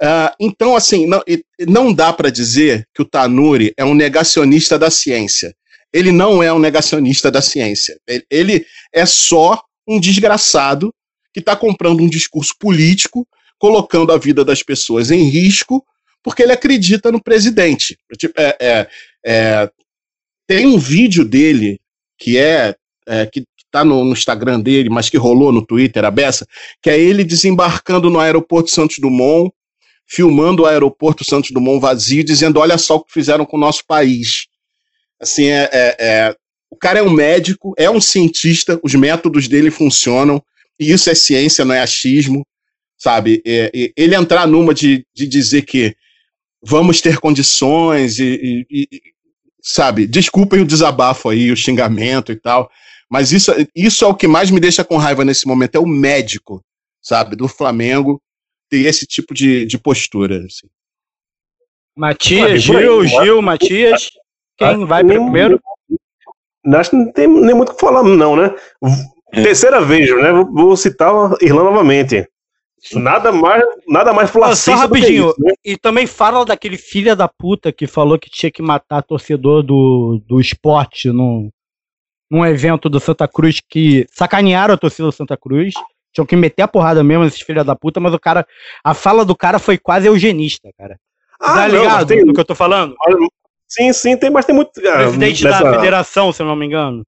Ah, então, assim, não, não dá para dizer que o Tanuri é um negacionista da ciência. Ele não é um negacionista da ciência. Ele, ele é só um desgraçado que está comprando um discurso político, colocando a vida das pessoas em risco, porque ele acredita no presidente. Tipo, é- é- é, tem um vídeo dele que é, é, que está no, no Instagram dele, mas que rolou no Twitter, a beça, que é ele desembarcando no aeroporto Santos Dumont, filmando o aeroporto Santos Dumont vazio, dizendo: olha só o que fizeram com o nosso país. Assim, é, é- é- o cara é um médico, é um cientista, os métodos dele funcionam, e isso é ciência, não é achismo, sabe? Ele entrar numa de, de dizer que vamos ter condições e, e- e- sabe, desculpem o desabafo aí, o xingamento e tal, mas isso, isso é o que mais me deixa com raiva nesse momento, é o médico, sabe, do Flamengo ter esse tipo de, de postura. assim. Matias, Gil? Gil, Matias. Quem vai primeiro? Acho que não tem nem muito o que falar, não, né? Terceira vez, né? Vou- Vou citar a Irlanda novamente. Nada mais, nada mais só flacista que rapidinho. isso, né? E também fala daquele filho da puta que falou que tinha que matar torcedor do, do esporte num, num evento do Santa Cruz que sacanearam a torcida do Santa Cruz. Tinham que meter a porrada mesmo, esses filhos da puta, mas o cara. A fala do cara foi quase eugenista, cara. Ah, tá não, ligado mas tem- no que eu tô falando? Sim, sim, tem, mas tem muito. ah, Presidente da federação, se eu não me engano.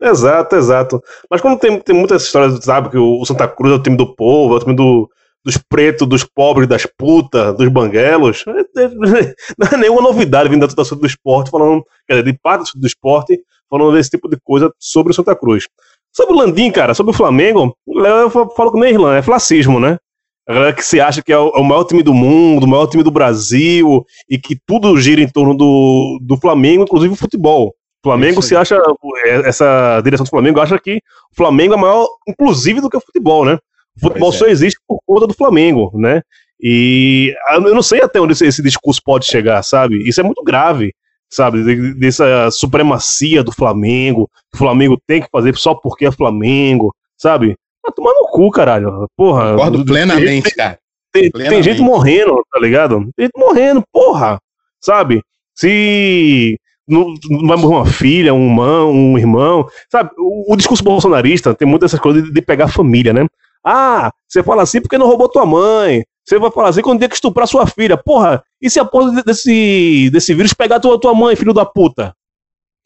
Exato, exato. Mas como tem, tem muitas histórias, sabe, que o Santa Cruz é o time do povo, é o time do, dos pretos, dos pobres, das putas, dos banguelos, é- é- (laughs) não é nenhuma novidade vindo da torcida do esporte, falando, quer dizer, de parte do esporte, falando desse tipo de coisa sobre o Santa Cruz. Sobre o Landim, cara, sobre o Flamengo, eu falo que nem Irlanda, é flacismo, né? A galera que se acha que é é o maior time do mundo, o maior time do Brasil, e que tudo gira em torno do, do Flamengo, inclusive o futebol. O Flamengo se acha, é, essa direção do Flamengo acha que o Flamengo é maior, inclusive, do que o futebol, né? O futebol Pois é. só existe por conta do Flamengo, né? E ah, eu não sei até onde esse, esse discurso pode chegar, sabe? Isso é muito grave, sabe? De- Dessa supremacia do Flamengo, que o Flamengo tem que fazer só porque é Flamengo, sabe? Vai tomar no cu, caralho. Porra. Concordo tem- plenamente, cara. tem, tem Plenamente. gente morrendo, tá ligado? Tem gente morrendo, porra. Sabe? Se não, não vai morrer uma filha, um irmão, um irmão. Sabe? O, o discurso bolsonarista tem muitas essas coisas de, de pegar a família, né? Ah, você fala assim porque não roubou tua mãe. Você vai falar assim quando tem que estuprar sua filha. Porra, e se a porra de- desse, desse vírus pegar tua, tua mãe, filho da puta?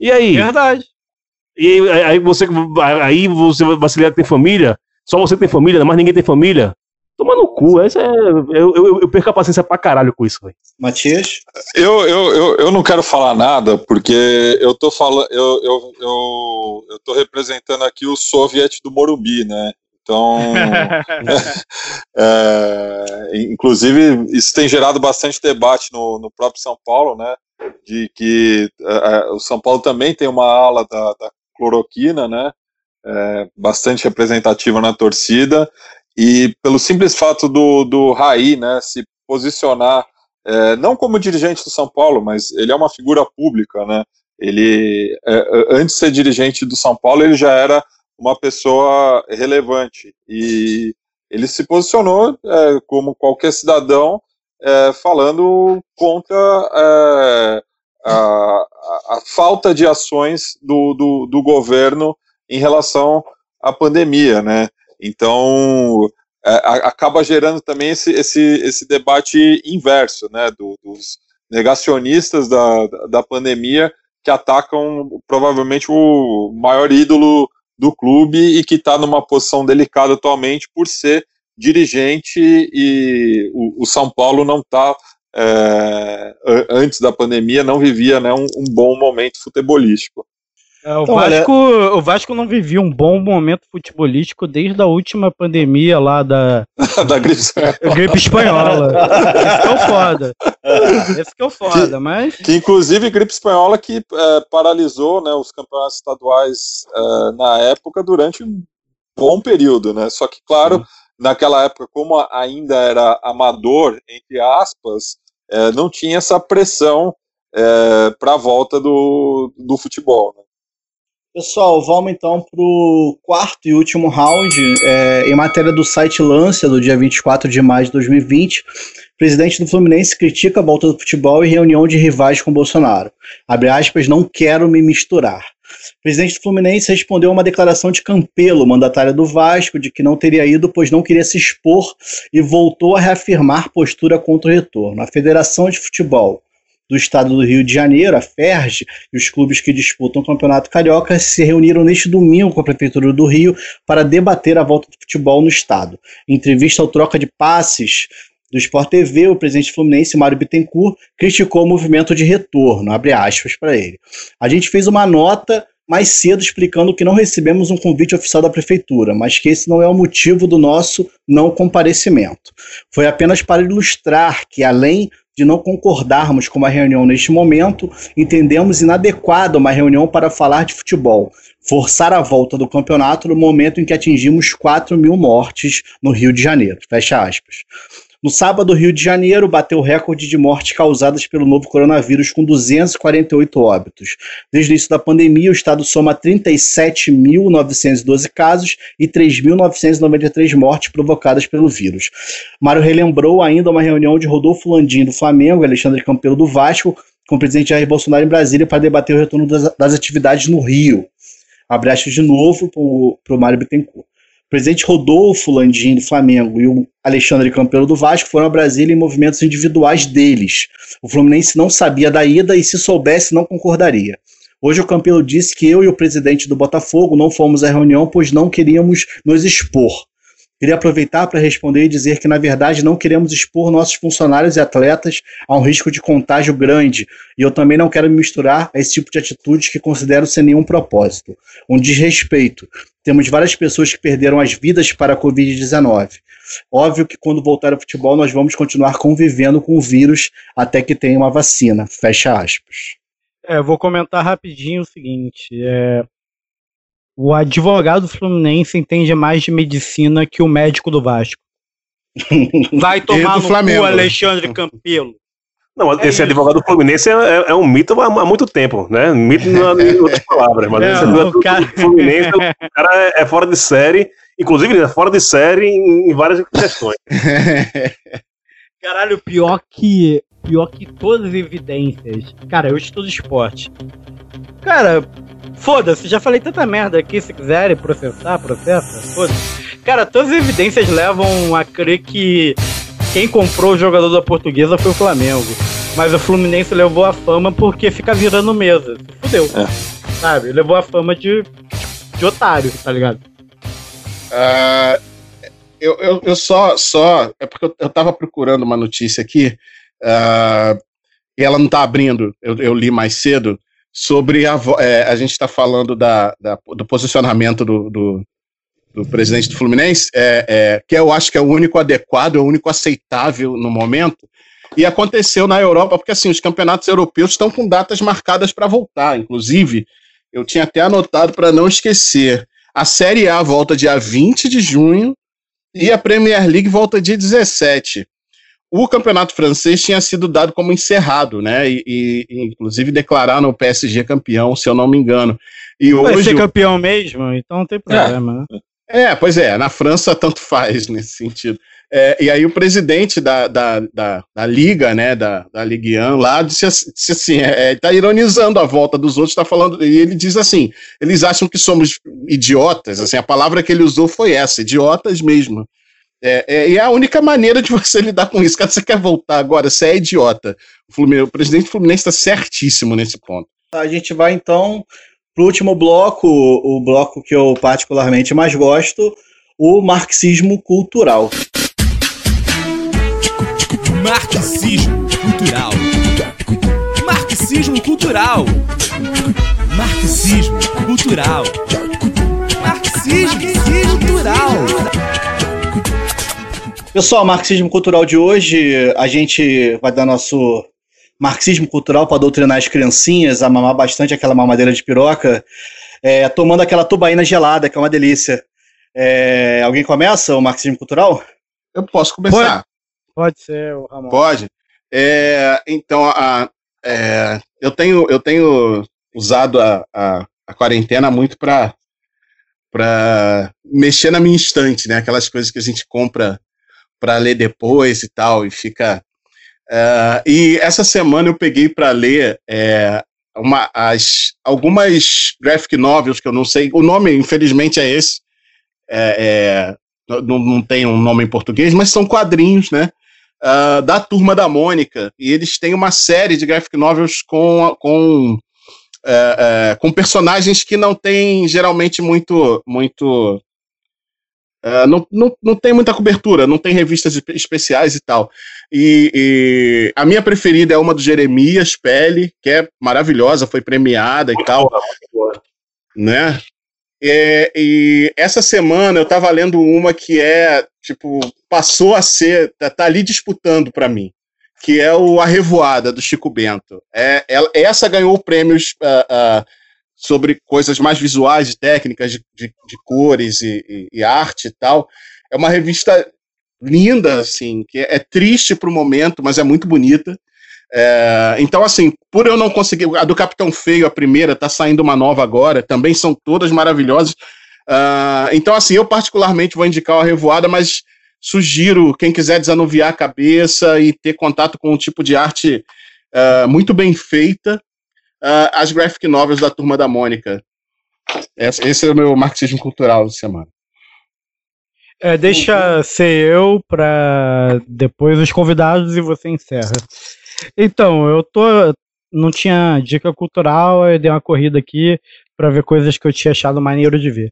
E aí? Verdade. E aí, aí você aí você vai se ligar que tem família? Só você tem família, mas ninguém tem família? Toma no cu, essa é, eu, eu, eu perco a paciência pra caralho com isso, velho. Matias? Eu, eu, eu, eu não quero falar nada, porque eu tô falando, eu, eu, eu, eu tô representando aqui o soviet do Morumbi, né? Então, (laughs) (laughs) é, inclusive, isso tem gerado bastante debate no, no próprio São Paulo, né? de que uh, o São Paulo também tem uma ala da, da cloroquina, né? É, bastante representativa na torcida e pelo simples fato do, do Raí, né, se posicionar é, não como dirigente do São Paulo, mas ele é uma figura pública, né? Ele é, antes de ser dirigente do São Paulo, ele já era uma pessoa relevante e ele se posicionou é, como qualquer cidadão é, falando contra é, a, a, falta de ações do, do, do, governo em relação à pandemia, né? Então é, acaba gerando também esse, esse, esse debate inverso, né? Do, dos negacionistas da, da pandemia que atacam provavelmente o maior ídolo do clube e que está numa posição delicada atualmente por ser dirigente e o, o São Paulo não está é, antes da pandemia não vivia né, um, um bom momento futebolístico. É, o, então, Vasco, olha... o Vasco não vivia um bom momento futebolístico desde a última pandemia lá da, (laughs) da gripe espanhola. (laughs) gripe espanhola. Esse que é o foda. Esse que é o foda, que, mas. Que inclusive gripe espanhola que é, paralisou né, os campeonatos estaduais é, na época durante um bom período, né? Só que, claro, Sim. naquela época, como ainda era amador, entre aspas, é, não tinha essa pressão é, para a volta do, do futebol. Né? Pessoal, vamos então para o quarto e último round. É, em matéria do site Lancia, do dia 24 de maio de 2020, o presidente do Fluminense critica a volta do futebol e reunião de rivais com Bolsonaro. Abre aspas, não quero me misturar. O presidente do Fluminense respondeu a uma declaração de Campelo, mandatária do Vasco, de que não teria ido pois não queria se expor e voltou a reafirmar postura contra o retorno. A Federação de Futebol do estado do Rio de Janeiro, a FERJ, e os clubes que disputam o Campeonato Carioca se reuniram neste domingo com a Prefeitura do Rio para debater a volta do futebol no estado. Em entrevista ao Troca de Passes do Sport TV, o presidente fluminense, Mário Bittencourt, criticou o movimento de retorno, abre aspas para ele. A gente fez uma nota mais cedo explicando que não recebemos um convite oficial da prefeitura, mas que esse não é o motivo do nosso não comparecimento. Foi apenas para ilustrar que, além de não concordarmos com uma reunião neste momento, entendemos inadequada uma reunião para falar de futebol, forçar a volta do campeonato no momento em que atingimos 4 mil mortes no Rio de Janeiro. Fecha aspas. No sábado, Rio de Janeiro bateu o recorde de mortes causadas pelo novo coronavírus, com 248 óbitos. Desde o início da pandemia, o estado soma 37.912 casos e 3.993 mortes provocadas pelo vírus. Mário relembrou ainda uma reunião de Rodolfo Landim do Flamengo e Alexandre Campelo do Vasco com o presidente Jair Bolsonaro em Brasília para debater o retorno das, das atividades no Rio. Abraço de novo para o Mário Bittencourt. O presidente Rodolfo Landim do Flamengo e o Alexandre Campelo do Vasco foram a Brasília em movimentos individuais deles. O Fluminense não sabia da ida e, se soubesse, não concordaria. Hoje o Campelo disse que eu e o presidente do Botafogo não fomos à reunião pois não queríamos nos expor. Queria aproveitar para responder e dizer que, na verdade, não queremos expor nossos funcionários e atletas a um risco de contágio grande, e eu também não quero me misturar a esse tipo de atitudes que considero sem nenhum propósito. Um desrespeito. Temos várias pessoas que perderam as vidas para a Covid-19. Óbvio que quando voltar ao futebol nós vamos continuar convivendo com o vírus até que tenha uma vacina. Fecha aspas. É, vou comentar rapidinho o seguinte. É, o advogado Fluminense entende mais de medicina que o médico do Vasco. (laughs) Vai tomar no Flamengo. cu Alexandre Campelo. Não, é esse isso. advogado Fluminense é, é, é, um mito há, muito tempo, né? Mito não é outras palavras, mas esse advogado cara... Fluminense, o (laughs) cara é, é, fora de série, inclusive ele é fora de série em, em várias questões. (laughs) Caralho, pior que pior que todas as evidências. Cara, eu estudo esporte. Cara, foda-se, já falei tanta merda aqui, se quiserem processar, processa, foda-se. Cara, todas as evidências levam a crer que quem comprou o jogador da portuguesa foi o Flamengo. Mas o Fluminense levou a fama porque fica virando mesa. Fudeu. É. Sabe? Levou a fama de, de otário, tá ligado? Uh, eu, eu, eu, só, só. É porque eu, eu tava procurando uma notícia aqui. Uh, e ela não tá abrindo, eu, eu li mais cedo sobre a, é, a gente está falando da, da, do posicionamento do, do, do, presidente do Fluminense, é, é, que eu acho que é o único adequado, é o único aceitável no momento, E aconteceu na Europa, porque assim, os campeonatos europeus estão com datas marcadas para voltar. Inclusive, eu tinha até anotado para não esquecer. A Série A volta dia 20 de junho e a Premier League volta dia 17. O campeonato francês tinha sido dado como encerrado, né? E, e, inclusive declararam o PSG campeão, se eu não me engano. E Vai hoje ser campeão mesmo, então não tem problema. né? é, pois é, na França tanto faz (laughs) nesse sentido. É, e aí o presidente da, da, da, da Liga, né, da, da Ligue 1 lá, disse, assim- disse assim, é, tá ironizando a volta dos outros, tá falando, e ele diz assim, eles acham que somos idiotas, assim, a palavra que ele usou foi essa, idiotas mesmo. É, é, e é a única maneira de você (laughs) lidar com isso, cara, você quer voltar agora, você é idiota. O, Fluminense, o presidente Fluminense está certíssimo nesse ponto. A gente vai então pro último bloco, o bloco que eu particularmente mais gosto, o marxismo cultural. Marxismo cultural. Marxismo cultural. Marxismo cultural. Marxismo cultural. Pessoal, marxismo cultural de hoje, a gente vai dar nosso marxismo cultural para doutrinar as criancinhas a mamar bastante aquela mamadeira de piroca, é, tomando aquela tubaína gelada, que é uma delícia. É, alguém começa o marxismo cultural? Eu posso começar. Pode ser, o Ramon. Pode. É, então, a, é, eu, tenho, eu tenho usado a, a, a quarentena muito para para mexer na minha estante, né? Aquelas coisas que a gente compra para ler depois e tal, e fica. é, e essa semana eu peguei para ler é, uma, as, algumas graphic novels que eu não sei, o nome, infelizmente, é esse. É, é, não, não tem um nome em português, mas são quadrinhos, né? ah, da Turma da Mônica, e eles têm uma série de graphic novels com, com, é, com personagens que não têm geralmente muito. muito é, não, não, não tem muita cobertura, não tem revistas espe- especiais e tal. E, e a minha preferida é uma do Jeremias Pele, que é maravilhosa, foi premiada e tal. Né? É, e essa semana eu tava lendo uma que é, tipo, passou a ser, tá, tá ali disputando para mim, que é o A Revoada, do Chico Bento. É, ela- essa ganhou prêmios ah, ah, sobre coisas mais visuais técnicas de, de- de cores e, e- e arte e tal. É uma revista linda, assim, que é, é triste pro momento, mas é muito bonita. É, então, assim, por eu não conseguir. A do Capitão Feio, a primeira, tá saindo uma nova agora, também são todas maravilhosas. Ah, então, assim, eu particularmente vou indicar a Revoada, mas sugiro quem quiser desanuviar a cabeça e ter contato com um tipo de arte ah, muito bem feita, ah, as graphic novels da Turma da Mônica. Esse, esse é o meu marxismo cultural da semana. É, deixa ser eu para depois os convidados e você encerra. Então, eu tô não tinha dica cultural, eu dei uma corrida aqui para ver coisas que eu tinha achado maneiro de ver.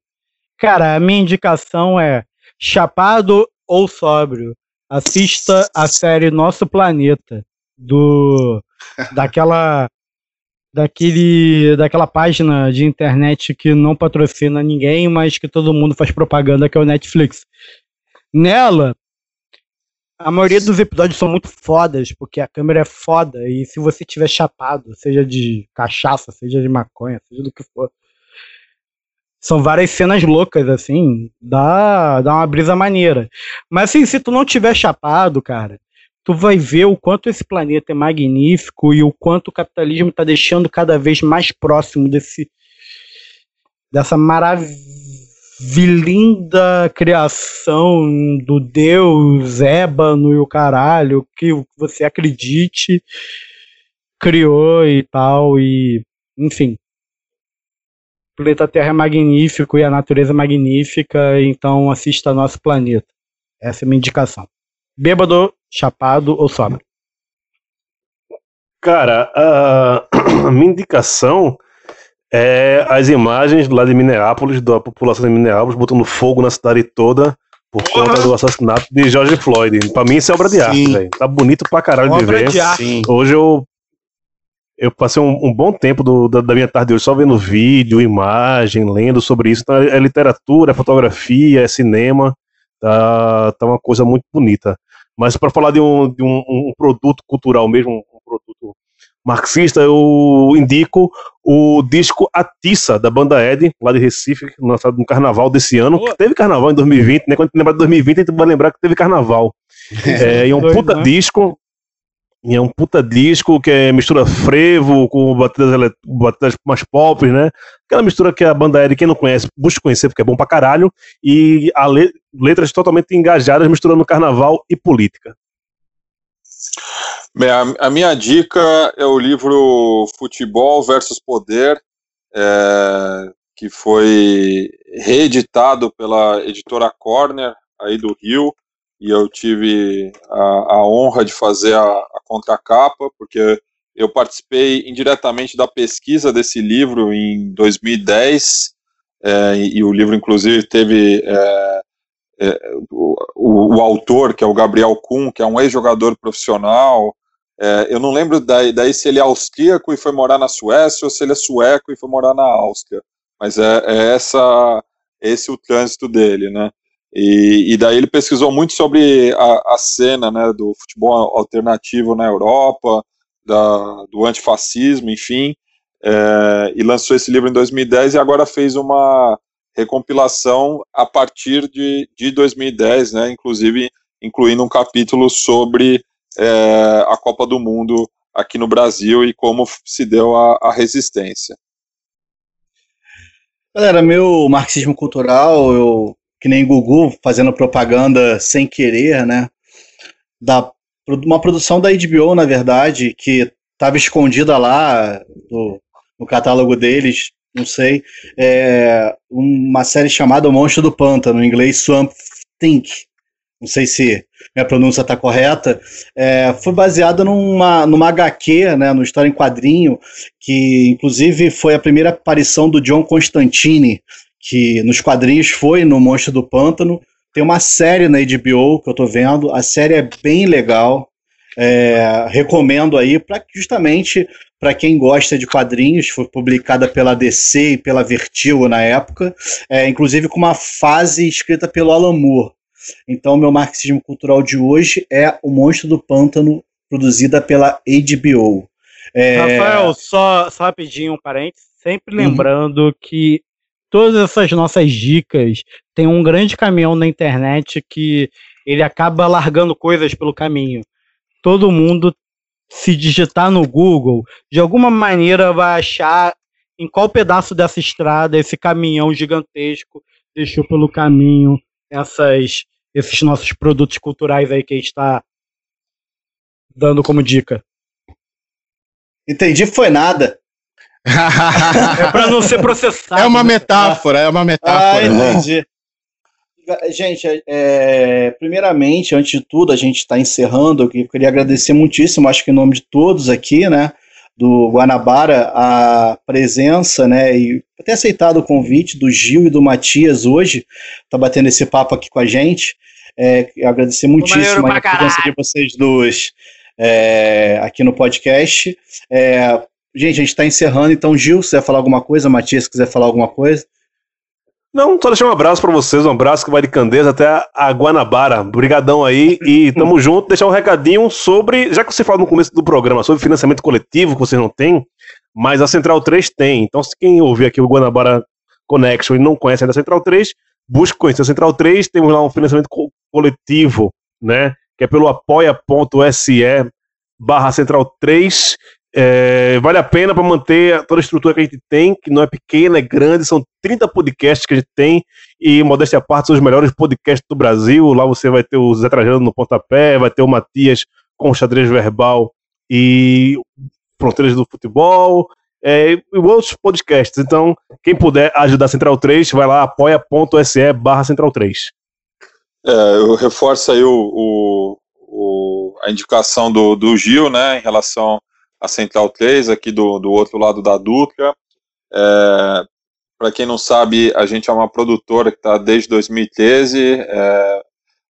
Cara, a minha indicação é chapado ou sóbrio. Assista a série Nosso Planeta do daquela daquele daquela página de internet que não patrocina ninguém, mas que todo mundo faz propaganda, que é o Netflix. Nela, a maioria dos episódios são muito fodas, porque a câmera é foda, e se você tiver chapado, seja de cachaça, seja de maconha, seja do que for, são várias cenas loucas, assim, dá, dá uma brisa maneira. Mas assim, se tu não tiver chapado, cara, tu vai ver o quanto esse planeta é magnífico e o quanto o capitalismo está deixando cada vez mais próximo desse dessa maravilhinda criação do Deus ébano e o caralho que você acredite criou e tal e enfim. O planeta Terra é magnífico e a natureza é magnífica então assista nosso planeta. Essa é a minha indicação. Bêbado chapado ou sobra Cara, a, (clears throat) minha indicação é as imagens lá de Minneapolis, da população de Minneapolis, botando fogo na cidade toda por conta do assassinato de George Floyd. Pra mim, isso é obra de arte, Sim. velho. Tá bonito pra caralho de Obra ver. de arte. Hoje eu. Eu passei um, um bom tempo do- da, da minha tarde hoje só vendo vídeo, imagem, lendo sobre isso. Então, é literatura, é fotografia, é cinema. Tá Tá, tá uma coisa muito bonita. Mas para falar de, um, de um, um, produto cultural mesmo, um produto marxista, eu indico o disco Atiça, da banda Ed, lá de Recife, lançado no carnaval desse ano. Teve carnaval em 2020, né? Quando lembrar de 2020, a gente vai lembrar que teve carnaval. (laughs) É, e é um puta né? disco. E é um puta disco que é mistura frevo com batidas, batidas mais pop, né? Aquela mistura que a banda Ed, quem não conhece, busca conhecer porque é bom pra caralho. E a le letras totalmente engajadas, misturando carnaval e política. Bem, a, a, minha dica é o livro Futebol versus Poder, é, que foi reeditado pela editora Corner, aí do Rio, e eu tive a, a honra de fazer a, a contracapa, porque eu participei indiretamente da pesquisa desse livro em 2010, é, e, e, o livro, inclusive, teve é, é, o, o, autor, que é o Gabriel Kuhn, que é um ex-jogador profissional, é, eu não lembro daí, daí, se ele é austríaco e foi morar na Suécia ou se ele é sueco e foi morar na Áustria. Mas é, é essa, esse o trânsito dele, né? E, e daí ele pesquisou muito sobre a, a, cena né, do futebol alternativo na Europa, da, do antifascismo, enfim, é, e lançou esse livro em 2010 e agora fez uma recompilação a partir de, de 2010, né, inclusive incluindo um capítulo sobre é, a Copa do Mundo aqui no Brasil e como se deu a, a resistência. Galera, meu marxismo cultural, eu que nem Gugu fazendo propaganda sem querer, né? Da uma produção da HBO, na verdade, que estava escondida lá no, no, catálogo deles, não sei, é uma série chamada O Monstro do Pântano, em inglês Swamp Thing. Não sei se minha pronúncia está correta, é, foi baseada numa, numa HQ, né, no história em quadrinho, que inclusive foi a primeira aparição do John Constantine, que nos quadrinhos foi no Monstro do Pântano. Tem uma série na HBO que eu estou vendo, a série é bem legal, é, recomendo aí para justamente para quem gosta de quadrinhos, foi publicada pela DC e pela Vertigo na época, é, inclusive com uma fase escrita pelo Alan Moore. Então, meu marxismo cultural de hoje é O Monstro do Pântano, produzida pela HBO. É... Rafael, só, só rapidinho um parênteses, sempre uhum. lembrando uhum. que todas essas nossas dicas tem um grande caminhão na internet que ele acaba largando coisas pelo caminho. Todo mundo, se digitar no Google, de alguma maneira vai achar em qual pedaço dessa estrada esse caminhão gigantesco deixou pelo caminho essas esses nossos produtos culturais aí que a gente está dando como dica. Entendi, foi nada. É para não ser processado. É uma metáfora, é uma metáfora. Ah, né? entendi. Gente, é, primeiramente, antes de tudo, a gente está encerrando. Eu queria agradecer muitíssimo, acho que em nome de todos aqui, né, do Guanabara, a presença, né, e ter aceitado o convite do Gil e do Matias hoje, tá batendo esse papo aqui com a gente. É, agradecer muitíssimo a presença de vocês dois é, aqui no podcast. É, gente, a gente está encerrando, então, Gil, se quiser falar alguma coisa, Matias, se quiser falar alguma coisa. Não, só deixar um abraço para vocês, um abraço que vai de Candeias até a Guanabara. Obrigadão aí e (laughs) tamo junto. Deixar um recadinho sobre, já que você falou no começo do programa sobre financiamento coletivo que vocês não têm, mas a Central 3 tem. Então, se quem ouvir aqui o Guanabara Connection e não conhece ainda a Central 3, busque conhecer a Central 3, temos lá um financiamento coletivo, né? Que é pelo apoia.se barra Central 3. É, vale a pena para manter toda a estrutura que a gente tem, que não é pequena, é grande, são 30 podcasts que a gente tem, e modéstia à parte, são os melhores podcasts do Brasil. Lá você vai ter o Zé Trajano no pontapé, vai ter o Matias com xadrez verbal e Fronteiras do Futebol, é, e outros podcasts. Então, quem puder ajudar Central 3, vai lá, apoia.se barra Central 3. É, eu reforço aí o, o, o, a indicação do, do Gil, né, em relação à Central 3, aqui do, do outro lado da Dutra. É, Para quem não sabe, a gente é uma produtora que está desde 2013 é,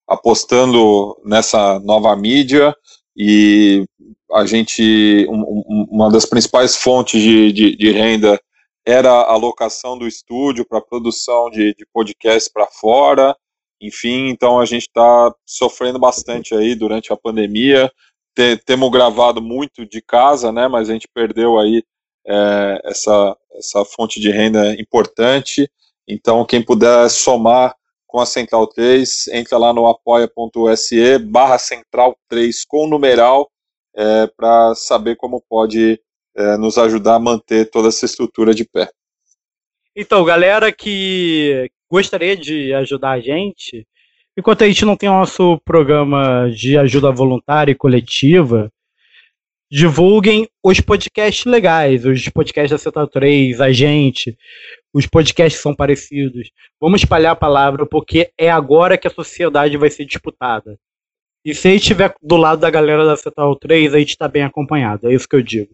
apostando nessa nova mídia e a gente, um, uma das principais fontes de, de, de renda era a locação do estúdio para produção de, de podcasts para fora, enfim, então a gente está sofrendo bastante aí durante a pandemia. Te, temos gravado muito de casa, né? Mas a gente perdeu aí é, essa, essa fonte de renda importante. Então, quem puder somar com a Central 3, entra lá no apoia.se barra Central 3 com numeral é, para saber como pode é, nos ajudar a manter toda essa estrutura de pé. Então, galera que gostaria de ajudar a gente, enquanto a gente não tem o nosso programa de ajuda voluntária e coletiva, divulguem os podcasts legais, os podcasts da Central 3, a gente, os podcasts são parecidos. Vamos espalhar a palavra, porque é agora que a sociedade vai ser disputada. E se a gente estiver do lado da galera da Central 3, a gente está bem acompanhado. É isso que eu digo.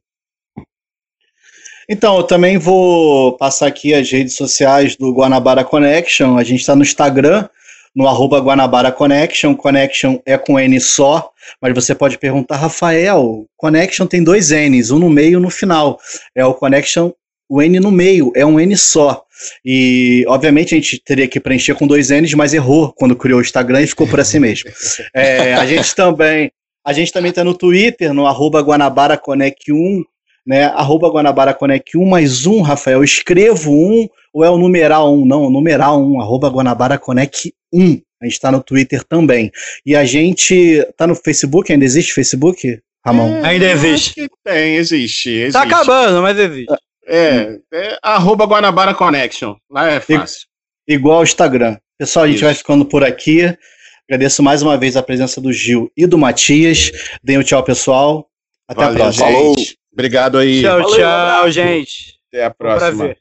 Então, eu também vou passar aqui as redes sociais do Guanabara Connection. A gente está no Instagram, no arroba Guanabara Connection. Connection é com N só, mas você pode perguntar, Rafael, Connection tem dois N's, um no meio e um no final. É o Connection, o N no meio, é um N só. E, obviamente, a gente teria que preencher com dois N's, mas errou quando criou o Instagram e ficou por assim mesmo. (laughs) É, a gente também... A gente também está no Twitter, no arroba Guanabara Connect 1, né? Arroba Guanabara Conec 1 mais um, Rafael. Escrevo um ou é o numeral 1? Não, o numeral 1, arroba Guanabara Conec 1. A gente está no Twitter também. E a gente está no Facebook, ainda existe Facebook, Ramon? É, ainda existe. Tem, existe, existe. Tá acabando, mas existe. É, é arroba Guanabara Connection. Lá é fácil. Igual o Instagram. Pessoal, a gente Isso. vai ficando por aqui. Agradeço mais uma vez a presença do Gil e do Matias. Deem o tchau, pessoal. Até Valeu, a próxima. gente. Obrigado aí. Tchau, Valeu, tchau, gente. Até a um próxima. prazer.